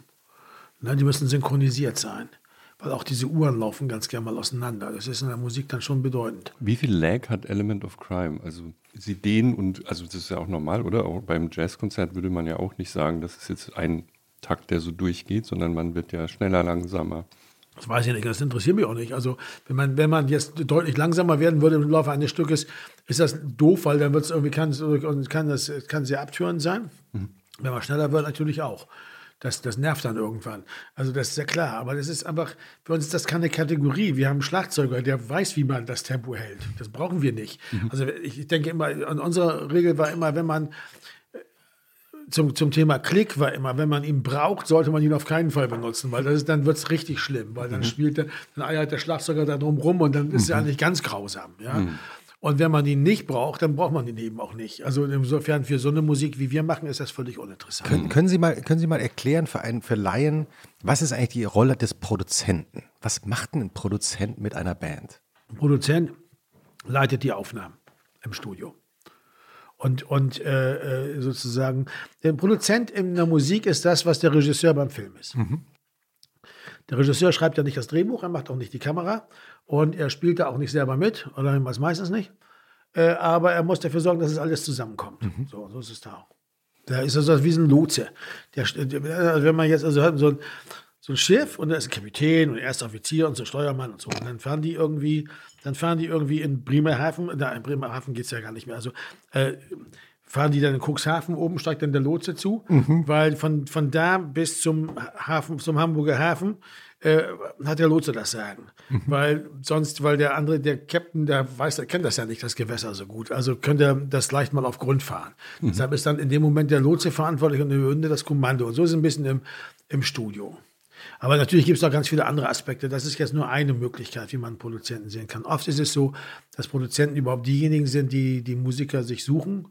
Ne, die müssen synchronisiert sein. Weil auch diese Uhren laufen ganz gerne mal auseinander. Das ist in der Musik dann schon bedeutend. Wie viel Lag hat Element of Crime? Also sie dehnen und, also das ist ja auch normal, oder? Auch beim Jazzkonzert würde man ja auch nicht sagen, das ist jetzt ein Takt, der so durchgeht, sondern man wird ja schneller, langsamer. Das weiß ich nicht, das interessiert mich auch nicht. Also, wenn man, wenn man jetzt deutlich langsamer werden würde im Laufe eines Stückes, ist das doof, weil dann wird es irgendwie, kann, kann, das, kann sehr abtörend sein. Mhm. Wenn man schneller wird, natürlich auch. Das, das nervt dann irgendwann. Also das ist ja klar. Aber das ist einfach, für uns ist das keine Kategorie. Wir haben einen Schlagzeuger, der weiß, wie man das Tempo hält. Das brauchen wir nicht. Mhm. Also ich denke immer, unsere Regel war immer, wenn man zum, zum Thema Klick war immer, wenn man ihn braucht, sollte man ihn auf keinen Fall benutzen, weil das ist, dann wird es richtig schlimm, weil dann mhm. spielt der, dann eiert der Schlagzeuger da drum rum und dann ist mhm. er eigentlich ganz grausam. Ja? Mhm. Und wenn man ihn nicht braucht, dann braucht man ihn eben auch nicht. Also insofern für so eine Musik, wie wir machen, ist das völlig uninteressant. Können, können, Sie, mal, können Sie mal erklären für, einen, für Laien, was ist eigentlich die Rolle des Produzenten? Was macht ein Produzent mit einer Band? Ein Produzent leitet die Aufnahmen im Studio. Und, und äh, äh, sozusagen, der Produzent in der Musik ist das, was der Regisseur beim Film ist. Mhm. Der Regisseur schreibt ja nicht das Drehbuch, er macht auch nicht die Kamera und er spielt da auch nicht selber mit, oder meistens nicht. Äh, aber er muss dafür sorgen, dass es alles zusammenkommt. Mhm. So, so ist es da auch. Da ist also wie ein Lotse. Der, der, wenn man jetzt also so ein, so ein Schiff und da ist ein Kapitän und erster Offizier und so Steuermann und so. Und dann fahren die irgendwie, dann fahren die irgendwie in Bremerhaven, da in Bremerhaven geht es ja gar nicht mehr. Also äh, fahren die dann in Cuxhaven oben, steigt dann der Lotse zu, mhm. weil von, von da bis zum Hafen, zum Hamburger Hafen äh, hat der Lotse das Sagen. Mhm. Weil sonst, weil der andere, der Captain, der weiß, der kennt das ja nicht, das Gewässer so gut. Also könnte er das leicht mal auf Grund fahren. Mhm. Deshalb ist dann in dem Moment der Lotse verantwortlich und der Hunde das Kommando. Und so ist es ein bisschen im, im Studio. Aber natürlich gibt es noch ganz viele andere Aspekte. Das ist jetzt nur eine Möglichkeit, wie man Produzenten sehen kann. Oft ist es so, dass Produzenten überhaupt diejenigen sind, die die Musiker sich suchen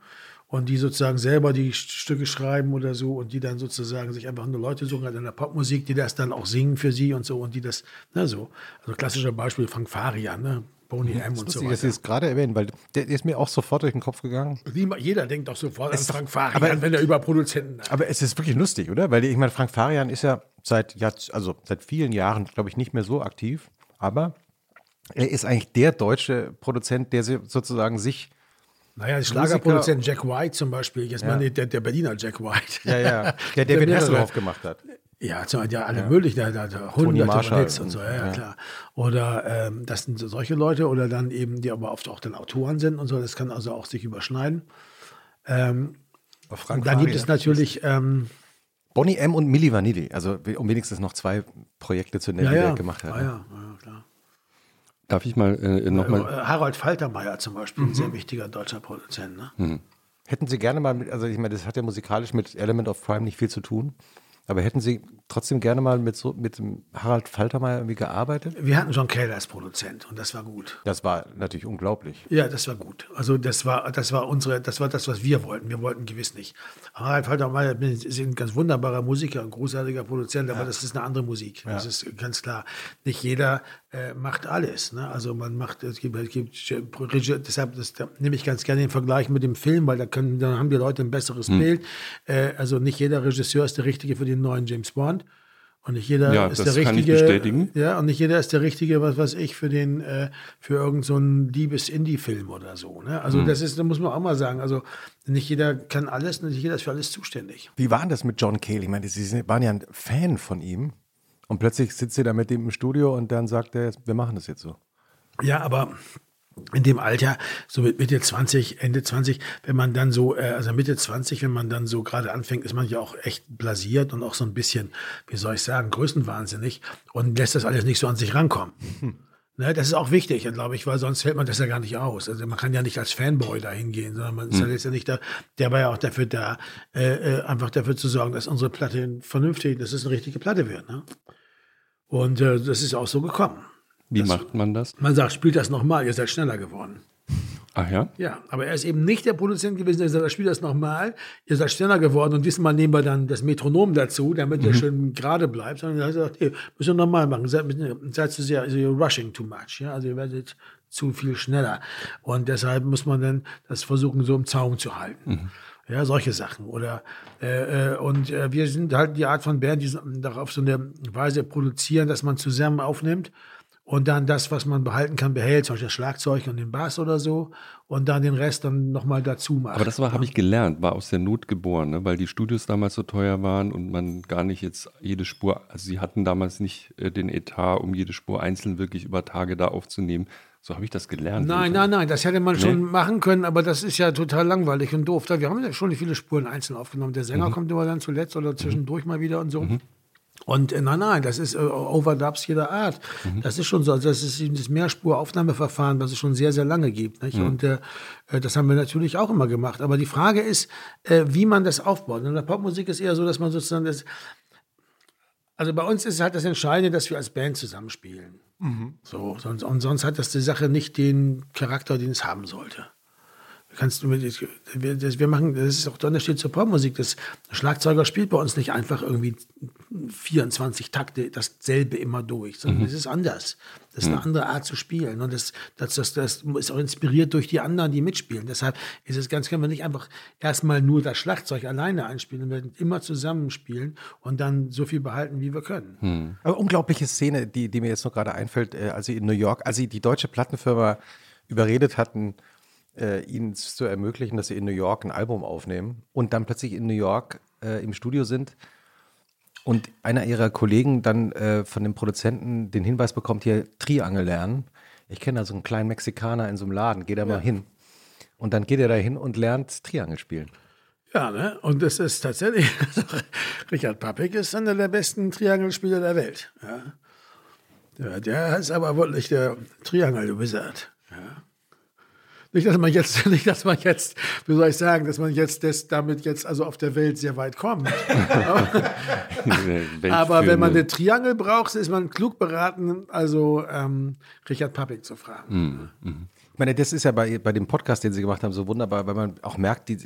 und die sozusagen selber die Stücke schreiben oder so und die dann sozusagen sich einfach nur Leute suchen halt in der Popmusik, die das dann auch singen für sie und so und die das, ne, so. Also klassischer Beispiel Frank Farian, ne? Boney M und so weiter. dass Sie es gerade erwähnen, weil der, ist mir auch sofort durch den Kopf gegangen. Jeder denkt doch sofort es an Frank Farian, aber, wenn er über Produzenten hat. Aber es ist wirklich lustig, oder? Weil ich meine, Frank Farian ist ja seit, also seit vielen Jahren, glaube ich, nicht mehr so aktiv, aber er ist eigentlich der deutsche Produzent, der sozusagen sich naja, Schlagerproduzent Jack White zum Beispiel, jetzt ja. meine der, der Berliner Jack White. Ja, ja, der David Hasselhoff gemacht hat. Ja, ja alle ja. möglichen, da, da, da hunderte Hits und so, ja, ja, klar. Oder ähm, das sind solche Leute oder dann eben, die aber oft auch dann Autoren sind und so, das kann also auch sich überschneiden. Ähm, dann gibt es natürlich ähm, Bonnie M. und Milli Vanilli, also um wenigstens noch zwei Projekte zu nennen, die er gemacht hat. Ja, ja, ja, klar. Darf ich mal äh, nochmal. Äh, Harald Faltermeier zum Beispiel, mhm. ein sehr wichtiger deutscher Produzent. Ne? Mhm. Hätten Sie gerne mal, mit, also ich meine, das hat ja musikalisch mit Element of Crime nicht viel zu tun. Aber hätten Sie trotzdem gerne mal mit, so, mit dem Harald Faltermeier irgendwie gearbeitet? Wir hatten John Cale als Produzent und das war gut. Das war natürlich unglaublich. Ja, das war gut. Also das war, das war unsere, das war das, was wir wollten. Wir wollten gewiss nicht. Harald Faltermeier ist ein ganz wunderbarer Musiker, ein großartiger Produzent, aber ja. das ist eine andere Musik. Ja. Das ist ganz klar. Nicht jeder äh, macht alles. Ne? Also man macht, es gibt, es gibt deshalb das, da nehme ich ganz gerne den Vergleich mit dem Film, weil da können, dann haben die Leute ein besseres hm. Bild. Äh, also nicht jeder Regisseur ist der richtige für den neuen James Bond. Und nicht jeder ja, ist der richtige. Ja, und nicht jeder ist der richtige, was weiß ich, für den, äh, für irgendeinen so Liebes-Indie-Film oder so. Ne? Also mhm. das ist, da muss man auch mal sagen. Also nicht jeder kann alles, nicht jeder ist für alles zuständig. Wie war das mit John Cale? Ich meine, Sie waren ja ein Fan von ihm. Und plötzlich sitzt sie da mit ihm im Studio und dann sagt er, wir machen das jetzt so. Ja, aber in dem Alter, so mit Mitte 20, Ende 20, wenn man dann so, äh, also Mitte 20, wenn man dann so gerade anfängt, ist man ja auch echt blasiert und auch so ein bisschen, wie soll ich sagen, größenwahnsinnig und lässt das alles nicht so an sich rankommen. Ne, das ist auch wichtig, glaube ich, weil sonst hält man das ja gar nicht aus. Also man kann ja nicht als Fanboy da hingehen, sondern man ist ja jetzt ja nicht da, der war ja auch dafür da, äh, äh, einfach dafür zu sorgen, dass unsere Platte vernünftig, dass es eine richtige Platte wird. Ne? Und äh, das ist auch so gekommen. Wie das, macht man das? Man sagt, spielt das nochmal, ihr seid schneller geworden. Ach ja? Ja, aber er ist eben nicht der Produzent gewesen, der sagt, spielt das nochmal, ihr seid schneller geworden und diesmal nehmen wir dann das Metronom dazu, damit mhm. ihr schön gerade bleibt, sondern er sagt, hey, müssen wir nochmal machen, seid, seid zu sehr, also you're rushing too much, ja, also ihr werdet zu viel schneller und deshalb muss man dann das versuchen, so im Zaum zu halten. Mhm. Ja, solche Sachen. Oder äh, äh, und äh, wir sind halt die Art von Band, die darauf so eine Weise produzieren, dass man zusammen aufnimmt und dann das, was man behalten kann, behält, zum Beispiel das Schlagzeug und den Bass oder so und dann den Rest dann nochmal dazu macht. Aber das war, habe ich gelernt, war aus der Not geboren, ne? weil die Studios damals so teuer waren und man gar nicht jetzt jede Spur, also sie hatten damals nicht äh, den Etat, um jede Spur einzeln wirklich über Tage da aufzunehmen. So habe ich das gelernt. Nein, nein, nein, das hätte man nee. schon machen können, aber das ist ja total langweilig und doof. Wir haben ja schon viele Spuren einzeln aufgenommen. Der Sänger mhm. kommt immer dann zuletzt oder zwischendurch mhm. mal wieder und so. Mhm. Und äh, nein, nein, das ist äh, Overdubs jeder Art. Mhm. Das ist schon so. Also das ist das Mehrspuraufnahmeverfahren, was es schon sehr, sehr lange gibt. Mhm. Und äh, äh, das haben wir natürlich auch immer gemacht. Aber die Frage ist, äh, wie man das aufbaut. In der Popmusik ist eher so, dass man sozusagen das. Also bei uns ist halt das Entscheidende, dass wir als Band zusammenspielen. Mhm. So, sonst, und sonst hat das die Sache nicht den Charakter, den es haben sollte kannst du wir, wir machen, das ist auch der Unterschied zur Popmusik. Das Schlagzeuger spielt bei uns nicht einfach irgendwie 24 Takte dasselbe immer durch, sondern mhm. das ist anders. Das ist eine mhm. andere Art zu spielen. Und das, das, das, das ist auch inspiriert durch die anderen, die mitspielen. Deshalb ist es ganz, können wir nicht einfach erstmal nur das Schlagzeug alleine einspielen. Wir werden immer zusammenspielen und dann so viel behalten, wie wir können. Mhm. Aber unglaubliche Szene, die, die mir jetzt noch gerade einfällt, äh, als sie in New York, als sie die deutsche Plattenfirma überredet hatten, äh, ihnen zu ermöglichen, dass sie in New York ein Album aufnehmen und dann plötzlich in New York äh, im Studio sind und einer ihrer Kollegen dann äh, von dem Produzenten den Hinweis bekommt, hier Triangel lernen. Ich kenne da so einen kleinen Mexikaner in so einem Laden, geh da ja. mal hin. Und dann geht er da hin und lernt Triangel spielen. Ja, ne? Und das ist tatsächlich, Richard Pappig ist einer der besten Triangelspieler der Welt. Ja. Der, der ist aber wirklich der Triangel-Wizard. Ja. Nicht, dass man jetzt, nicht, dass man jetzt, wie soll ich sagen, dass man jetzt das, damit jetzt also auf der Welt sehr weit kommt. aber, wenn man eine Triangel braucht, ist man klug beraten, also ähm, Richard Pappig zu fragen. Mhm. Mhm. Ich meine, das ist ja bei, bei dem Podcast, den Sie gemacht haben, so wunderbar, weil man auch merkt, die,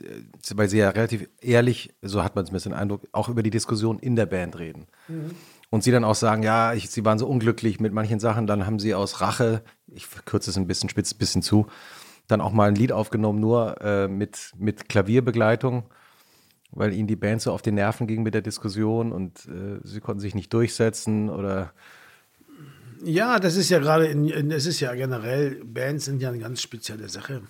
weil Sie ja relativ ehrlich, so hat man es ein bisschen den Eindruck, auch über die Diskussion in der Band reden. Mhm. Und Sie dann auch sagen, ja, ich, Sie waren so unglücklich mit manchen Sachen, dann haben Sie aus Rache, ich kürze es ein bisschen, spitze ein bisschen zu, dann auch mal ein Lied aufgenommen, nur äh, mit, mit Klavierbegleitung, weil ihnen die Band so auf die Nerven ging mit der Diskussion und äh, sie konnten sich nicht durchsetzen oder. Ja, das ist ja gerade, es ist ja generell, Bands sind ja eine ganz spezielle Sache.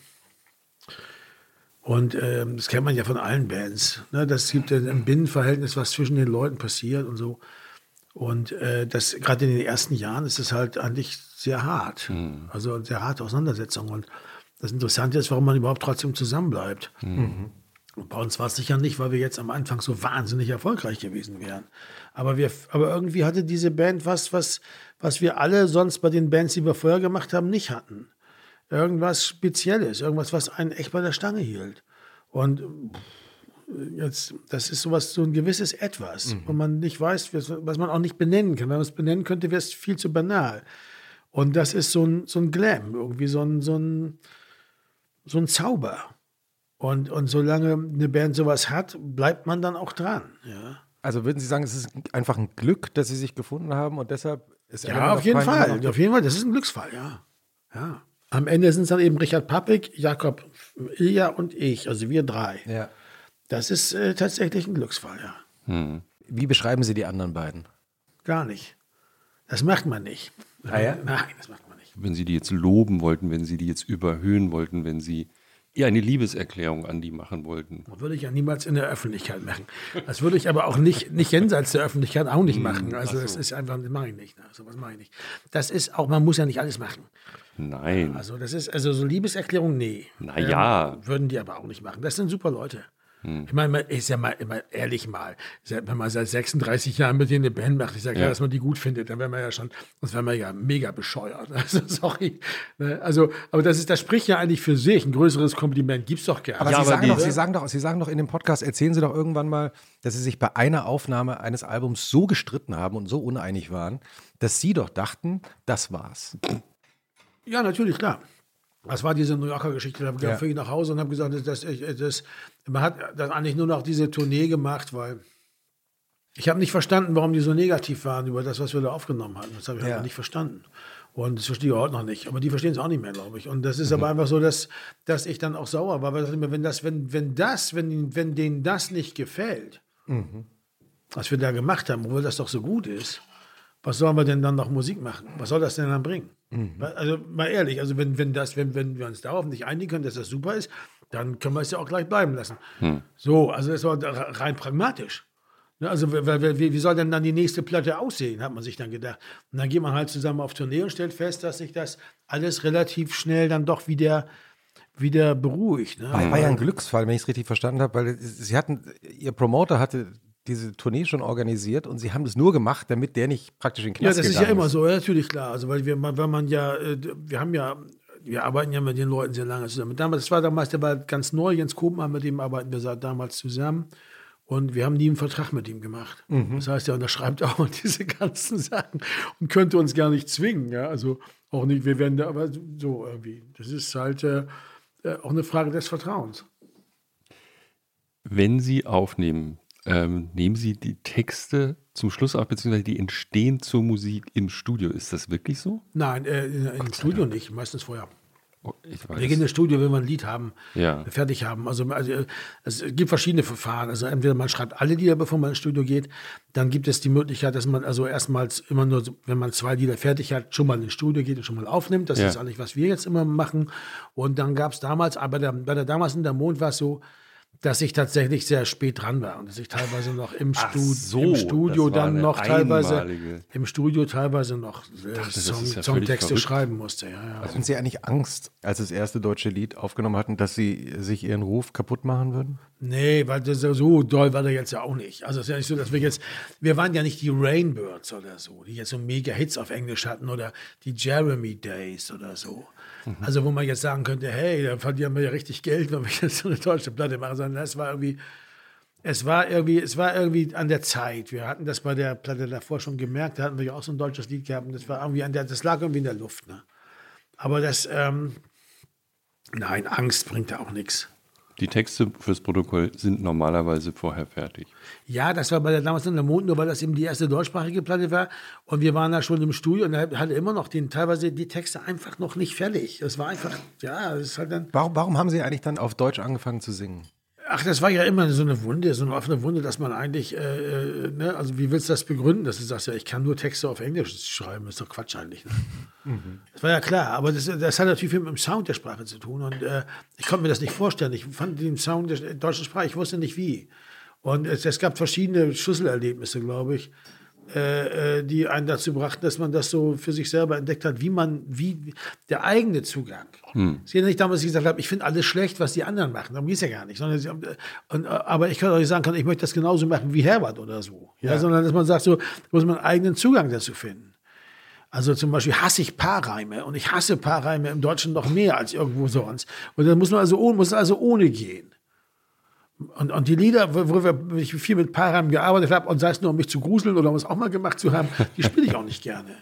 Und ähm, das kennt man ja von allen Bands. Ne? Das gibt ein Binnenverhältnis, was zwischen den Leuten passiert und so. Und äh, das gerade in den ersten Jahren ist es halt eigentlich sehr hart. Mhm. Also sehr harte Auseinandersetzung. Und das Interessante ist, warum man überhaupt trotzdem zusammenbleibt. Mhm. Und bei uns war es sicher nicht, weil wir jetzt am Anfang so wahnsinnig erfolgreich gewesen wären. Aber, wir, aber irgendwie hatte diese Band was, was, was wir alle sonst bei den Bands, die wir vorher gemacht haben, nicht hatten. Irgendwas Spezielles, irgendwas, was einen echt bei der Stange hielt. Und jetzt, das ist sowas, so ein gewisses Etwas, mhm. wo man nicht weiß, was man auch nicht benennen kann. Wenn man es benennen könnte, wäre es viel zu banal. Und das ist so ein, so ein Glam, irgendwie so ein, so ein, so ein Zauber. Und, und solange eine Band sowas hat, bleibt man dann auch dran. Ja. Also würden Sie sagen, es ist einfach ein Glück, dass Sie sich gefunden haben und deshalb ist Ja, auf jeden Fall. Auf jeden Fall, das ist ein Glücksfall, ja. ja. Am Ende sind es dann eben Richard Pappig, Jakob Ilja und ich, also wir drei. Ja. Das ist äh, tatsächlich ein Glücksfall, ja. Hm. Wie beschreiben Sie die anderen beiden? Gar nicht. Das macht man nicht. Ah, ja? Nein, das macht man wenn Sie die jetzt loben wollten, wenn Sie die jetzt überhöhen wollten, wenn Sie ihr eine Liebeserklärung an die machen wollten. Das würde ich ja niemals in der Öffentlichkeit machen. Das würde ich aber auch nicht, nicht jenseits der Öffentlichkeit auch nicht hm, machen. Also so. das ist einfach, das mache ich nicht. So was mache ich nicht. Das ist auch, man muss ja nicht alles machen. Nein. Also das ist, also so Liebeserklärung, nee. Naja. Ähm, würden die aber auch nicht machen. Das sind super Leute. Hm. Ich meine, ist ja mal immer ehrlich mal, wenn man seit 36 Jahren mit denen eine Band macht, ich sage ja. ja, dass man die gut findet, dann wäre man ja schon, das wäre man ja mega bescheuert. Also sorry. Ne? Also, aber das ist, das spricht ja eigentlich für sich. Ein größeres Kompliment gibt es doch gerne. Aber, ja, Sie, aber sagen doch, Sie, sagen doch, Sie sagen doch in dem Podcast, erzählen Sie doch irgendwann mal, dass Sie sich bei einer Aufnahme eines Albums so gestritten haben und so uneinig waren, dass Sie doch dachten, das war's. Ja, natürlich, klar. Das war diese New Yorker Geschichte. Da ja. ich nach Hause und habe gesagt, dass, dass, dass, man hat dann eigentlich nur noch diese Tournee gemacht, weil ich habe nicht verstanden, warum die so negativ waren über das, was wir da aufgenommen hatten. Das habe ich ja. einfach nicht verstanden. Und das verstehe ich heute noch nicht. Aber die verstehen es auch nicht mehr, glaube ich. Und das ist mhm. aber einfach so, dass, dass ich dann auch sauer war. Weil wenn das, wenn, wenn das, wenn, wenn denen das nicht gefällt, mhm. was wir da gemacht haben, obwohl das doch so gut ist, was sollen wir denn dann noch Musik machen? Was soll das denn dann bringen? Mhm. Also mal ehrlich, also wenn, wenn, das, wenn, wenn wir uns darauf nicht einigen können, dass das super ist, dann können wir es ja auch gleich bleiben lassen. Mhm. So, also das war rein pragmatisch. Ne, also wie, wie soll denn dann die nächste Platte aussehen, hat man sich dann gedacht. Und dann geht man halt zusammen auf Tournee und stellt fest, dass sich das alles relativ schnell dann doch wieder wieder beruhigt. Ne? War, war ja ein Glücksfall, wenn ich es richtig verstanden habe, weil sie hatten, ihr Promoter hatte diese Tournee schon organisiert und sie haben das nur gemacht, damit der nicht praktisch in den Knast Ja, das ist ja immer ist. so, ja, natürlich klar. Also weil wir, weil man ja, äh, wir haben ja, wir arbeiten ja mit den Leuten sehr lange zusammen. Damals, das war damals, der war ganz neu, Jens Kopenmann, mit dem arbeiten wir seit damals zusammen. Und wir haben nie einen Vertrag mit ihm gemacht. Mhm. Das heißt, er unterschreibt auch diese ganzen Sachen und könnte uns gar nicht zwingen. Ja? Also auch nicht, wir werden da, aber so irgendwie. Das ist halt äh, äh auch eine Frage des Vertrauens. Wenn Sie aufnehmen, ähm, nehmen Sie die Texte zum Schluss auf, beziehungsweise die entstehen zur Musik im Studio. Ist das wirklich so? Nein, äh, im Studio Dank. nicht, meistens vorher. Oh, wir gehen ins Studio, wenn wir ein Lied haben, ja. fertig haben. Also, also, es gibt verschiedene Verfahren. Also entweder man schreibt alle Lieder, bevor man ins Studio geht. Dann gibt es die Möglichkeit, dass man also erstmals immer nur, wenn man zwei Lieder fertig hat, schon mal ins Studio geht und schon mal aufnimmt. Das ja. ist eigentlich, was wir jetzt immer machen. Und dann gab es damals, aber der, bei der damals in der Mond war es so, dass ich tatsächlich sehr spät dran war und dass ich teilweise noch im, Stu so, im Studio dann noch teilweise im Studio teilweise noch äh, dachte, Song, ja Songtexte schreiben musste. Ja, ja. Hatten Sie eigentlich Angst, als das erste deutsche Lied aufgenommen hatten, dass Sie sich Ihren Ruf kaputt machen würden? Nee, weil das so doll war der jetzt ja auch nicht. Also es ist ja nicht so, dass wir jetzt, wir waren ja nicht die Rainbirds oder so, die jetzt so mega Hits auf Englisch hatten oder die Jeremy Days oder so. Mhm. Also wo man jetzt sagen könnte, hey, da verlieren wir ja richtig Geld, wenn wir jetzt so eine deutsche Platte machen, sondern es war irgendwie, es war irgendwie, es war irgendwie an der Zeit. Wir hatten das bei der Platte davor schon gemerkt, da hatten wir ja auch so ein deutsches Lied gehabt und das war irgendwie an der, das lag irgendwie in der Luft. Ne? Aber das, ähm, nein, Angst bringt da auch nichts. Die Texte fürs Protokoll sind normalerweise vorher fertig. Ja, das war bei der damals in der Mond, nur weil das eben die erste deutschsprachige Platte war. Und wir waren da schon im Studio und er hatte immer noch den, teilweise die Texte einfach noch nicht fertig. Das war einfach, ja, das ist halt dann. Warum, warum haben Sie eigentlich dann auf Deutsch angefangen zu singen? Ach, das war ja immer so eine Wunde, so eine offene Wunde, dass man eigentlich, äh, äh, ne, also wie willst du das begründen, dass du sagst, ja, ich kann nur Texte auf Englisch schreiben, ist doch Quatsch eigentlich. Ne? Mhm. Das war ja klar, aber das, das hat natürlich viel mit dem Sound der Sprache zu tun und äh, ich konnte mir das nicht vorstellen. Ich fand den Sound der deutschen Sprache, ich wusste nicht wie. Und es, es gab verschiedene Schlüsselerlebnisse, glaube ich. Äh, äh, die einen dazu brachten, dass man das so für sich selber entdeckt hat, wie man, wie der eigene Zugang. Hm. Sie nicht damals gesagt habe, ich finde alles schlecht, was die anderen machen. Darum geht es ja gar nicht. Sondern sie, und, aber ich kann auch nicht sagen, ich möchte das genauso machen wie Herbert oder so. Ja, ja. Sondern dass man sagt, so muss man einen eigenen Zugang dazu finden. Also zum Beispiel hasse ich Paarreime und ich hasse Paarreime im Deutschen noch mehr als irgendwo sonst. Und dann muss man also, muss also ohne gehen. Und, und die Lieder, wo, ich viel mit Param gearbeitet habe, und sei es nur, um mich zu gruseln oder um es auch mal gemacht zu haben, die spiele ich auch nicht gerne.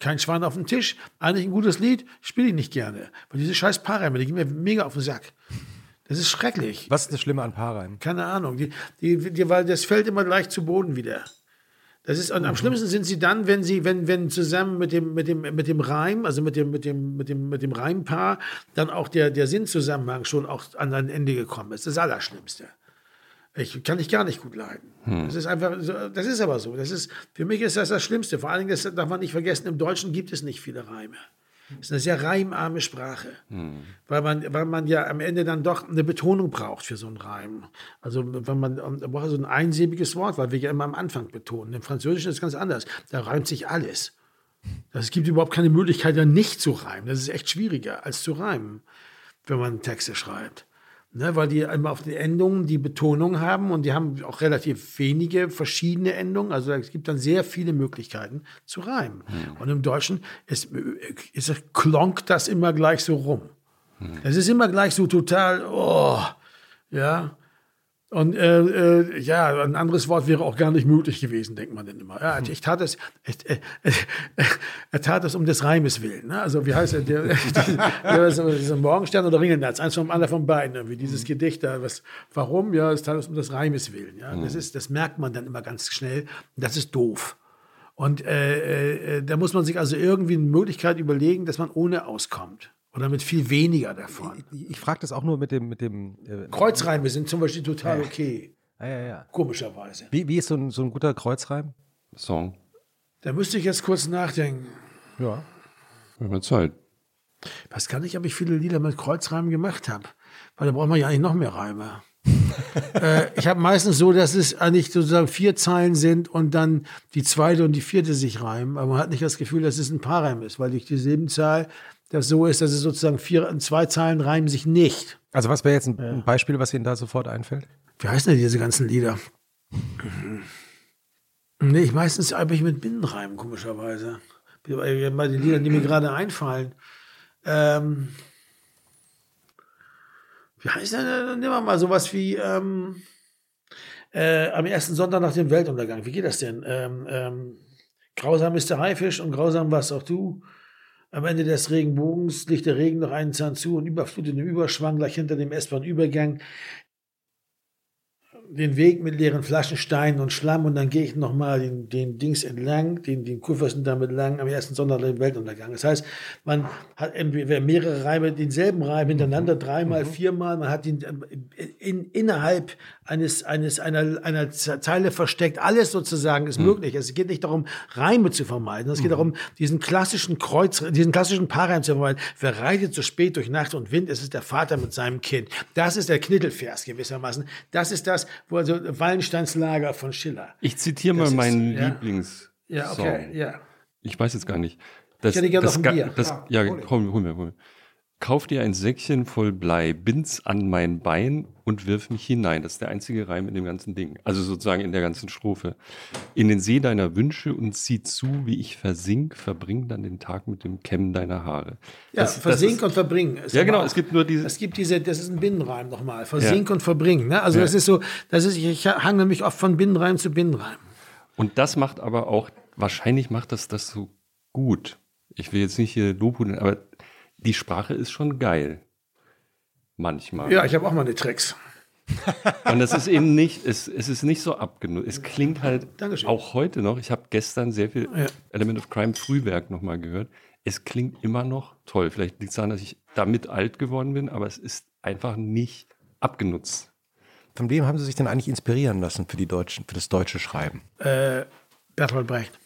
Kein Schwein auf dem Tisch, eigentlich ein gutes Lied, spiele ich nicht gerne. Weil diese scheiß Paarreime, die gehen mir mega auf den Sack. Das ist schrecklich. Was ist das Schlimme an Paarreimen? Keine Ahnung. Die, die, die, weil das fällt immer gleich zu Boden wieder. Das ist, und am mhm. schlimmsten sind sie dann, wenn sie, wenn, wenn zusammen mit dem, mit dem, mit dem Reim, also mit dem, mit dem, mit dem, mit dem Reimpaar, dann auch der, der Sinnzusammenhang schon auch an ein Ende gekommen ist. Das Allerschlimmste. Ich kann ich gar nicht gut leiden. Hm. Das ist einfach, das ist aber so. Das ist, für mich ist das das Schlimmste. Vor allen Dingen, das darf man nicht vergessen, im Deutschen gibt es nicht viele Reime. Das ist eine sehr reimarme Sprache, hm. weil, man, weil man ja am Ende dann doch eine Betonung braucht für so einen Reim. Also wenn man, man braucht so ein einsilbiges Wort, weil wir ja immer am Anfang betonen. Im Französischen ist es ganz anders. Da reimt sich alles. Es gibt überhaupt keine Möglichkeit, da nicht zu reimen. Das ist echt schwieriger als zu reimen, wenn man Texte schreibt. Ne, weil die immer auf den Endungen die Betonung haben und die haben auch relativ wenige verschiedene Endungen. Also es gibt dann sehr viele Möglichkeiten zu reimen. Hm. Und im Deutschen ist, ist, klonkt das immer gleich so rum. Hm. Es ist immer gleich so total, oh, ja. Und äh, äh, ja, ein anderes Wort wäre auch gar nicht möglich gewesen, denkt man dann immer. Ja, ich tat es, äh, äh, er tat es um des Reimes willen. Ne? Also wie heißt er? Der, der, der, Morgenstern oder Ringelnatz, eins vom anderen von beiden. Wie dieses Gedicht da. Was, warum? Ja, es tat es um des Reimes willen. Ja? Das, ist, das merkt man dann immer ganz schnell. Das ist doof. Und äh, äh, da muss man sich also irgendwie eine Möglichkeit überlegen, dass man ohne auskommt. Oder mit viel weniger davon. Ich, ich frage das auch nur mit dem. Mit dem äh, Kreuzreime sind zum Beispiel total okay. Ja, ja, ja. Komischerweise. Wie, wie ist so ein, so ein guter Kreuzreim? Song. Da müsste ich jetzt kurz nachdenken. Ja. Wir haben Zeit. Ich weiß gar nicht, ob ich viele Lieder mit Kreuzreimen gemacht habe. Weil da braucht man ja eigentlich noch mehr Reime. äh, ich habe meistens so, dass es eigentlich sozusagen vier Zeilen sind und dann die zweite und die vierte sich reimen. Aber man hat nicht das Gefühl, dass es ein Paarreim ist, weil durch die Silbenzahl das so ist, dass es sozusagen vier, zwei Zahlen reimen sich nicht. Also was wäre jetzt ein, ein, Beispiel, was Ihnen da sofort einfällt? Wie heißen denn diese ganzen Lieder? Nee, ich meistens einfach mit Binnenreimen, komischerweise. Bei den Liedern, die mir gerade einfallen. Ähm, wie heißt denn, nehmen wir mal sowas wie ähm, äh, am ersten Sonntag nach dem Weltuntergang. Wie geht das denn? Ähm, ähm, grausam ist der Haifisch und grausam warst auch du. Am Ende des Regenbogens liegt der Regen noch einen Zahn zu und überflutet im Überschwang gleich hinter dem S-Bahn-Übergang den Weg mit leeren Flaschensteinen und Schlamm und dann gehe ich nochmal den, den Dings entlang, den, den Kurfürsten damit lang, am ersten Sonntag den Weltuntergang. Das heißt, man hat mehrere Reime, denselben Reim hintereinander, dreimal, mhm. viermal, man hat ihn in, innerhalb eines, eines, einer, einer Zeile versteckt. Alles sozusagen ist mhm. möglich. Es geht nicht darum, Reime zu vermeiden. Es geht mhm. darum, diesen klassischen Kreuz, diesen klassischen Paarreim zu vermeiden. Wer reitet so spät durch Nacht und Wind? Es ist der Vater mit seinem Kind. Das ist der Knittelvers gewissermaßen. Das ist das, wo also Wallensteins Lager von Schiller. Ich zitiere mal meinen ja. Lieblings. Ja, okay, ja. Ich weiß jetzt gar nicht. Das, ich hätte gerne noch ein Bier. Das, ah, ja, hol, hol mir, hol mir. Kauf dir ein Säckchen voll Blei, bind's an mein Bein und wirf mich hinein. Das ist der einzige Reim in dem ganzen Ding. Also sozusagen in der ganzen Strophe. In den See deiner Wünsche und sieh zu, wie ich versink, verbring dann den Tag mit dem Kämmen deiner Haare. Ja, das, versink das ist, und verbringen. Ja, genau. Es gibt nur diese. Es gibt diese, das ist ein Binnenreim nochmal. Versink ja. und verbringen. Ne? Also ja. das ist so, das ist, ich hange mich oft von Binnenreim zu Binnenreim. Und das macht aber auch, wahrscheinlich macht das das so gut. Ich will jetzt nicht hier Lobhudeln, aber die Sprache ist schon geil. Manchmal. Ja, ich habe auch meine Tricks. Und es ist eben nicht, es, es ist nicht so abgenutzt. Es klingt halt Dankeschön. auch heute noch. Ich habe gestern sehr viel ja. Element of Crime Frühwerk nochmal gehört. Es klingt immer noch toll. Vielleicht liegt es daran, dass ich damit alt geworden bin, aber es ist einfach nicht abgenutzt. Von wem haben Sie sich denn eigentlich inspirieren lassen für, die Deutschen, für das deutsche Schreiben? Äh, Bertolt Brecht.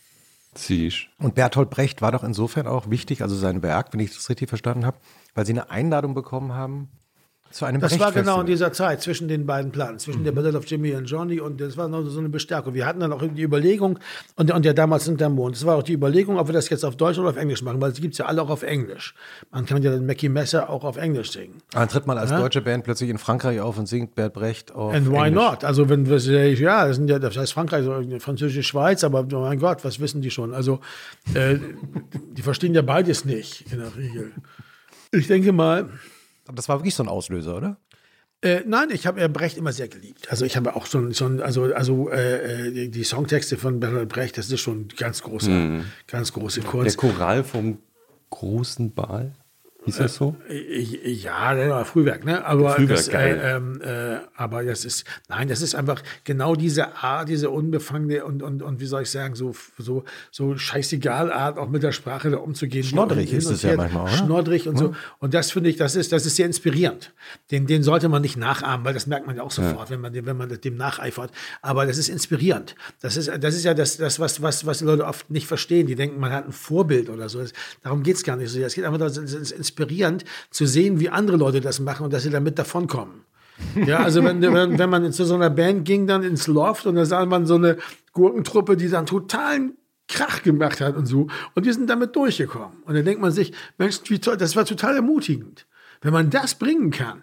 Siehst. Und Bertolt Brecht war doch insofern auch wichtig, also sein Werk, wenn ich das richtig verstanden habe, weil Sie eine Einladung bekommen haben zu einem Das war genau in dieser Zeit zwischen den beiden Planen, zwischen mhm. der Battle of Jimmy und Johnny und das war noch so eine Bestärkung. Wir hatten dann auch die Überlegung, und, und ja damals sind der Mond, es war auch die Überlegung, ob wir das jetzt auf Deutsch oder auf Englisch machen, weil es gibt ja alle auch auf Englisch. Man kann ja den Mackie Messer auch auf Englisch singen. Dann tritt man als ja? deutsche Band plötzlich in Frankreich auf und singt Bert Brecht auf And why Englisch. not? Also wenn wir, ja, das, sind ja, das heißt Frankreich, so französische Schweiz, aber oh mein Gott, was wissen die schon? Also äh, die verstehen ja beides nicht in der Regel. Ich denke mal, aber das war wirklich so ein Auslöser, oder? Äh, nein, ich habe Brecht immer sehr geliebt. Also ich habe auch schon, schon also, also äh, äh, die, die, Songtexte von Bertolt Brecht, das ist schon ganz große, mm. ganz große Kunst. Der Choral vom großen Ball? Hieß das so? Äh, ja, das war Frühwerk, ne? Aber Frühwerk, das, geil. Äh, ähm, äh, aber das ist, nein, das ist einfach genau diese Art, diese unbefangene und, und, und wie soll ich sagen, so, so, so scheißegal Art, auch mit der Sprache da umzugehen. Schnoddrig ist es ja manchmal, oder? Schnoddrig und hm. so. Und das finde ich, das ist, das ist sehr inspirierend. Den, den sollte man nicht nachahmen, weil das merkt man ja auch sofort, ja. wenn man, wenn man dem nacheifert. Aber das ist inspirierend. Das ist, das ist ja das, das was, was, was die Leute oft nicht verstehen. Die denken, man hat ein Vorbild oder so. Darum geht es gar nicht so. Es geht einfach darum, es ist inspirierend zu sehen, wie andere Leute das machen und dass sie damit davonkommen. Ja, also wenn, wenn, wenn man zu so einer Band ging, dann ins Loft und da sah man so eine Gurkentruppe, die dann totalen Krach gemacht hat und so. Und die sind damit durchgekommen. Und dann denkt man sich, Mensch, wie toll, das war total ermutigend. Wenn man das bringen kann,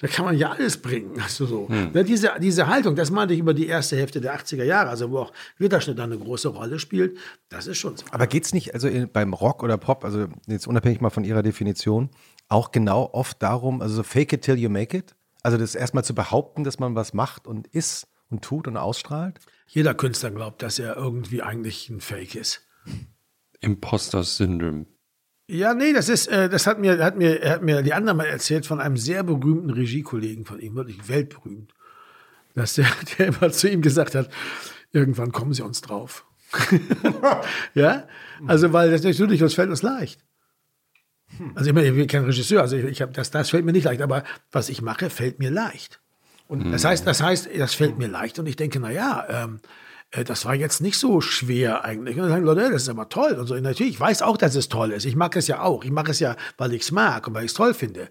Da kann man ja alles bringen. Also so. Hm. Ja, diese, diese Haltung, das meinte ich über die erste Hälfte der 80er Jahre, also wo auch Ritterschnitt dann eine große Rolle spielt, das ist schon so. Aber geht es nicht, also in, beim Rock oder Pop, also jetzt unabhängig mal von Ihrer Definition, auch genau oft darum, also so fake it till you make it? Also das erstmal zu behaupten, dass man was macht und ist und tut und ausstrahlt? Jeder Künstler glaubt, dass er irgendwie eigentlich ein Fake ist. Imposter-Syndrom. Ja, nee, das ist, äh, das hat mir, hat mir, hat mir die andere mal erzählt von einem sehr berühmten Regiekollegen von ihm, wirklich weltberühmt, dass der, der immer zu ihm gesagt hat, irgendwann kommen sie uns drauf. ja, also weil das natürlich, das fällt uns leicht. Also ich, meine, ich bin kein Regisseur, also ich, ich habe das, das fällt mir nicht leicht, aber was ich mache, fällt mir leicht. Und das heißt, das heißt, das fällt mir leicht und ich denke, na ja, ähm, äh, das war jetzt nicht so schwer eigentlich. Und dann sagen Leute, das ist aber toll. Und so, natürlich, ich weiß auch, dass es toll ist. Ich mag es ja auch. Ich mache es ja, weil ich es mag und weil ich es toll finde.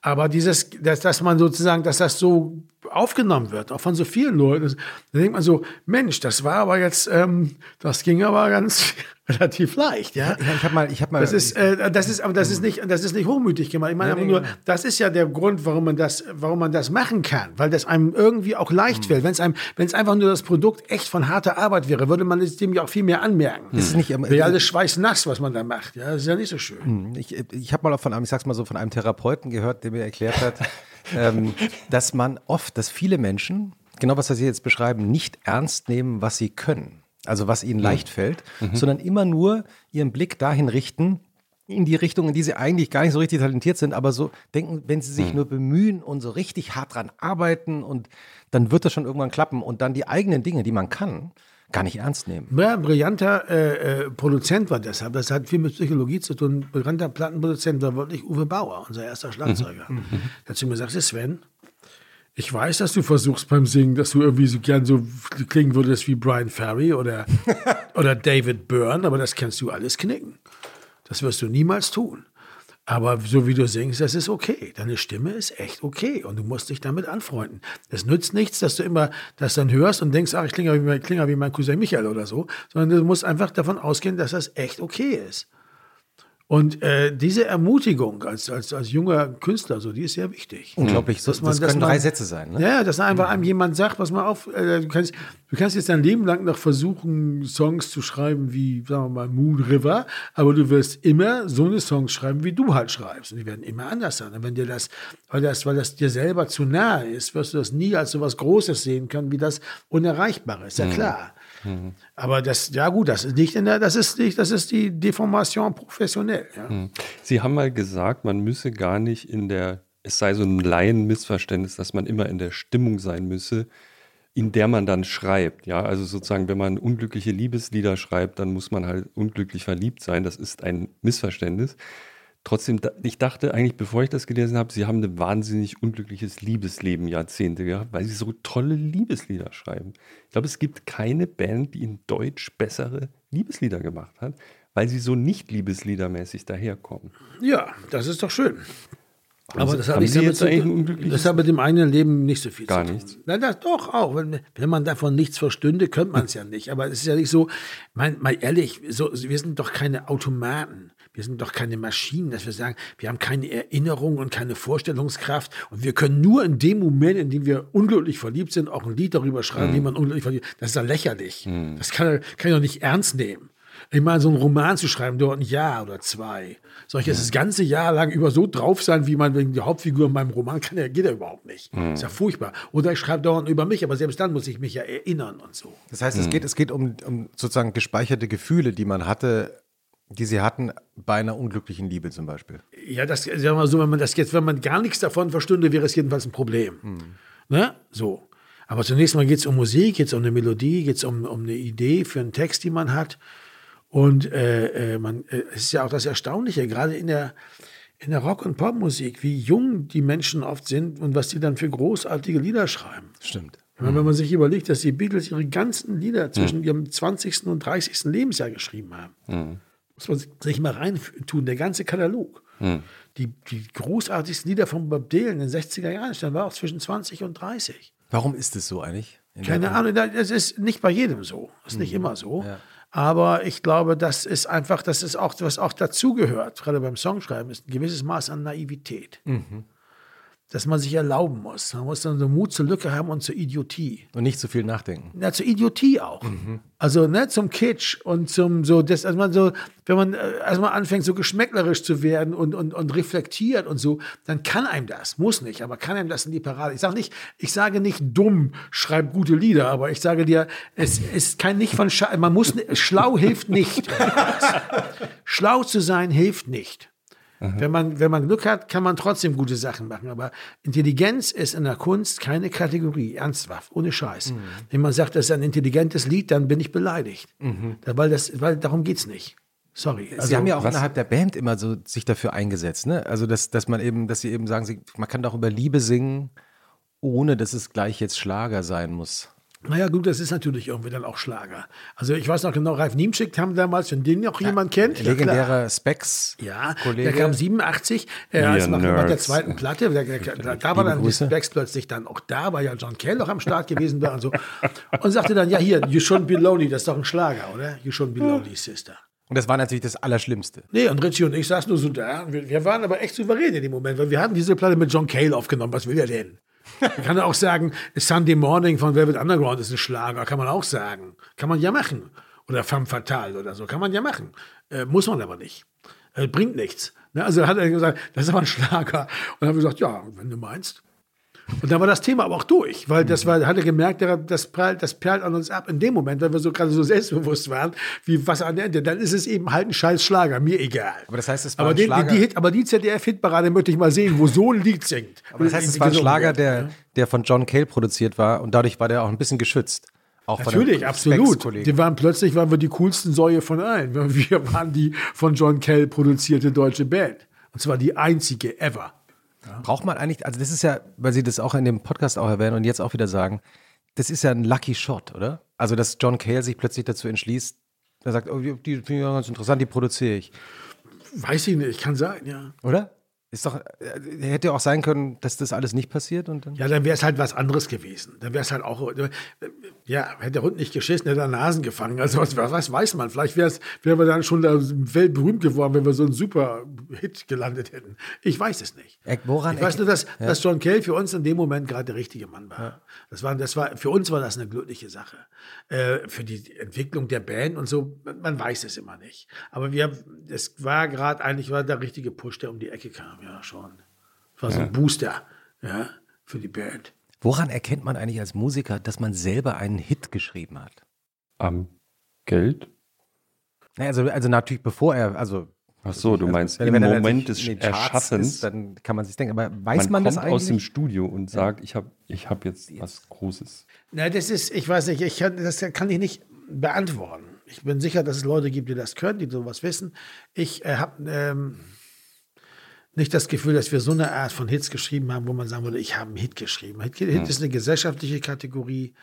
Aber dieses, dass, dass man sozusagen, dass das so aufgenommen wird, auch von so vielen Leuten, da denkt man so, Mensch, das war aber jetzt, ähm, das ging aber ganz, relativ leicht, ja. ich habe mal, ich habe mal. Das ist, äh, das ist, aber das ist nicht, das ist nicht hochmütig gemeint. Ich meine nee, nur, das ist ja der Grund, warum man das, warum man das machen kann, weil das einem irgendwie auch leicht mhm. fällt. Wenn es einem, wenn es einfach nur das Produkt echt von harter Arbeit wäre, würde man es dem ja auch viel mehr anmerken. Das ist nicht, ähm, wäre alles schweißnass, was man da macht. Ja, das ist ja nicht so schön. Hm, ich, ich habe mal von einem, ich sag's mal so, von einem Therapeuten gehört, der mir erklärt hat, ähm, dass man oft, dass viele Menschen genau was Sie jetzt beschreiben, nicht ernst nehmen, was sie können also was ihnen leicht fällt, mhm. sondern immer nur ihren Blick dahin richten, in die Richtung, in die sie eigentlich gar nicht so richtig talentiert sind, aber so denken, wenn sie sich mhm. nur bemühen und so richtig hart dran arbeiten und dann wird das schon irgendwann klappen und dann die eigenen Dinge, die man kann, gar nicht ernst nehmen. Ja, brillanter äh, äh, Produzent war deshalb. Das hat viel mit Psychologie zu tun. Brillanter Plattenproduzent war wirklich Uwe Bauer, unser erster Schlagzeuger. Mhm. Mhm. Dazu mir sagte Sven, ich weiß, dass du versuchst beim Singen, dass du irgendwie so gern so klingen würdest wie Brian Ferry oder, oder David Byrne, aber das kannst du alles knicken. Das wirst du niemals tun. Aber so wie du singst, das ist okay. Deine Stimme ist echt okay und du musst dich damit anfreunden. Es nützt nichts, dass du immer das dann hörst und denkst, ach, ich klinge wie, mein, klinge wie mein Cousin Michael oder so, sondern du musst einfach davon ausgehen, dass das echt okay ist. Und äh, diese Ermutigung als, als, als junger Künstler, so, die ist sehr wichtig. Unglaublich, das, man, das können man, drei Sätze sein. Ne? Ja, dass einfach einem jemand sagt, was man auf, äh, du, kannst, du kannst jetzt dein Leben lang noch versuchen, Songs zu schreiben wie, sagen wir mal, Moon River, aber du wirst immer so eine Songs schreiben, wie du halt schreibst. Und die werden immer anders sein. Und wenn dir das, weil das, weil das dir selber zu nahe ist, wirst du das nie als so was Großes sehen können, wie das Unerreichbare. Ist ja mhm. klar. Mhm. Aber das, ja gut, das ist nicht in der, das ist nicht, das ist die Deformation professionell. Ja. Mhm. Sie haben mal gesagt, man müsse gar nicht in der, es sei so ein Laienmissverständnis, dass man immer in der Stimmung sein müsse, in der man dann schreibt. Ja, also sozusagen, wenn man unglückliche Liebeslieder schreibt, dann muss man halt unglücklich verliebt sein. Das ist ein Missverständnis. Trotzdem, ich dachte eigentlich, bevor ich das gelesen habe, sie haben ein wahnsinnig unglückliches Liebesleben Jahrzehnte gehabt, weil sie so tolle Liebeslieder schreiben. Ich glaube, es gibt keine Band, die in Deutsch bessere Liebeslieder gemacht hat, weil sie so nicht Liebesliedermäßig daherkommen. Ja, das ist doch schön. Aber das, hat ich damit zu, das hat mit dem eigenen Leben nicht so viel Gar zu tun. nichts. Nein, das doch auch. Wenn, wenn man davon nichts verstünde, könnte man es ja nicht. Aber es ist ja nicht so, mein, mal ehrlich, so, wir sind doch keine Automaten. Wir sind doch keine Maschinen, dass wir sagen, wir haben keine Erinnerung und keine Vorstellungskraft und wir können nur in dem Moment, in dem wir unglücklich verliebt sind, auch ein Lied darüber schreiben, mhm. wie man unglücklich verliebt ist. Das ist ja lächerlich. Mhm. Das kann, kann ich doch nicht ernst nehmen. Ich meine, so einen Roman zu schreiben, dauert ein Jahr oder zwei. Soll ich jetzt das ganze Jahr lang über so drauf sein, wie man wegen der Hauptfigur in meinem Roman kann, ja, geht ja überhaupt nicht. Mhm. Ist ja furchtbar. Oder ich schreibe dauernd über mich, aber selbst dann muss ich mich ja erinnern und so. Das heißt, es, mhm. geht, es geht um, um sozusagen gespeicherte Gefühle, die man hatte die sie hatten bei einer unglücklichen Liebe zum Beispiel. Ja, das sagen wir mal so, wenn man das jetzt, wenn man gar nichts davon verstünde, wäre es jedenfalls ein Problem. Hm. Ne? So. Aber zunächst mal geht es um Musik, geht es um eine Melodie, geht es um, um eine Idee für einen Text, die man hat. Und äh, äh, man, äh, es ist ja auch das Erstaunliche, gerade in der, in der Rock- und Popmusik, wie jung die Menschen oft sind und was die dann für großartige Lieder schreiben. Stimmt. Wenn man sich überlegt, dass die Beatles ihre ganzen Lieder zwischen ihrem 20. und 30. Lebensjahr geschrieben haben. Mhm. Muss man sich mal reintun, der ganze Katalog. Hm. Die, die großartigsten Lieder von Bob Dylan in den 60er Jahren, dann war auch zwischen 20 und 30. Warum ist es so eigentlich? Keine Ahnung, das ist nicht bei jedem so. Das ist nicht mhm. immer so. Ja. Aber ich glaube, das ist einfach, das ist auch, was auch dazugehört, gerade beim Songschreiben, ist ein gewisses Maß an Naivität. Mhm. Dass man sich erlauben muss. Man muss dann so Mut zur Lücke haben und zur Idiotie. Und nicht zu viel nachdenken. Ja, zur Idiotie auch. Also ne, zum Kitsch und zum so, das, also man so, wenn man äh, erstmal anfängt, so geschmäcklerisch zu werden und, und, und reflektiert und so, dann kann einem das, muss nicht, aber kann einem das in die Parade. Ich sage nicht, ich sage nicht dumm, schreib gute Lieder, aber ich sage dir, es ist kein nicht von Scha man muss schlau hilft nicht. schlau zu sein hilft nicht. Wenn man, wenn man Glück hat, kann man trotzdem gute Sachen machen. Aber Intelligenz ist in der Kunst keine Kategorie, ernsthaft, ohne Scheiß. Mhm. Wenn man sagt, das ist ein intelligentes Lied, dann bin ich beleidigt. Mhm. Weil, das, weil darum geht's nicht. Sorry. Also, Sie haben ja auch was- innerhalb der Band immer so sich dafür eingesetzt, ne? Also dass, dass man eben, dass sie eben sagen, sie, man kann doch über Liebe singen, ohne dass es gleich jetzt Schlager sein muss. Naja, gut, das ist natürlich irgendwie dann auch Schlager. Also ich weiß noch genau, Ralf Niemschick haben damals, wenn den noch jemand kennt. ja. Legendärer Specs. Ja, Kollege. der kam 87, äh, als Ihr nach, der zweiten Platte, da, da, da war dann die Grüße. Specs plötzlich dann auch da, weil ja John Cale noch am Start gewesen war und so. Und sagte dann, ja hier, You Shouldn't Be Lonely, das ist doch ein Schlager, oder? You Shouldn't Be Lonely, Sister. Und das war natürlich das Allerschlimmste. Nee, und Richie und ich saßen nur so da. Wir, wir waren aber echt souverän in dem Moment, weil wir hatten diese Platte mit John Cale aufgenommen. Was will er denn? Man kann auch sagen, Sunday Morning von Velvet Underground ist ein Schlager, kann man auch sagen. Kann man ja machen. Oder Femme Fatale oder so, kann man ja machen. Äh, muss man aber nicht. Äh, bringt nichts. Ne? Also hat er gesagt, das ist aber ein Schlager. Und dann haben wir gesagt, ja, wenn du meinst. Und dann war das Thema aber auch durch, weil das war, hat er gemerkt, das perlt, das perlt an uns ab in dem Moment, weil wir so gerade so selbstbewusst waren, wie Wasser an der Ende. Dann ist es eben halt ein scheiß Schlager, mir egal. Aber das heißt, es war Aber, ein den, Schlager. die, Hit, aber die ZDF-Hitparade möchte ich mal sehen, wo so ein Lied singt. aber das heißt, es war ein Schlager, der, der von John Cale produziert war und dadurch war der auch ein bisschen geschützt. Auch Natürlich, absolut. Die waren plötzlich waren wir die coolsten Säue von allen. Wir waren die von John Kell produzierte deutsche Band. Und zwar die einzige ever. Braucht man eigentlich, also das ist ja, weil Sie das auch in dem Podcast auch erwähnen und jetzt auch wieder sagen, das ist ja ein Lucky Shot, oder? Also, dass John Cale sich plötzlich dazu entschließt, er sagt, oh, die finde ich ja ganz interessant, die produziere ich. Weiß ich nicht, kann sein, ja. Oder? Ist doch, äh, hätte ja auch sein können, dass das alles nicht passiert und dann. Ja, dann wäre es halt was anderes gewesen. Dann wäre es halt auch, äh, ja, hätte der Hund nicht geschissen, hätte er Nasen gefangen. Also was, was weiß man? Vielleicht wäre wären wir dann schon weltberühmt geworden, wenn wir so einen super Hit gelandet hätten. Ich weiß es nicht. Äh, woran ich weiß nur, dass, dass John Cale für uns in dem Moment gerade der richtige Mann war. Das war, das war. Für uns war das eine glückliche Sache. Äh, für die Entwicklung der Band und so, man, man weiß es immer nicht. Aber wir, es war gerade eigentlich war der richtige Push, der um die Ecke kam, ja schon. Es war so ein Booster, ja, für die Band. Woran erkennt man eigentlich als Musiker, dass man selber einen Hit geschrieben hat? Am Geld? Naja, also, also natürlich bevor er, also Ach so, du meinst wenn- im wenn Moment des Erschaffens. ist, dann kann man sich denken. Aber weiß man, man, das kommt eigentlich? aus dem Studio und sagt, ich habe ich hab jetzt was Großes. Na, das ist, ich weiß nicht, ich kann, das kann ich nicht beantworten. Ich bin sicher, dass es Leute gibt, die das können, die sowas wissen. Ich äh, habe ähm, nicht das Gefühl, dass wir so eine Art von Hits geschrieben haben, wo man sagen würde, ich habe einen Hit geschrieben. Hit, Hit ist eine gesellschaftliche Kategorie.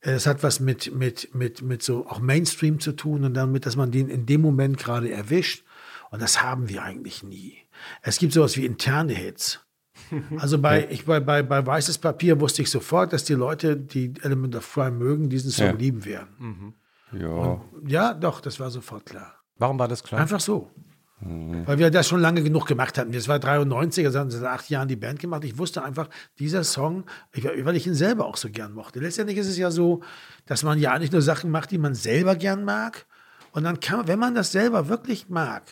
Äh, Es hat was mit, mit, mit, mit so auch Mainstream zu tun und damit, dass man den in dem Moment gerade erwischt. Und das haben wir eigentlich nie. Es gibt sowas wie interne Hits. Also bei, ich, bei, bei, bei Weißes Papier wusste ich sofort, dass die Leute, die Element of Crime mögen, diesen Song Ja. lieben werden. Ja. Ja, doch, das war sofort klar. Warum war das klar? Einfach so. Weil wir das schon lange genug gemacht hatten. Das war 93, also haben seit acht Jahren die Band gemacht. Ich wusste einfach, dieser Song, weil ich ihn selber auch so gern mochte. Letztendlich ist es ja so, dass man ja nicht nur Sachen macht, die man selber gern mag. Und dann kann man, wenn man das selber wirklich mag,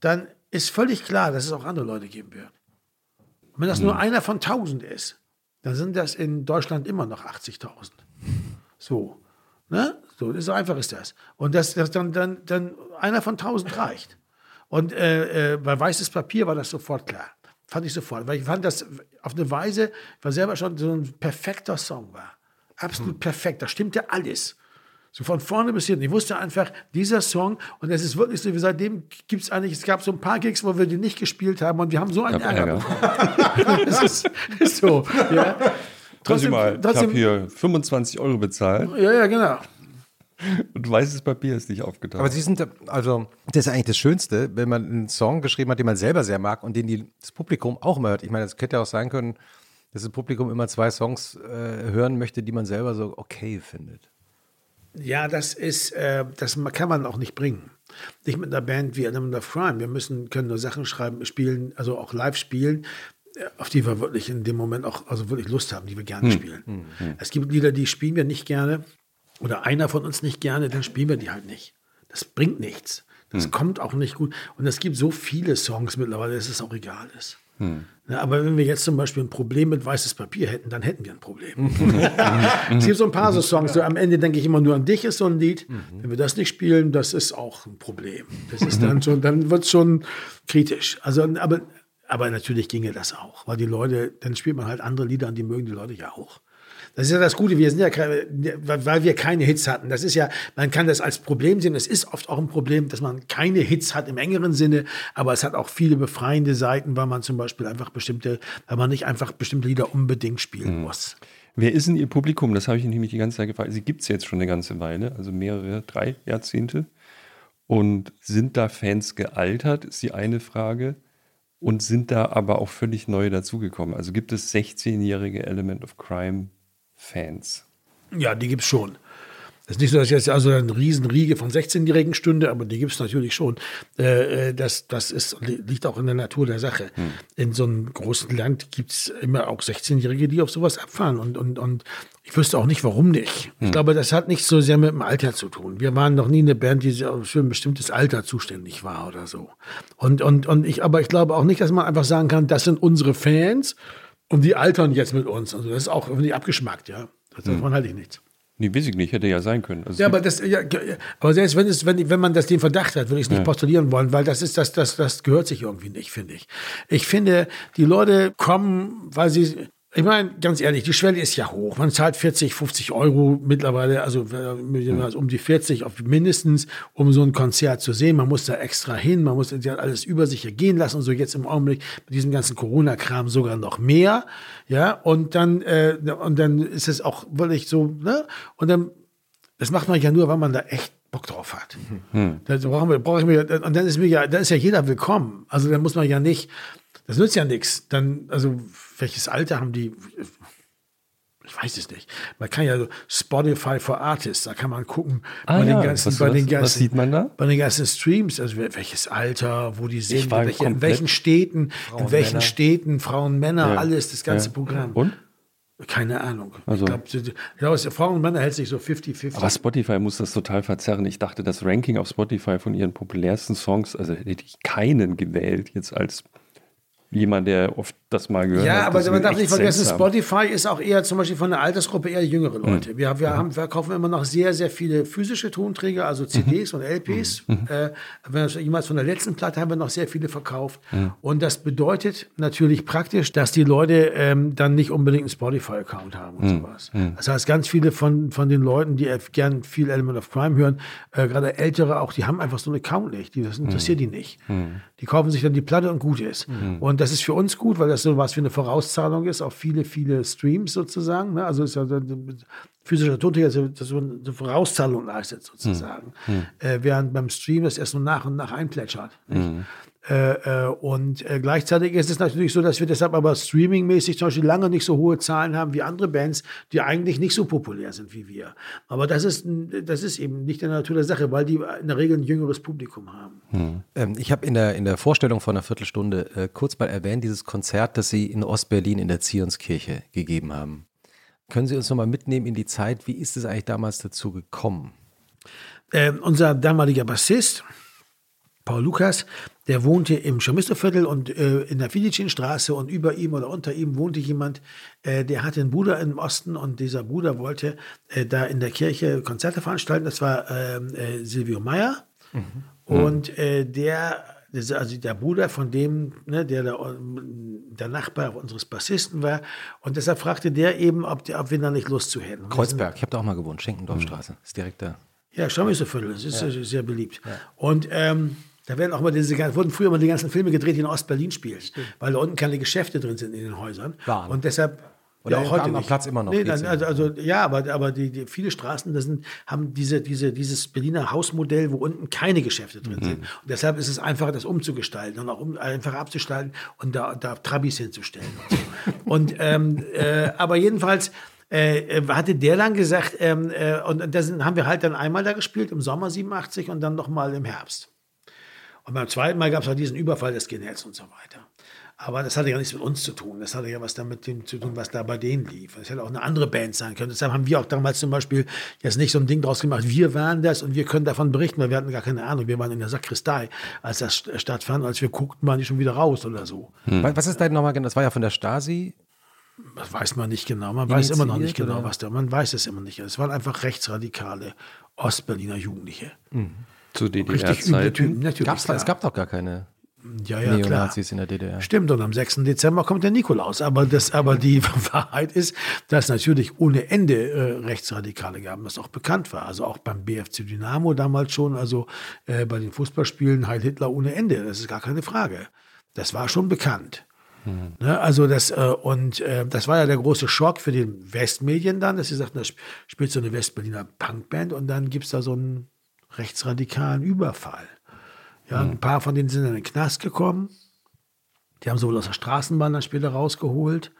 dann ist völlig klar, dass es auch andere Leute geben wird. Und wenn das nur einer von 1000 ist, dann sind das in Deutschland immer noch 80.000. So. Ne? So, so einfach ist das. Und das, das dann, dann, dann einer von 1000 reicht. Und äh, äh, bei weißes Papier war das sofort klar. Fand ich sofort. Weil ich fand das auf eine Weise, war selber schon so ein perfekter Song war. Absolut perfekt. Da stimmte alles. So von vorne bis hinten. Ich wusste einfach, dieser Song, und es ist wirklich so, wie seitdem gibt es eigentlich, es gab so ein paar Gigs, wo wir die nicht gespielt haben und wir haben so einen Ärger Ärger. das ist, ist so. Ja. Trotzdem, mal, ich habe trotzdem, hier 25 Euro bezahlt ja, ja, genau. Und weißes Papier ist nicht aufgetaucht. Aber Sie sind, also, das ist eigentlich das Schönste, wenn man einen Song geschrieben hat, den man selber sehr mag und den die, das Publikum auch immer hört. Ich meine, es hätte ja auch sein können, dass das Publikum immer zwei Songs äh, hören möchte, die man selber so okay findet. Ja, das ist, äh, das kann man auch nicht bringen. Nicht mit einer Band wie Element of Crime. Wir müssen, können nur Sachen schreiben, spielen, also auch live spielen, auf die wir wirklich in dem Moment auch also wirklich Lust haben, die wir gerne hm. spielen. Hm. Es gibt Lieder, die spielen wir nicht gerne oder einer von uns nicht gerne, dann spielen wir die halt nicht. Das bringt nichts. Das hm. kommt auch nicht gut. Und es gibt so viele Songs mittlerweile, dass es auch egal ist. Hm. Ja, aber wenn wir jetzt zum Beispiel ein Problem mit weißes Papier hätten, dann hätten wir ein Problem. es gibt so ein paar so Songs, so am Ende denke ich immer nur an dich ist so ein Lied. Mhm. Wenn wir das nicht spielen, das ist auch ein Problem. Das ist dann schon, dann wird es schon kritisch. Also, aber, aber natürlich ginge das auch, weil die Leute, dann spielt man halt andere Lieder an, die mögen die Leute ja auch. Das ist ja das Gute, wir sind ja, weil wir keine Hits hatten. Das ist ja, man kann das als Problem sehen. Es ist oft auch ein Problem, dass man keine Hits hat im engeren Sinne, aber es hat auch viele befreiende Seiten, weil man zum Beispiel einfach bestimmte, weil man nicht einfach bestimmte Lieder unbedingt spielen mhm. muss. Wer ist denn Ihr Publikum? Das habe ich nämlich die ganze Zeit gefragt. Sie gibt es jetzt schon eine ganze Weile, also mehrere, drei Jahrzehnte. Und sind da Fans gealtert, ist die eine Frage. Und sind da aber auch völlig neue dazugekommen? Also gibt es 16-jährige Element of Crime Fans. Ja, die gibt es schon. Es ist nicht so, dass jetzt also eine Riesenriege von 16-Jährigen stünde, aber die gibt es natürlich schon. Äh, äh, das, das ist, liegt auch in der Natur der Sache. Hm. In so einem großen Land gibt es immer auch 16-Jährige, die auf sowas abfahren. Und, und, und ich wüsste auch nicht, warum nicht. Hm. Ich glaube, das hat nicht so sehr mit dem Alter zu tun. Wir waren noch nie eine Band, die für ein bestimmtes Alter zuständig war oder so. Und, und, und ich, aber ich glaube auch nicht, dass man einfach sagen kann, das sind unsere Fans und die altern jetzt mit uns. Also das ist auch irgendwie abgeschmackt, ja. Davon hm. halte ich nichts. Nee, weiß ich nicht, hätte ja sein können. Also ja, aber das, ja, aber selbst wenn es, wenn, wenn man das den Verdacht hat, würde ich es nicht ja. postulieren wollen, weil das ist, das, das, das gehört sich irgendwie nicht, finde ich. Ich finde, die Leute kommen, weil sie ich meine, ganz ehrlich, die Schwelle ist ja hoch. Man zahlt 40, 50 Euro mittlerweile, also um die 40 auf mindestens, um so ein Konzert zu sehen. Man muss da extra hin, man muss ja alles über sich ergehen lassen und so jetzt im Augenblick mit diesem ganzen Corona-Kram sogar noch mehr. Ja, und dann, äh, und dann ist es auch wirklich so, ne? Und dann, das macht man ja nur, weil man da echt Bock drauf hat. Hm. Da brauchen wir, brauche ich mir, und dann ist mir ja, da ist ja jeder willkommen. Also da muss man ja nicht, das nützt ja nichts. Dann, also, welches Alter haben die? Ich weiß es nicht. Man kann ja so Spotify for Artists, da kann man gucken ah, bei, ja. den ganzen, was, bei den ganzen, was sieht man da? Bei den ganzen Streams, also welches Alter, wo die sind, welche, in welchen Städten, Frauen, in welchen Männer. Städten, Frauen, Männer, ja. alles, das ganze ja. Programm. Und? Keine Ahnung. Also, ich glaube, glaub, Frauen und Männer hält sich so 50-50. Aber Spotify muss das total verzerren. Ich dachte, das Ranking auf Spotify von ihren populärsten Songs, also hätte ich keinen gewählt jetzt als jemand, der oft das mal gehört ja, aber man darf nicht vergessen, Spotify ist auch eher zum Beispiel von der Altersgruppe eher jüngere Leute. Mhm. Wir, wir, haben, wir kaufen immer noch sehr, sehr viele physische Tonträger, also CDs mhm. und LPs. Mhm. Äh, wenn jemals von der letzten Platte haben wir noch sehr viele verkauft. Mhm. Und das bedeutet natürlich praktisch, dass die Leute ähm, dann nicht unbedingt einen Spotify-Account haben und mhm. sowas. Mhm. Das heißt, ganz viele von, von den Leuten, die gern viel Element of Crime hören, äh, gerade ältere auch, die haben einfach so einen Account nicht. Die, das interessiert die nicht. Die kaufen sich dann die Platte und gut ist. Und das ist für uns gut, weil das so was wie eine Vorauszahlung ist auf viele, viele Streams sozusagen. Ne? Also ist ja physischer Tonträger, das so eine Vorauszahlung leistet sozusagen. Hm. Äh, während beim Stream das erst so nach und nach einplätschert. Hm. Äh, äh, und äh, gleichzeitig ist es natürlich so, dass wir deshalb aber streamingmäßig zum Beispiel lange nicht so hohe Zahlen haben wie andere Bands, die eigentlich nicht so populär sind wie wir. Aber das ist, das ist eben nicht der Natur der Sache, weil die in der Regel ein jüngeres Publikum haben. Hm. Ähm, ich habe in der, in der Vorstellung von einer Viertelstunde äh, kurz mal erwähnt, dieses Konzert, das Sie in Ostberlin in der Zionskirche gegeben haben. Können Sie uns noch mal mitnehmen in die Zeit? Wie ist es eigentlich damals dazu gekommen? Ähm, unser damaliger Bassist, Paul Lukas, der wohnte im Chamisto-Viertel und äh, in der Filicin-Straße und über ihm oder unter ihm wohnte jemand, äh, der hatte einen Bruder im Osten und dieser Bruder wollte äh, da in der Kirche Konzerte veranstalten. Das war ähm, äh, Silvio Meyer mhm. und äh, der also der Bruder von dem, ne, der der, der, Nachbar unseres Bassisten war. Und deshalb fragte der eben, ob, der, ob wir da nicht Lust zu hätten. Kreuzberg, ich habe da auch mal gewohnt, Schenkendorfstraße, mhm. ist direkt da. Ja, Schamiso-Viertel, das ist ja. sehr beliebt. Ja. Und ähm, da werden auch mal diese, wurden früher mal die ganzen Filme gedreht, die in Ostberlin spielen, weil da unten keine Geschäfte drin sind in den Häusern. Waren. Und deshalb oder ja, auch heute am Platz immer noch. Nee, also, also, ja, aber, aber die, die, viele Straßen das sind, haben diese, diese, dieses Berliner Hausmodell, wo unten keine Geschäfte drin mhm. sind. Und deshalb ist es einfacher, das umzugestalten und auch um, einfacher abzustalten und da, da Trabis hinzustellen. Und, so. und ähm, äh, aber jedenfalls äh, hatte der dann gesagt, ähm, äh, und das haben wir halt dann einmal da gespielt, im Sommer 87 und dann nochmal im Herbst. Und beim zweiten Mal gab es halt diesen Überfall des Skinheads und so weiter. Aber das hatte ja nichts mit uns zu tun. Das hatte ja was damit zu tun, was da bei denen lief. Das hätte auch eine andere Band sein können. Deshalb haben wir auch damals zum Beispiel jetzt nicht so ein Ding draus gemacht, wir waren das und wir können davon berichten, weil wir hatten gar keine Ahnung. Wir waren in der Sakristei, als das stattfand. Als wir guckten, waren die schon wieder raus oder so. Hm. Was ist denn nochmal genau? Das war ja von der Stasi. Das weiß man nicht genau. Man weiß immer noch nicht genau, was da. Man weiß es immer nicht. Es waren einfach rechtsradikale Ostberliner Jugendliche. Mhm. Zu DDR-Zeiten. Es gab doch gar keine ja, ja, Neonazis klar. in der DDR. Stimmt, und am 6. Dezember kommt der Nikolaus. Aber, das, aber die Wahrheit ist, dass es natürlich ohne Ende äh, Rechtsradikale gab, was auch bekannt war. Also auch beim BFC Dynamo damals schon, also äh, bei den Fußballspielen Heil Hitler ohne Ende. Das ist gar keine Frage. Das war schon bekannt. Mhm. Ne, also das, äh, und äh, das war ja der große Schock für die Westmedien dann, dass sie sagten, da spielt so eine Westberliner Punkband und dann gibt es da so einen rechtsradikalen Überfall. Ja, ein paar von denen sind in den Knast gekommen. Die haben sie wohl aus der Straßenbahn dann später rausgeholt.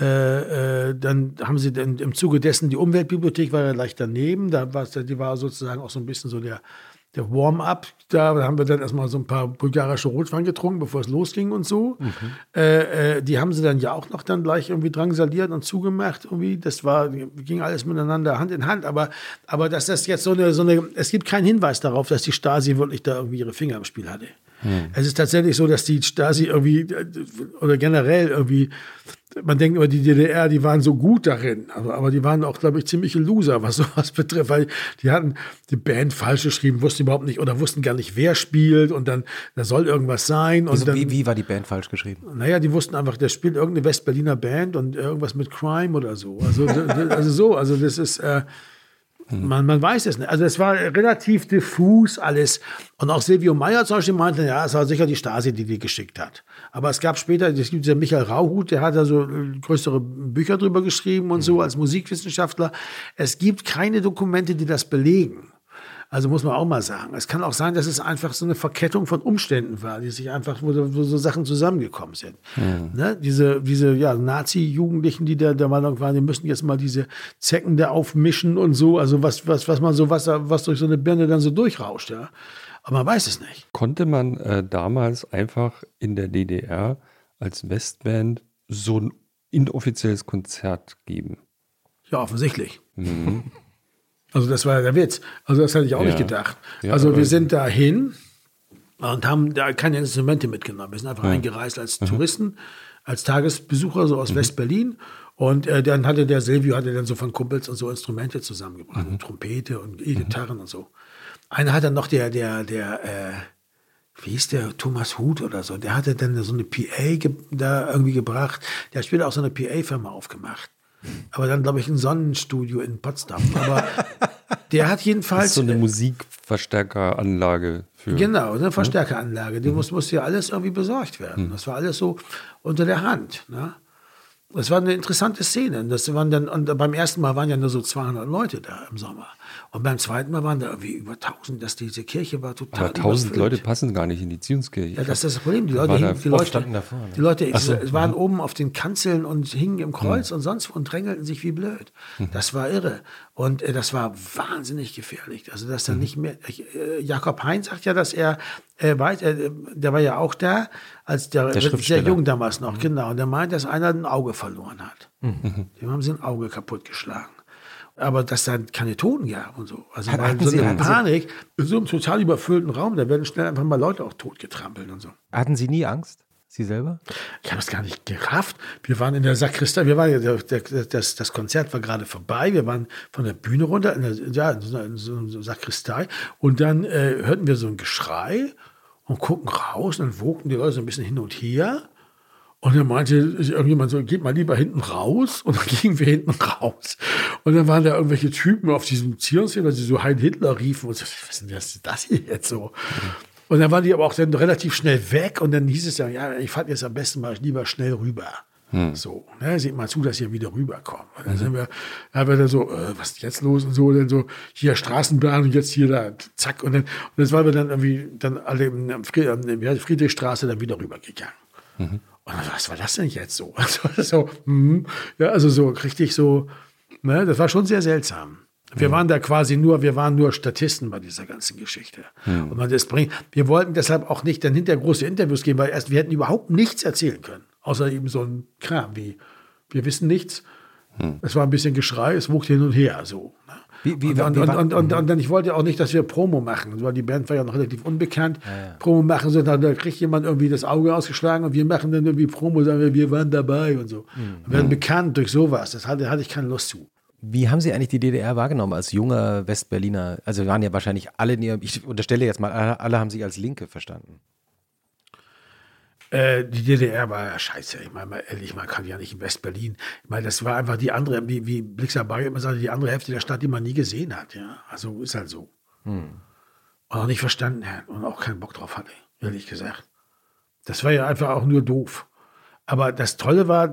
Äh, äh, dann haben sie dann im Zuge dessen, die Umweltbibliothek war ja leicht daneben. Da war, die war sozusagen auch so ein bisschen so der der Warm-up, da haben wir dann erstmal so ein paar bulgarische Rotwein getrunken, bevor es losging und so. Mhm. Äh, äh, die haben sie dann ja auch noch dann gleich irgendwie drangsaliert und zugemacht. Irgendwie. Das war, ging alles miteinander Hand in Hand. Aber, aber dass das jetzt so eine, so eine, es gibt keinen Hinweis darauf, dass die Stasi wirklich da irgendwie ihre Finger im Spiel hatte. Mhm. Es ist tatsächlich so, dass die Stasi irgendwie oder generell irgendwie man denkt über die DDR, die waren so gut darin, aber, aber die waren auch, glaube ich, ziemliche Loser, was sowas betrifft, weil die hatten die Band falsch geschrieben, wussten überhaupt nicht oder wussten gar nicht, wer spielt und dann, da soll irgendwas sein. Also dann, wie, wie war die Band falsch geschrieben? Naja, die wussten einfach, der spielt irgendeine Westberliner Band und irgendwas mit Crime oder so. Also, also so, also das ist, äh, man, man weiß es nicht. Also es war relativ diffus alles. Und auch Silvio Meyer zum Beispiel meinte, ja, es war sicher die Stasi, die die geschickt hat. Aber es gab später, es gibt der Michael Rauhut, der hat da so äh, größere Bücher drüber geschrieben und so mhm. als Musikwissenschaftler. Es gibt keine Dokumente, die das belegen. Also muss man auch mal sagen. Es kann auch sein, dass es einfach so eine Verkettung von Umständen war, die sich einfach, wo, wo so Sachen zusammengekommen sind. Mhm. Ne? Diese, diese ja, Nazi-Jugendlichen, die der, der Meinung waren, die müssen jetzt mal diese Zecken da aufmischen und so. Also was, was, was man so, was, was durch so eine Birne dann so durchrauscht, ja. Aber man weiß es nicht. Konnte man äh, damals einfach in der DDR als Westband so ein inoffizielles Konzert geben? Ja, offensichtlich. Mhm. Also das war ja der Witz. Also das hätte ich auch ja. nicht gedacht. Ja, also wir sind dahin und haben da keine Instrumente mitgenommen. Wir sind einfach ja. eingereist als mhm. Touristen, als Tagesbesucher so aus mhm. West-Berlin. Und äh, dann hatte der Silvio hatte dann so von Kumpels und so Instrumente zusammengebracht, mhm. Trompete und E-Gitarren und so. Einer hat dann noch der, der, der, äh, wie hieß der, Thomas Huth oder so, der hatte dann so eine PA da irgendwie gebracht. Der hat später auch so eine PA-Firma aufgemacht. Aber dann, glaube ich, ein Sonnenstudio in Potsdam. Aber der hat jedenfalls. Das ist so eine Musikverstärkeranlage für. Genau, eine Verstärkeranlage. Die mhm. muss, muss ja alles irgendwie besorgt werden. Mhm. Das war alles so unter der Hand. Ne? Das war eine interessante Szene. Das waren dann, und beim ersten Mal waren ja nur so 200 Leute da im Sommer. Und beim zweiten Mal waren da irgendwie über 1000, dass diese Kirche war total. Aber 1000 Leute passen gar nicht in die Zionskirche. Ja, das ist das Problem. Die Leute, hingen, die Leute, davor, ne? die Leute so, waren ja. oben auf den Kanzeln und hingen im Kreuz ja. und sonst und drängelten sich wie blöd. Mhm. Das war irre. Und äh, das war wahnsinnig gefährlich. Also, dass dann mhm. nicht mehr. Äh, Jakob Hein sagt ja, dass er äh, weiß, äh, der war ja auch da, als der, der sehr jung damals noch, mhm. genau. Und der meint, dass einer ein Auge verloren hat. Mhm. Dem haben sie ein Auge kaputtgeschlagen aber dass da keine Toten gab und so. Also Hat, so eine Panik, in so einem total überfüllten Raum, da werden schnell einfach mal Leute auch totgetrampelt und so. Hatten Sie nie Angst? Sie selber? Ich habe es gar nicht gerafft. Wir waren in der Sakristei, wir waren, der, der, das, das Konzert war gerade vorbei, wir waren von der Bühne runter in, der, ja, in so einer, so einer Sakristei und dann äh, hörten wir so ein Geschrei und gucken raus und dann wogten die Leute so ein bisschen hin und her und dann meinte irgendjemand so, geht mal lieber hinten raus. Und dann gingen wir hinten raus. Und dann waren da irgendwelche Typen auf diesem Zionszene, weil sie so Heil Hitler riefen. Und so, was ist denn das hier jetzt so? Und dann waren die aber auch dann relativ schnell weg. Und dann hieß es ja, ja, ich fahre jetzt am besten mal lieber schnell rüber. Hm. So, ne, seht mal zu, dass ihr wieder rüberkommt. Und dann mhm. sind wir, haben wir dann so, äh, was ist jetzt los und so, dann so, hier Straßenbahn und jetzt hier da, zack. Und dann, und das waren wir dann irgendwie, dann alle in der Friedrichstraße dann wieder rübergegangen. Mhm. Und was war das denn jetzt so? Also, so hm, ja, also so richtig so, ne, das war schon sehr seltsam. Wir waren da quasi nur, wir waren nur Statisten bei dieser ganzen Geschichte. Und man das bringt, wir wollten deshalb auch nicht dann hinter große Interviews gehen, weil erst wir hätten überhaupt nichts erzählen können. Außer eben so ein Kram wie, wir wissen nichts. Es war ein bisschen Geschrei, es wuchs hin und her, so. ne? Wie- wie- und, und, wie und, und, und, und dann, ich wollte auch nicht, dass wir Promo machen, weil die Band war ja noch relativ unbekannt. Promo machen, so, dann, da kriegt jemand irgendwie das Auge ausgeschlagen und wir machen dann irgendwie Promo, sagen wir, wir waren dabei und so. Wir werden bekannt durch sowas. Das hatte, hatte ich keine Lust zu. Wie haben Sie eigentlich die DDR wahrgenommen als junger Westberliner? Also waren ja wahrscheinlich alle, ich unterstelle jetzt mal, alle, haben Sie als Linke verstanden. Äh, die DDR war ja scheiße. Ich meine, mal ehrlich, man kann ja nicht in West-Berlin. Ich meine, das war einfach die andere, wie, wie Blixer Bayer immer sagte, die andere Hälfte der Stadt, die man nie gesehen hat. Ja, also ist halt so. Und auch nicht verstanden hat und auch keinen Bock drauf hatte, ehrlich gesagt. Das war ja einfach auch nur doof. Aber das Tolle war,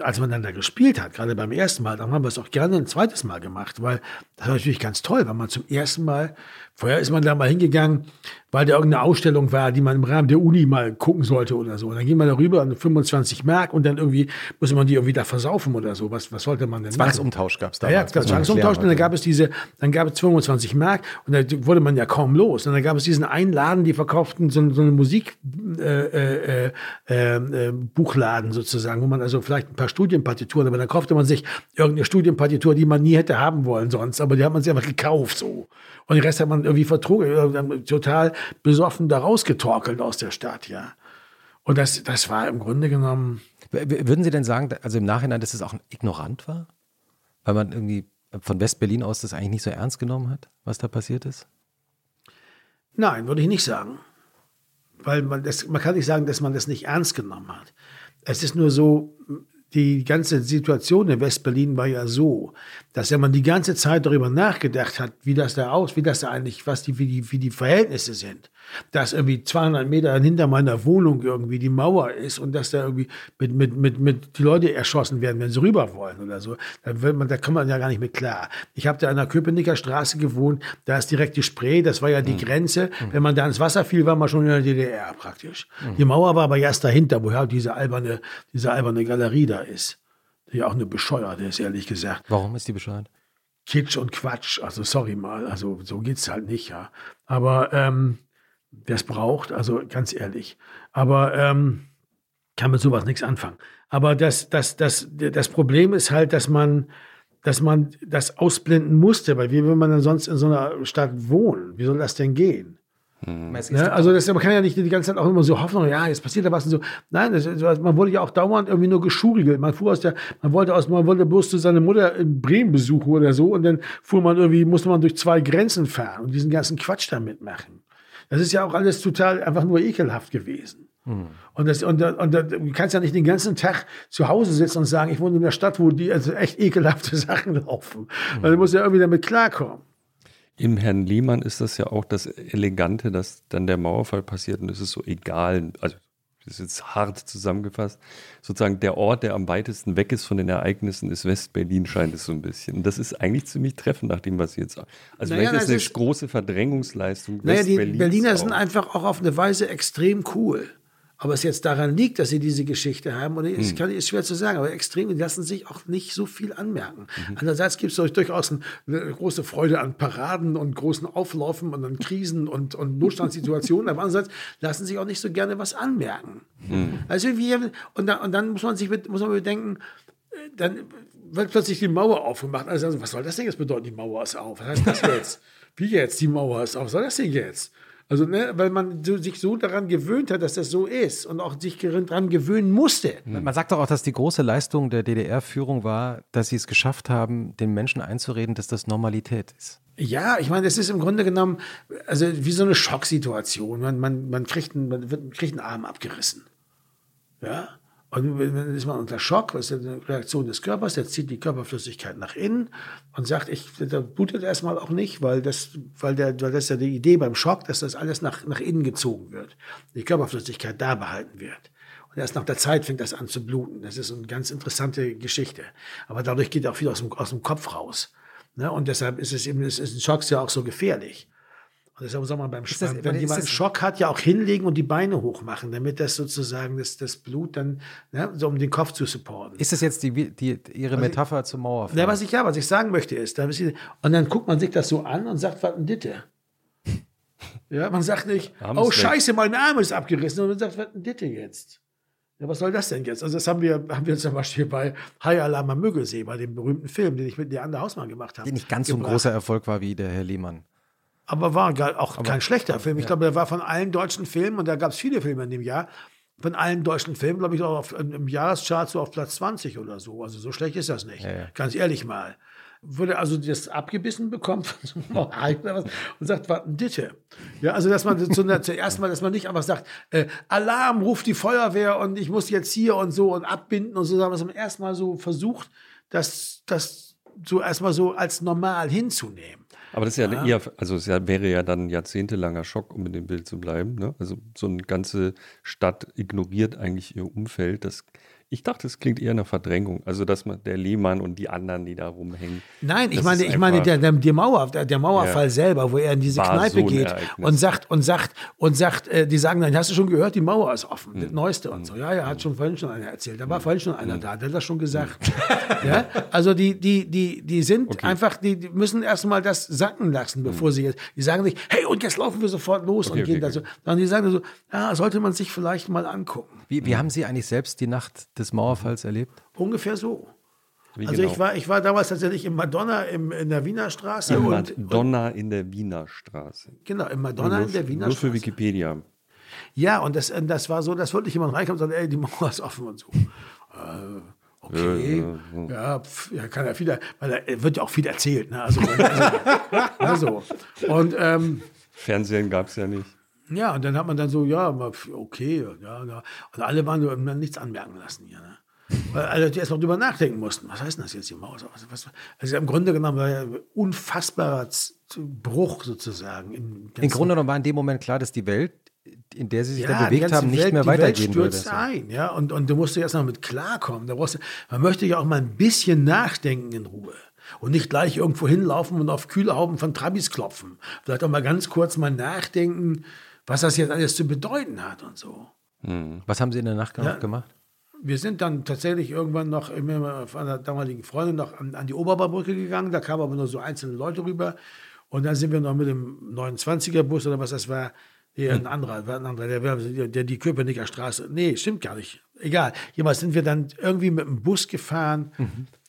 als man dann da gespielt hat, gerade beim ersten Mal, dann haben wir es auch gerne ein zweites Mal gemacht, weil das war natürlich ganz toll, weil man zum ersten Mal, vorher ist man da mal hingegangen, weil da irgendeine Ausstellung war, die man im Rahmen der Uni mal gucken sollte oder so. Und dann ging man darüber an 25 Mark und dann irgendwie musste man die irgendwie da versaufen oder so. Was, was sollte man denn machen? Zwangsumtausch gab es Ja, ja, Zwangsumtausch. Und dann gab es diese, dann gab es 25 Mark und da wurde man ja kaum los. Und dann gab es diesen einen Laden, die verkauften so, so eine Musik, äh, äh, äh, äh, Buchladen sozusagen, wo man also vielleicht ein paar Studienpartituren, aber dann kaufte man sich irgendeine Studienpartitur, die man nie hätte haben wollen sonst, aber die hat man sich einfach gekauft so. Und den Rest hat man irgendwie vertrogen, äh, total besoffen da rausgetorkelt aus der Stadt, ja. Und das, das war im Grunde genommen, Würden Sie denn sagen, also im Nachhinein, dass es auch ignorant war? Weil man irgendwie von West-Berlin aus das eigentlich nicht so ernst genommen hat, was da passiert ist? Nein, würde ich nicht sagen. Weil man, das, man kann nicht sagen, dass man das nicht ernst genommen hat. Es ist nur so, die ganze Situation in West-Berlin war ja so, dass wenn man die ganze Zeit darüber nachgedacht hat, wie das da aus, wie das da eigentlich, was die, wie die, wie die Verhältnisse sind, dass irgendwie 200 Meter hinter meiner Wohnung irgendwie die Mauer ist und dass da irgendwie mit, mit, mit, mit die Leute erschossen werden, wenn sie rüber wollen oder so, da, will man, da kommt man ja gar nicht mit klar. Ich habe da an der Köpenicker Straße gewohnt, da ist direkt die Spree, das war ja die Grenze. Wenn man da ins Wasser fiel, war man schon in der DDR praktisch. Die Mauer war aber erst dahinter, woher diese alberne, diese alberne Galerie da ist. Die ja auch eine bescheuerte ist, ehrlich gesagt. Warum ist die bescheuert? Kitsch und Quatsch. Also sorry mal, also so geht's halt nicht, ja. Aber ähm, wer es braucht, also ganz ehrlich. Aber ähm, kann mit sowas nichts anfangen. Aber das, das, das, das Problem ist halt, dass man, dass man das ausblenden musste, weil wie will man denn sonst in so einer Stadt wohnen? Wie soll das denn gehen? Ne? Also das, man kann ja nicht die ganze Zeit auch immer so hoffen, ja, jetzt passiert da was und so. Nein, das, man wurde ja auch dauernd irgendwie nur geschurigelt. Man fuhr aus der, man wollte aus, man wollte bloß zu seiner Mutter in Bremen besuchen oder so und dann fuhr man irgendwie, musste man durch zwei Grenzen fahren und diesen ganzen Quatsch da mitmachen. Das ist ja auch alles total einfach nur ekelhaft gewesen. Und, das, und, und, du kannst ja nicht den ganzen Tag zu Hause sitzen und sagen, ich wohne in einer Stadt, wo die also echt ekelhafte Sachen laufen. Weil du musst ja irgendwie damit klarkommen. Im Herrn Lehmann ist das ja auch das Elegante, dass dann der Mauerfall passiert und es ist so egal. Also, ist jetzt hart zusammengefasst. Sozusagen der Ort, der am weitesten weg ist von den Ereignissen, ist West-Berlin, scheint es so ein bisschen. Und das ist eigentlich ziemlich treffend nach dem, was Sie jetzt sagen. Also, Naja, vielleicht ist das eine ist- große Verdrängungsleistung. Naja, die Berliner sind einfach auch auf eine Weise extrem cool. Ob es jetzt daran liegt, dass sie diese Geschichte haben, oder ist, kann, ist schwer zu sagen, aber extrem, die lassen sich auch nicht so viel anmerken. Andererseits gibt es durchaus ein- eine große Freude an Paraden und großen Auflaufen und an Krisen und, und Notstandssituationen, aber andererseits lassen sich auch nicht so gerne was anmerken. Also wir, und, dann, und dann muss man sich mit, muss man bedenken, äh, dann wird plötzlich die Mauer aufgemacht. Also, was soll das denn jetzt bedeuten, die Mauer ist auf? Was heißt das jetzt? Wie jetzt, die Mauer ist auf? Was soll das denn jetzt? Also, ne, weil man so, sich so daran gewöhnt hat, dass das so ist und auch sich daran gewöhnen musste. Man sagt doch auch, dass die große Leistung der DDR-Führung war, dass sie es geschafft haben, den Menschen einzureden, dass das Normalität ist. Ja, ich meine, das ist im Grunde genommen also wie so eine Schocksituation. Man, man, man, kriegt, einen, man wird, kriegt einen Arm abgerissen. Ja. Und dann ist man unter Schock, das ist eine Reaktion des Körpers, der zieht die Körperflüssigkeit nach innen und sagt, ich, der blutet erstmal auch nicht, weil das, weil der, weil das ist ja die Idee beim Schock, dass das alles nach, nach innen gezogen wird, die Körperflüssigkeit da behalten wird. Und erst nach der Zeit fängt das an zu bluten. Das ist eine ganz interessante Geschichte. Aber dadurch geht auch viel aus dem, aus dem Kopf raus. Ne? Und deshalb ist es eben, ist, ist ein Schock ja auch so gefährlich. Deshalb soll man beim das- Schwimmen, wenn jemand einen das- Schock hat, ja auch hinlegen und die Beine hochmachen, damit das sozusagen das, das Blut dann, ne, so um den Kopf zu supporten. Ist das jetzt die, die, Ihre Metapher zum Mauerfall? Ja, was ich ja, was ich sagen möchte ist, da die- und dann guckt man sich das so an und sagt, was ein Ditte. Ja, man sagt nicht, Arm oh. Scheiße, mein Arm ist abgerissen, sondern man sagt, was ein Ditte jetzt. Ja, was soll das denn jetzt? Also das haben wir, haben wir zum Beispiel bei High Alarm am Müggelsee, bei dem berühmten Film, den ich mit Leander Hausmann gemacht habe. der nicht ganz so ein gebracht. großer Erfolg war wie der Herr Lehmann. Aber war auch kein schlechter Film. Ich glaube, der war von allen deutschen Filmen, und da gab es viele Filme in dem Jahr, von allen deutschen Filmen, glaube ich, auch auf, im Jahreschart so auf Platz 20 oder so. Also so schlecht ist das nicht. Ja, ja. Ganz ehrlich mal. Würde also das abgebissen bekommen von so einem was und sagt, was ein Ditte. Ja, also dass man zu, zuerst mal, dass man nicht einfach sagt, äh, Alarm, ruft die Feuerwehr und ich muss jetzt hier und so und abbinden und so, sondern dass man erstmal so versucht, das, das so erstmal so als normal hinzunehmen. Aber das ist ja eher, also es wäre ja dann ein jahrzehntelanger Schock, um in dem Bild zu bleiben. Ne? Also so eine ganze Stadt ignoriert eigentlich ihr Umfeld. Das, ich dachte, es klingt eher nach Verdrängung. Also dass man der Lehmann und die anderen, die da rumhängen. Nein, ich meine, ich meine, der, der, der, Mauer, der, der Mauerfall Ja. selber, wo er in diese War Kneipe so geht Ereignis. und sagt und sagt und sagt, äh, die sagen dann, hast du schon gehört, die Mauer ist offen, Hm. das Neueste und so. Ja, ja, hat schon vorhin schon einer erzählt. Da war vorhin schon einer da, der hat das schon gesagt. ja? Also die, die, die, die sind einfach, die, die müssen erstmal das sacken lassen, bevor sie jetzt, die sagen nicht, hey, und jetzt laufen wir sofort los Okay, und gehen okay, da so. Sondern die sagen so, ja, sollte man sich vielleicht mal angucken. Wie, wie haben Sie eigentlich selbst die Nacht des Mauerfalls erlebt? Ungefähr so. Wie Also genau? ich war, ich war damals tatsächlich im Madonna im, in der Wiener Straße und, und Madonna in der Wiener Straße. genau, im Madonna nur, in der Wiener nur für Straße. Wikipedia. Ja, und das, das war so, dass wirklich jemand reinkam und sagte, ey, die Mauer ist offen und so. Äh, okay. Ja, pf, ja, kann ja viel, weil da äh, wird ja auch viel erzählt. Ne? Also, also, also. Und ähm, Fernsehen gab es ja nicht. Ja, und dann hat man dann so, ja, okay, ja, ja. Und alle waren so, haben dann nichts anmerken lassen hier. Ne? Weil alle die erst mal drüber nachdenken mussten. Was heißt denn das jetzt, die Mauer? Was, was, also im Grunde genommen war ja ein unfassbarer Bruch sozusagen. Im Im Grunde genommen war in dem Moment klar, dass die Welt, in der Sie sich da die bewegt haben, nicht Welt- mehr die Welt weitergehen würde. stürzt ein, ja, und, und du musst ja erst noch mit klarkommen. Da brauchst du, man möchte ja auch mal ein bisschen nachdenken in Ruhe. Und nicht gleich irgendwo hinlaufen und auf Kühlhauben von Trabis klopfen. Vielleicht auch mal ganz kurz mal nachdenken, was das jetzt alles zu bedeuten hat und so. Was haben Sie in der Nacht Ja. gemacht? Wir sind dann tatsächlich irgendwann noch von einer damaligen Freundin noch an, an die Oberbaumbrücke gegangen. Da kamen aber nur so einzelne Leute rüber. Und dann sind wir noch mit dem 29er-Bus oder was das war. Nee, ein anderer, ein anderer, der, der, der die Köpenicker Straße. Nee, stimmt gar nicht. Egal. Jedenfalls sind wir dann irgendwie mit dem Bus gefahren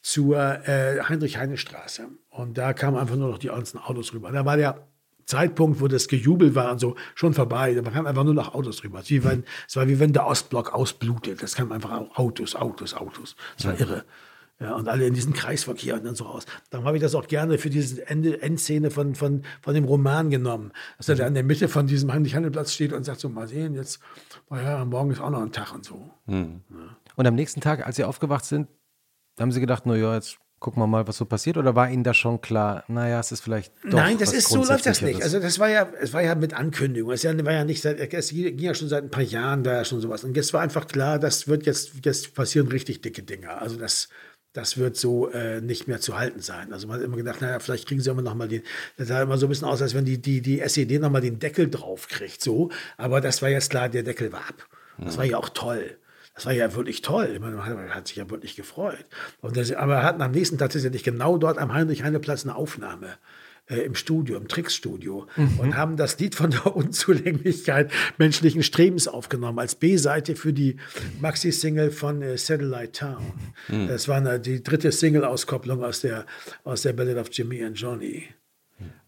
zur äh, Heinrich-Heine-Straße. Und da kamen einfach nur noch die ganzen Autos rüber. Da war der Zeitpunkt, wo das Gejubel war und so, schon vorbei. Da kamen einfach nur noch Autos rüber. Es, wie wenn, es war wie wenn der Ostblock ausblutet. Das kamen einfach Autos, Autos, Autos. Das war irre. Ja, und alle in diesen Kreisverkehr und dann so raus. Darum habe ich das auch gerne für diese Ende, Endszene von, von, von dem Roman genommen. Dass er da in der Mitte von diesem Heinrich-Handelplatz steht und sagt so, mal sehen, jetzt, naja, morgen ist auch noch ein Tag und so. Und am nächsten Tag, als Sie aufgewacht sind, haben Sie gedacht, na ja, jetzt gucken wir mal, was so passiert? Oder war Ihnen da schon klar, naja, es ist vielleicht doch Nein, das ist so läuft das nicht. Also das war ja, es war ja mit Ankündigung. Es war ja nicht seit, es ging ja schon seit ein paar Jahren da schon sowas. Und jetzt war einfach klar, das wird jetzt, jetzt passieren richtig dicke Dinger. Also das, das wird so äh, nicht mehr zu halten sein. Also man hat immer gedacht, naja, vielleicht kriegen sie immer noch mal den, das sah immer so ein bisschen aus, als wenn die, die, die SED noch mal den Deckel drauf kriegt, so. Aber das war jetzt klar, der Deckel war ab. Das war ja auch toll. Das war ja wirklich toll. Man hat, sich ja wirklich gefreut. Und das, aber wir hatten am nächsten Tag tatsächlich genau dort am Heinrich-Heine-Platz eine Aufnahme äh, im Studio, im Tricksstudio und haben das Lied von der Unzulänglichkeit menschlichen Strebens aufgenommen als B-Seite für die Maxi-Single von äh, Satellite Town. Das war eine, die dritte Single-Auskopplung aus der, aus der Ballad of Jimmy and Johnny.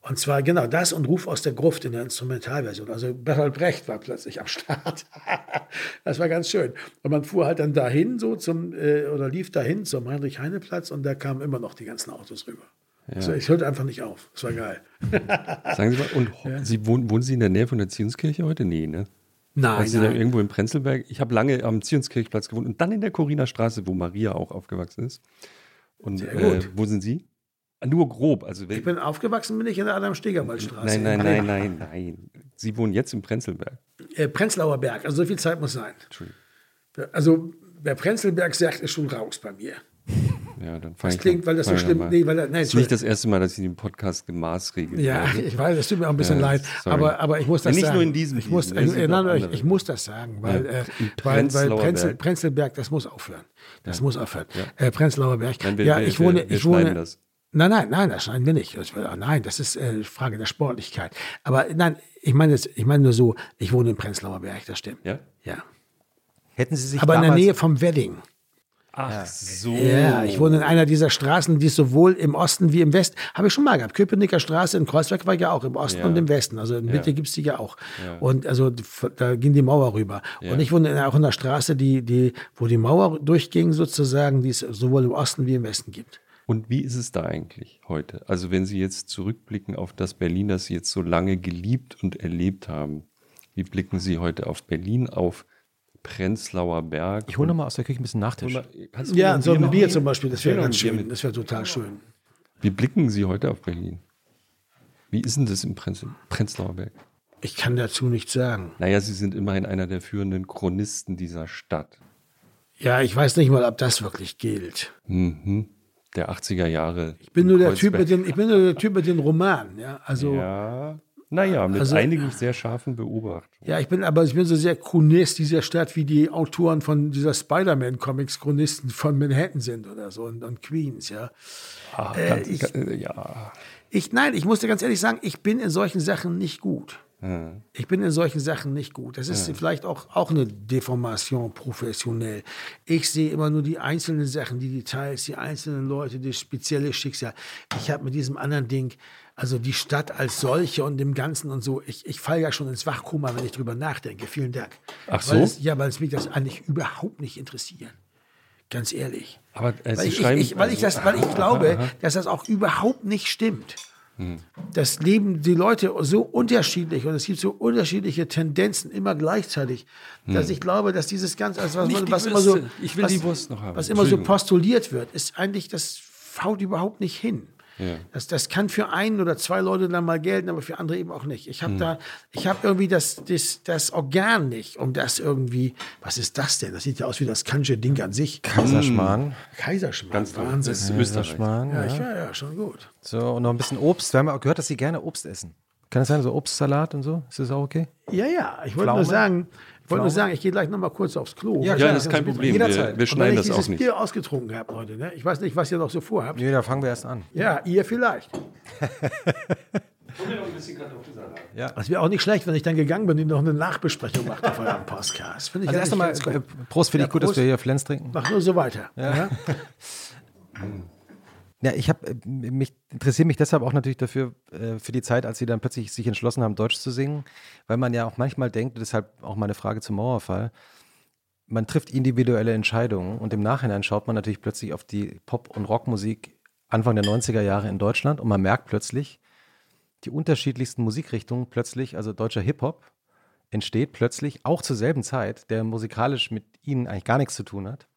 Und zwar genau das und Ruf aus der Gruft in der Instrumentalversion. Also Bertolt Brecht war plötzlich am Start. das war ganz schön. Und man fuhr halt dann dahin so zum, äh, oder lief dahin zum Heinrich-Heine-Platz und da kamen immer noch die ganzen Autos rüber. Also ich hörte einfach nicht auf. Das war geil. Sagen Sie mal, und Sie wohnen, wohnen Sie in der Nähe von der Zionskirche heute? Nee, ne? Nein, Also Sie da nein. irgendwo in Prenzlberg. Ich habe lange am Zionskirchplatz gewohnt und dann in der Corina Straße, wo Maria auch aufgewachsen ist. Und Sehr äh, wo sind Sie? Ah, Nur grob. Also Ich bin aufgewachsen, bin ich in der Adam-Stegerwald-Straße. nein, nein, in nein, Bremen. nein, nein. Sie wohnen jetzt in Prenzlberg. Äh, Prenzlauer Berg, also so viel Zeit muss sein. Also wer Prenzlberg sagt, ist schon raus bei mir. Ja, dann Das ich klingt, weil das so mal- Nee, weil, nein, ist nicht das erste Mal, dass ich den Podcast gemaßregelt Ja, werde. ich weiß, das tut mir auch ein bisschen Ja, leid. sorry. Aber, aber ich muss das Ja, nicht sagen. nur in diesem ich muss, äh, gibt nein, ich, ich muss das sagen, weil, Ja, äh, im weil, weil Berg. Prenzlberg, das muss aufhören. Das muss aufhören. Äh, Prenzlauer Berg. Nein, wir- ja, wir- ich wohne, wir- wir ich wohne. das. Nein, nein, nein, das schneiden wir nicht. Das, nein, das ist äh, Frage der Sportlichkeit. Aber nein, ich meine jetzt, ich meine nur so, ich wohne in Prenzlauer Berg, das stimmt. Ja? Ja. Hätten Sie sich Aber in der Nähe vom Wedding. Ach so. Ja, ich wohne in einer dieser Straßen, die es sowohl im Osten wie im Westen, habe ich schon mal gehabt. Köpenicker Straße in Kreuzberg war ja auch im Osten Ja. und im Westen. Also in Mitte Ja. gibt's die ja auch. Ja. Und also da ging die Mauer rüber. Ja. Und ich wohne in, auch in einer Straße, die, die, wo die Mauer durchging sozusagen, die es sowohl im Osten wie im Westen gibt. Und wie ist es da eigentlich heute? Also wenn Sie jetzt zurückblicken auf das Berlin, das Sie jetzt so lange geliebt und erlebt haben, wie blicken Sie heute auf Berlin, auf Prenzlauer Berg? ich hole nochmal aus der Küche ein bisschen Nachtisch. Kannst du Ja, so ein Bier zum Beispiel, das wäre ganz schön. mit. Das wäre total schön. Wie blicken Sie heute auf Berlin? Wie ist denn das im Prenz Prenzlauer Berg? Ich kann dazu nichts sagen. Naja, Sie sind immerhin einer der führenden Chronisten dieser Stadt. Ja, ich weiß nicht mal, ob das wirklich gilt. Mhm. Der 80er Jahre. Ich bin nur der Typ mit den, ich bin nur der Typ mit den Romanen. Ja, also Ja, naja, mit Also- einigen sehr scharfen Beobachtungen. Ja, ich bin aber ich bin so sehr Chronist dieser Stadt, wie die Autoren von dieser Spider-Man-Comics Chronisten von Manhattan sind oder so und, und Queens, ja. Ach, Äh, ganz, ich- äh, ja. Ich, nein, ich muss dir ganz ehrlich sagen, ich bin in solchen Sachen nicht gut. Ja. Ich bin in solchen Sachen nicht gut. Das ist vielleicht auch, auch eine Deformation professionell. Ich sehe immer nur die einzelnen Sachen, die Details, die einzelnen Leute, das spezielle Schicksal. Ich habe mit diesem anderen Ding, also die Stadt als solche und dem Ganzen und so, ich, ich falle ja schon ins Wachkoma, wenn ich drüber nachdenke. Vielen Dank. Ach Weil so? Es, ja, weil es mich das eigentlich überhaupt nicht interessiert. Ganz ehrlich. Aber äh, Weil ich, schreiben. ich, weil, ich also- das, weil ich glaube, dass das auch überhaupt nicht stimmt. Das leben die Leute so unterschiedlich und es gibt so unterschiedliche Tendenzen immer gleichzeitig, dass ich glaube, dass dieses ganze, also was, man- was immer so, was, was immer so postuliert wird, ist eigentlich, das haut überhaupt nicht hin. Ja. Das, das kann für einen oder zwei Leute dann mal gelten, aber für andere eben auch nicht. Ich habe da, ich habe irgendwie das, das, das Organ nicht, um das irgendwie, was ist das denn? Das sieht ja aus wie das Kansche Ding an sich. Kaiserschmarrn. Kaiserschmarrn, Ganz. Wahnsinn. Das ist. Kaiserschmarrn, Ja, ja. ich war ja schon gut. So, und noch ein bisschen Obst. Wir haben ja auch gehört, dass Sie gerne Obst essen. Kann das sein, so Obstsalat und so? Ist das auch okay? Ja, ja, ich wollte nur sagen, wollte nur sagen, ich gehe gleich noch mal kurz aufs Klo. Ja, Ja, das ist kein Problem. Wir, wir schneiden das ich auch dieses nicht. Bier ausgetrunken habe, Leute, ne? ich weiß nicht, was ihr noch so vorhabt. Nee, da fangen wir erst an. Ja, ihr vielleicht. Ja. Das wäre auch nicht schlecht, wenn ich dann gegangen bin und noch eine Nachbesprechung macht auf eurem Podcast. Finde ich Also erst einmal äh, Prost, finde Ja, ich gut, dass Prost. wir hier Flens trinken. Mach nur so weiter. Ja. Ja, ich habe mich interessiere mich deshalb auch natürlich dafür äh, für die Zeit, als sie dann plötzlich sich entschlossen haben, Deutsch zu singen, weil man ja auch manchmal denkt, deshalb auch meine Frage zum Mauerfall, man trifft individuelle Entscheidungen und im Nachhinein schaut man natürlich plötzlich auf die Pop- und Rockmusik Anfang der 90er Jahre in Deutschland und man merkt plötzlich, die unterschiedlichsten Musikrichtungen plötzlich, also deutscher Hip-Hop, entsteht plötzlich auch zur selben Zeit, der musikalisch mit ihnen eigentlich gar nichts zu tun hat.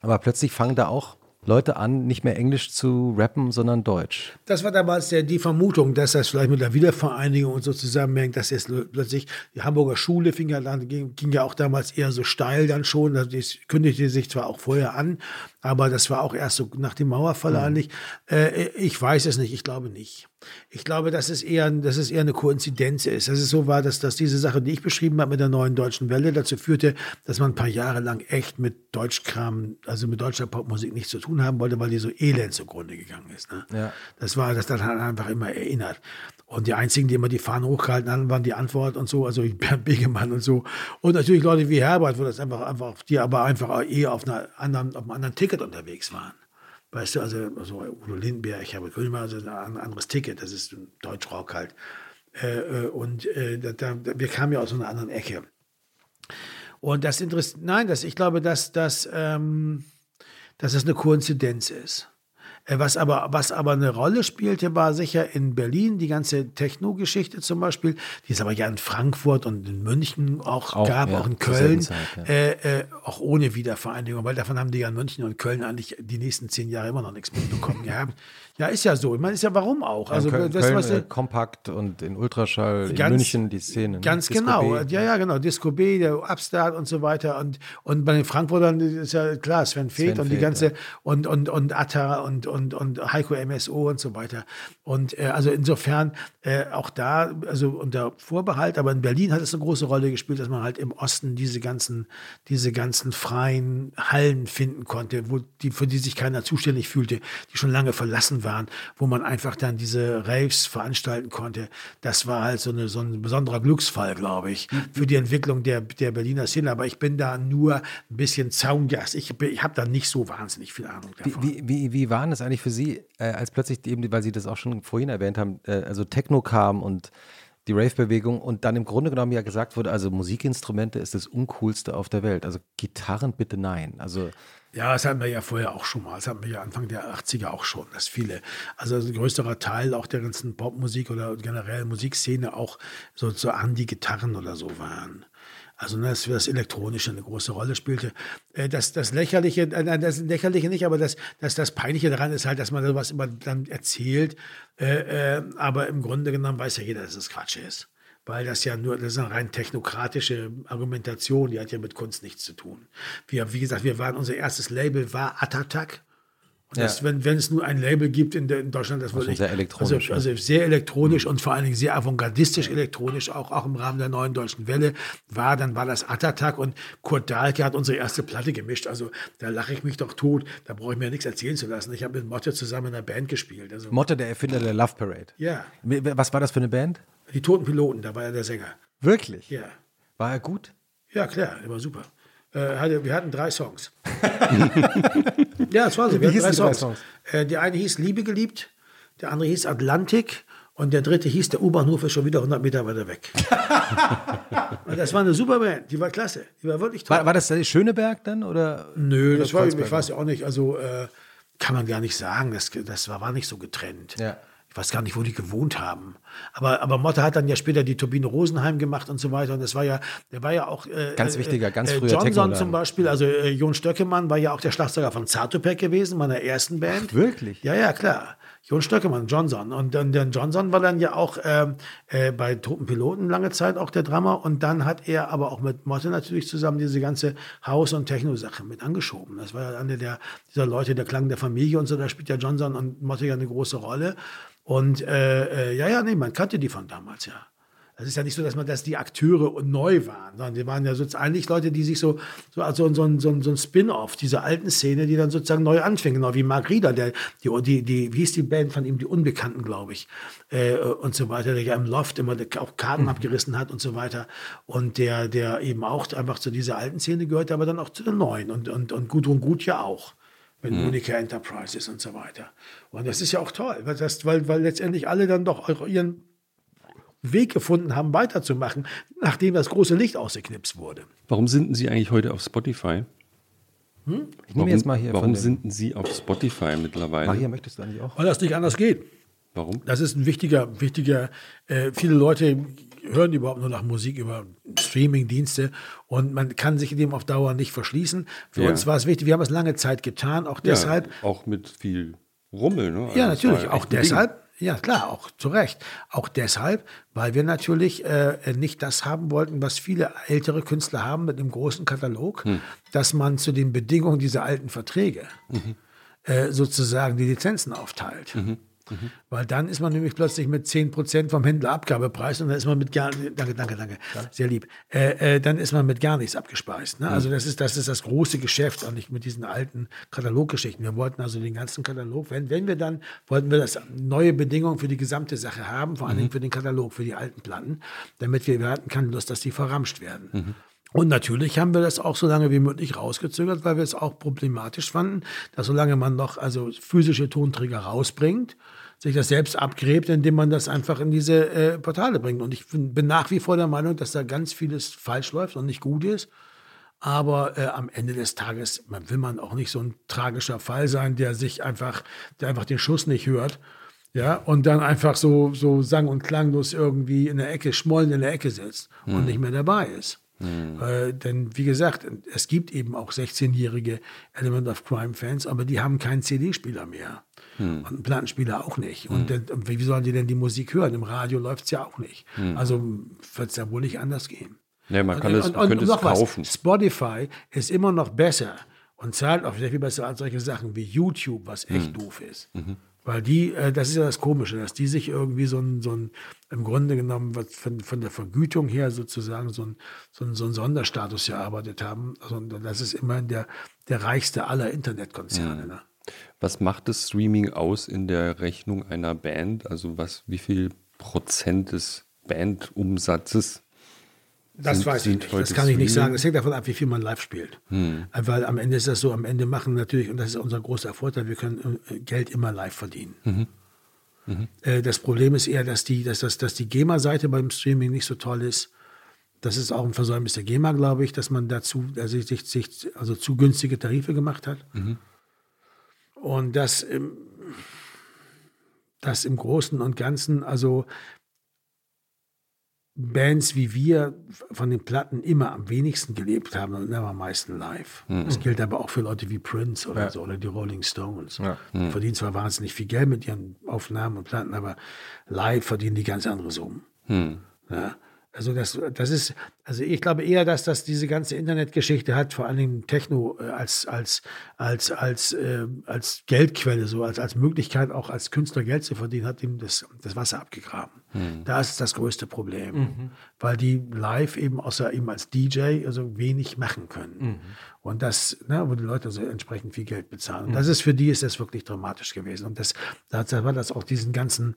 Aber plötzlich fangen da auch Leute an, nicht mehr Englisch zu rappen, sondern Deutsch. Das war damals der, die Vermutung, dass das vielleicht mit der Wiedervereinigung und so zusammenhängt, dass jetzt plötzlich die Hamburger Schule fing ja dann, ging, ging ja auch damals eher so steil dann schon. Also Das kündigte sich zwar auch vorher an, aber das war auch erst so nach dem Mauerfall eigentlich. Äh, ich weiß es nicht, ich glaube nicht. Ich glaube, dass es eher, dass es eher eine Koinzidenz ist. Dass es so war, dass, dass diese Sache, die ich beschrieben habe mit der neuen deutschen Welle, dazu führte, dass man ein paar Jahre lang echt mit Deutschkram, also mit deutscher Popmusik nichts zu tun haben wollte, weil die so elend zugrunde gegangen ist. Ne? Ja. Das war, das dann hat einfach immer erinnert. Und die einzigen, die immer die Fahnen hochgehalten haben, waren die Antwort und so, also Bernd Begemann und so. Und natürlich Leute wie Herbert, wo das einfach, einfach, die aber einfach eher auf, einer anderen, auf einem anderen Ticket unterwegs waren. Weißt du, also, also Udo Lindenberg, ich habe Grünmal, also ein anderes Ticket, das ist Deutschrock halt. Äh, äh, und äh, da, wir kamen ja aus einer anderen Ecke. Und das interessiert, nein, das, ich glaube, dass, dass, ähm, dass das eine Koinzidenz ist. Äh, was aber, was aber eine Rolle spielte, war sicher in Berlin die ganze Techno-Geschichte zum Beispiel, die es aber ja in Frankfurt und in München auch, auch gab, ja, auch in Köln, Zeit, ja. äh, äh, auch ohne Wiedervereinigung, weil davon haben die ja in München und Köln eigentlich die nächsten zehn Jahre immer noch nichts mitbekommen gehabt. Ja, ist ja so. Ich meine, ist ja warum auch. Also Köln, das, was äh, kompakt und in Ultraschall ganz, in München die Szene. Ne? Ganz Disco genau. B. Ja, ja, genau. Disco B, der Upstart und so weiter. Und, und bei den Frankfurtern ist ja klar, Sven Feth und die ganze ja. und, und, und Atta und, und, und Heiko MSO und so weiter. Und äh, also insofern äh, auch da, also unter Vorbehalt, aber in Berlin hat es eine große Rolle gespielt, dass man halt im Osten diese ganzen, diese ganzen freien Hallen finden konnte, wo die, für die sich keiner zuständig fühlte, die schon lange verlassen waren wo man einfach dann diese Raves veranstalten konnte. Das war halt so, eine, so ein besonderer Glücksfall, glaube ich, für die Entwicklung der, der Berliner Szene. Aber ich bin da nur ein bisschen Zaungast. Ich, ich habe da nicht so wahnsinnig viel Ahnung davon. Wie, wie, wie waren das eigentlich für Sie, äh, als plötzlich eben, weil Sie das auch schon vorhin erwähnt haben, äh, also Techno kam und die Rave-Bewegung und dann im Grunde genommen ja gesagt wurde, also Musikinstrumente ist das Uncoolste auf der Welt. Also Gitarren bitte nein. Also ja, das hatten wir ja vorher auch schon mal. Das hatten wir ja Anfang der 80er auch schon, dass viele, also ein größerer Teil auch der ganzen Popmusik oder generell Musikszene auch so, so an die Gitarren oder so waren. Also ne, dass das Elektronische eine große Rolle spielte. Äh, das, das Lächerliche, äh, das Lächerliche nicht, aber das, das, das Peinliche daran ist halt, dass man sowas immer dann erzählt, äh, aber im Grunde genommen weiß ja jeder, dass es Quatsch ist weil das ja nur, das ist eine rein technokratische Argumentation, die hat ja mit Kunst nichts zu tun. Wir, wie gesagt, wir waren, unser erstes Label war Atatak. Ja. Das, wenn, wenn es nur ein Label gibt in, in Deutschland, das würde ich. Sehr elektronisch. Also, also sehr elektronisch mhm. und vor allen Dingen sehr avantgardistisch elektronisch, auch, auch im Rahmen der neuen deutschen Welle war, dann war das Atatak und Kurt Dahlke hat unsere erste Platte gemischt. Also da lache ich mich doch tot. Da brauche ich mir nichts erzählen zu lassen. Ich habe mit Motte zusammen in einer Band gespielt. Also, Motte, der Erfinder der Love Parade. Ja. Was war das für eine Band? Die Toten Piloten, da war er der Sänger. Wirklich? Ja. War er gut? Ja, klar, er war super. Äh, wir hatten drei Songs. ja, das war so. Wir hatten drei Songs. Songs? Äh, die eine hieß Liebe geliebt, der andere hieß Atlantik und der dritte hieß Der U-Bahnhof ist schon wieder 100 Meter weiter weg. und das war eine super Band, die war klasse, die war wirklich toll. War, war das Schöneberg dann? Oder, Nö, oder das war, ich weiß ja auch nicht, also äh, kann man gar nicht sagen, das, das war, war nicht so getrennt. Ja. Ich weiß gar nicht, wo die gewohnt haben. Aber, aber Motte hat dann ja später die Turbine Rosenheim gemacht und so weiter. Und das war ja, der war ja auch. Äh, ganz wichtiger, ganz äh, früher Johnson zum Beispiel, also äh, Jon Stöckemann war ja auch der Schlagzeuger von Zartopek gewesen, meiner ersten Band. Ach, wirklich? Ja, ja, klar. Jon Stöckemann, Johnson. Und dann der Johnson war dann ja auch äh, äh, bei Toten Piloten lange Zeit auch der Drummer. Und dann hat er aber auch mit Motte natürlich zusammen diese ganze Haus- und Techno-Sache mit angeschoben. Das war ja einer der, dieser Leute, der Klang der Familie und so. Da spielt ja Johnson und Motte ja eine große Rolle. Und äh, äh, ja, ja, nee, man kannte die von damals, ja. Es ist ja nicht so, dass man, dass die Akteure neu waren, sondern die waren ja sozusagen eigentlich Leute, die sich so, so, also so, ein, so, ein, so ein Spin-off dieser alten Szene, die dann sozusagen neu anfingen, genau wie Mark Rieder, der, die, die, die, wie hieß die Band von ihm, die Unbekannten, glaube ich, äh, und so weiter, der ja im Loft immer auch Karten mhm. abgerissen hat und so weiter. Und der, der eben auch einfach zu dieser alten Szene gehört, aber dann auch zu der neuen und, und, und Gudrun Gut ja auch mit mhm. Monika Enterprises und so weiter. Und das ist ja auch toll, weil, das, weil, weil letztendlich alle dann doch ihren Weg gefunden haben, weiterzumachen, nachdem das große Licht ausgeknipst wurde. Warum sind Sie eigentlich heute auf Spotify? Hm? Ich nehme jetzt mal hier. Warum sind Sie auf Spotify mittlerweile? Maria, möchtest du eigentlich auch? Weil das nicht anders geht. Warum? Das ist ein wichtiger, wichtiger, äh, viele Leute hören überhaupt nur nach Musik über Streaming-Dienste und man kann sich dem auf Dauer nicht verschließen. Für ja. uns war es wichtig, wir haben es lange Zeit getan, auch deshalb. Ja, auch mit viel Rummel, ne? Also ja, natürlich, auch deshalb. Ding. Ja, klar, auch zu Recht. Auch deshalb, weil wir natürlich äh, nicht das haben wollten, was viele ältere Künstler haben mit einem großen Katalog, hm. dass man zu den Bedingungen dieser alten Verträge mhm. äh, sozusagen die Lizenzen aufteilt. Mhm. Mhm. Weil dann ist man nämlich plötzlich mit 10% vom Händlerabgabepreis und dann ist man mit gar danke, danke, danke, ja. sehr lieb. Äh, äh, dann ist man mit gar nichts abgespeist. Ne? Mhm. Also das ist, das ist das große Geschäft und nicht mit diesen alten Kataloggeschichten. Wir wollten also den ganzen Katalog, wenn, wenn wir dann, wollten wir das neue Bedingungen für die gesamte Sache haben, vor allen Dingen mhm. für den Katalog, für die alten Platten, damit wir, wir hatten keine Lust, dass die verramscht werden. Mhm. Und natürlich haben wir das auch so lange wie möglich rausgezögert, weil wir es auch problematisch fanden, dass solange man noch also physische Tonträger rausbringt, sich das selbst abgräbt, indem man das einfach in diese äh, Portale bringt. Und ich bin nach wie vor der Meinung, dass da ganz vieles falsch läuft und nicht gut ist. Aber äh, am Ende des Tages man, will man auch nicht so ein tragischer Fall sein, der sich einfach, der einfach den Schuss nicht hört. Ja, und dann einfach so, so sang- und klanglos irgendwie in der Ecke, schmollen in der Ecke sitzt Hm. und nicht mehr dabei ist. Äh, denn wie gesagt, es gibt eben auch 16-jährige Element of Crime-Fans, aber die haben keinen CD-Spieler mehr. Hm. Und einen Plattenspieler auch nicht. Und dann, wie sollen die denn die Musik hören? Im Radio läuft es ja auch nicht. Hm. Also wird es ja wohl nicht anders gehen. Ja, man kann Und- es, und- man könnte und es noch was, kaufen. Spotify ist immer noch besser und zahlt auch sehr viel besser als solche Sachen wie YouTube, was echt Hm. doof ist. Mhm. Weil die, äh, das ist ja das Komische, dass die sich irgendwie so ein, so ein im Grunde genommen was von, von der Vergütung her sozusagen so ein, so ein, so ein Sonderstatus erarbeitet haben. Also, und das ist immerhin der, der reichste aller Internetkonzerne. Ne? Was macht das Streaming aus in der Rechnung einer Band? Also was, wie viel Prozent des Bandumsatzes? Das Sind- weiß ich nicht. Das kann ich nicht sagen. Das hängt davon ab, wie viel man live spielt. Hm. Weil am Ende ist das so, am Ende machen natürlich, und das ist unser großer Vorteil, wir können äh, Geld immer live verdienen. Mhm. Äh, Das Problem ist eher, dass die, dass das, dass die GEMA-Seite beim Streaming nicht so toll ist. Das ist auch ein Versäumnis der GEMA, glaube ich, dass man dazu, also sich, sich also zu günstige Tarife gemacht hat. Mhm. Und das, im- das im Großen und Ganzen, also Bands wie wir von den Platten immer am wenigsten gelebt haben und immer am meisten live. Das gilt aber auch für Leute wie Prince oder Ja. so oder die Rolling Stones. Ja. Die verdienen zwar wahnsinnig viel Geld mit ihren Aufnahmen und Platten, aber live verdienen die ganz andere Summen. Hm. Ja. Also das, das ist, also ich glaube eher, dass das diese ganze Internetgeschichte hat, vor allen Dingen Techno äh, als, als, als, als, äh, als Geldquelle, so als, als Möglichkeit auch als Künstler Geld zu verdienen, hat ihm das, das Wasser abgegraben. Da ist das größte Problem, weil die live eben außer eben als DJ also wenig machen können. Und das, ne, wo die Leute so entsprechend viel Geld bezahlen. Und das ist für die ist das wirklich dramatisch gewesen. Und das, da da war das auch diesen ganzen,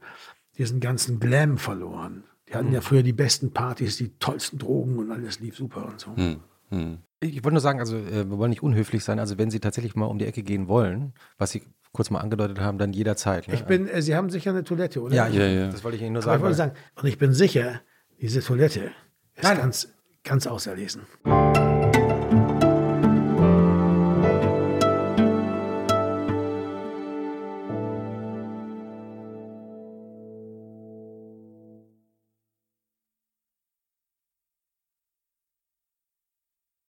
diesen ganzen Glam verloren. Die hatten ja früher die besten Partys, die tollsten Drogen und alles lief super und so. Hm. Hm. Ich wollte nur sagen, also äh, wir wollen nicht unhöflich sein. Also wenn Sie tatsächlich mal um die Ecke gehen wollen, was Sie kurz mal angedeutet haben, dann jederzeit. Ne? Ich bin, äh, Sie haben sicher eine Toilette, oder? ja, Ja, ja. das wollte ich Ihnen nur Aber ich sagen. wollte sagen, und ich bin sicher, diese Toilette ist Nein. ganz, ganz auserlesen.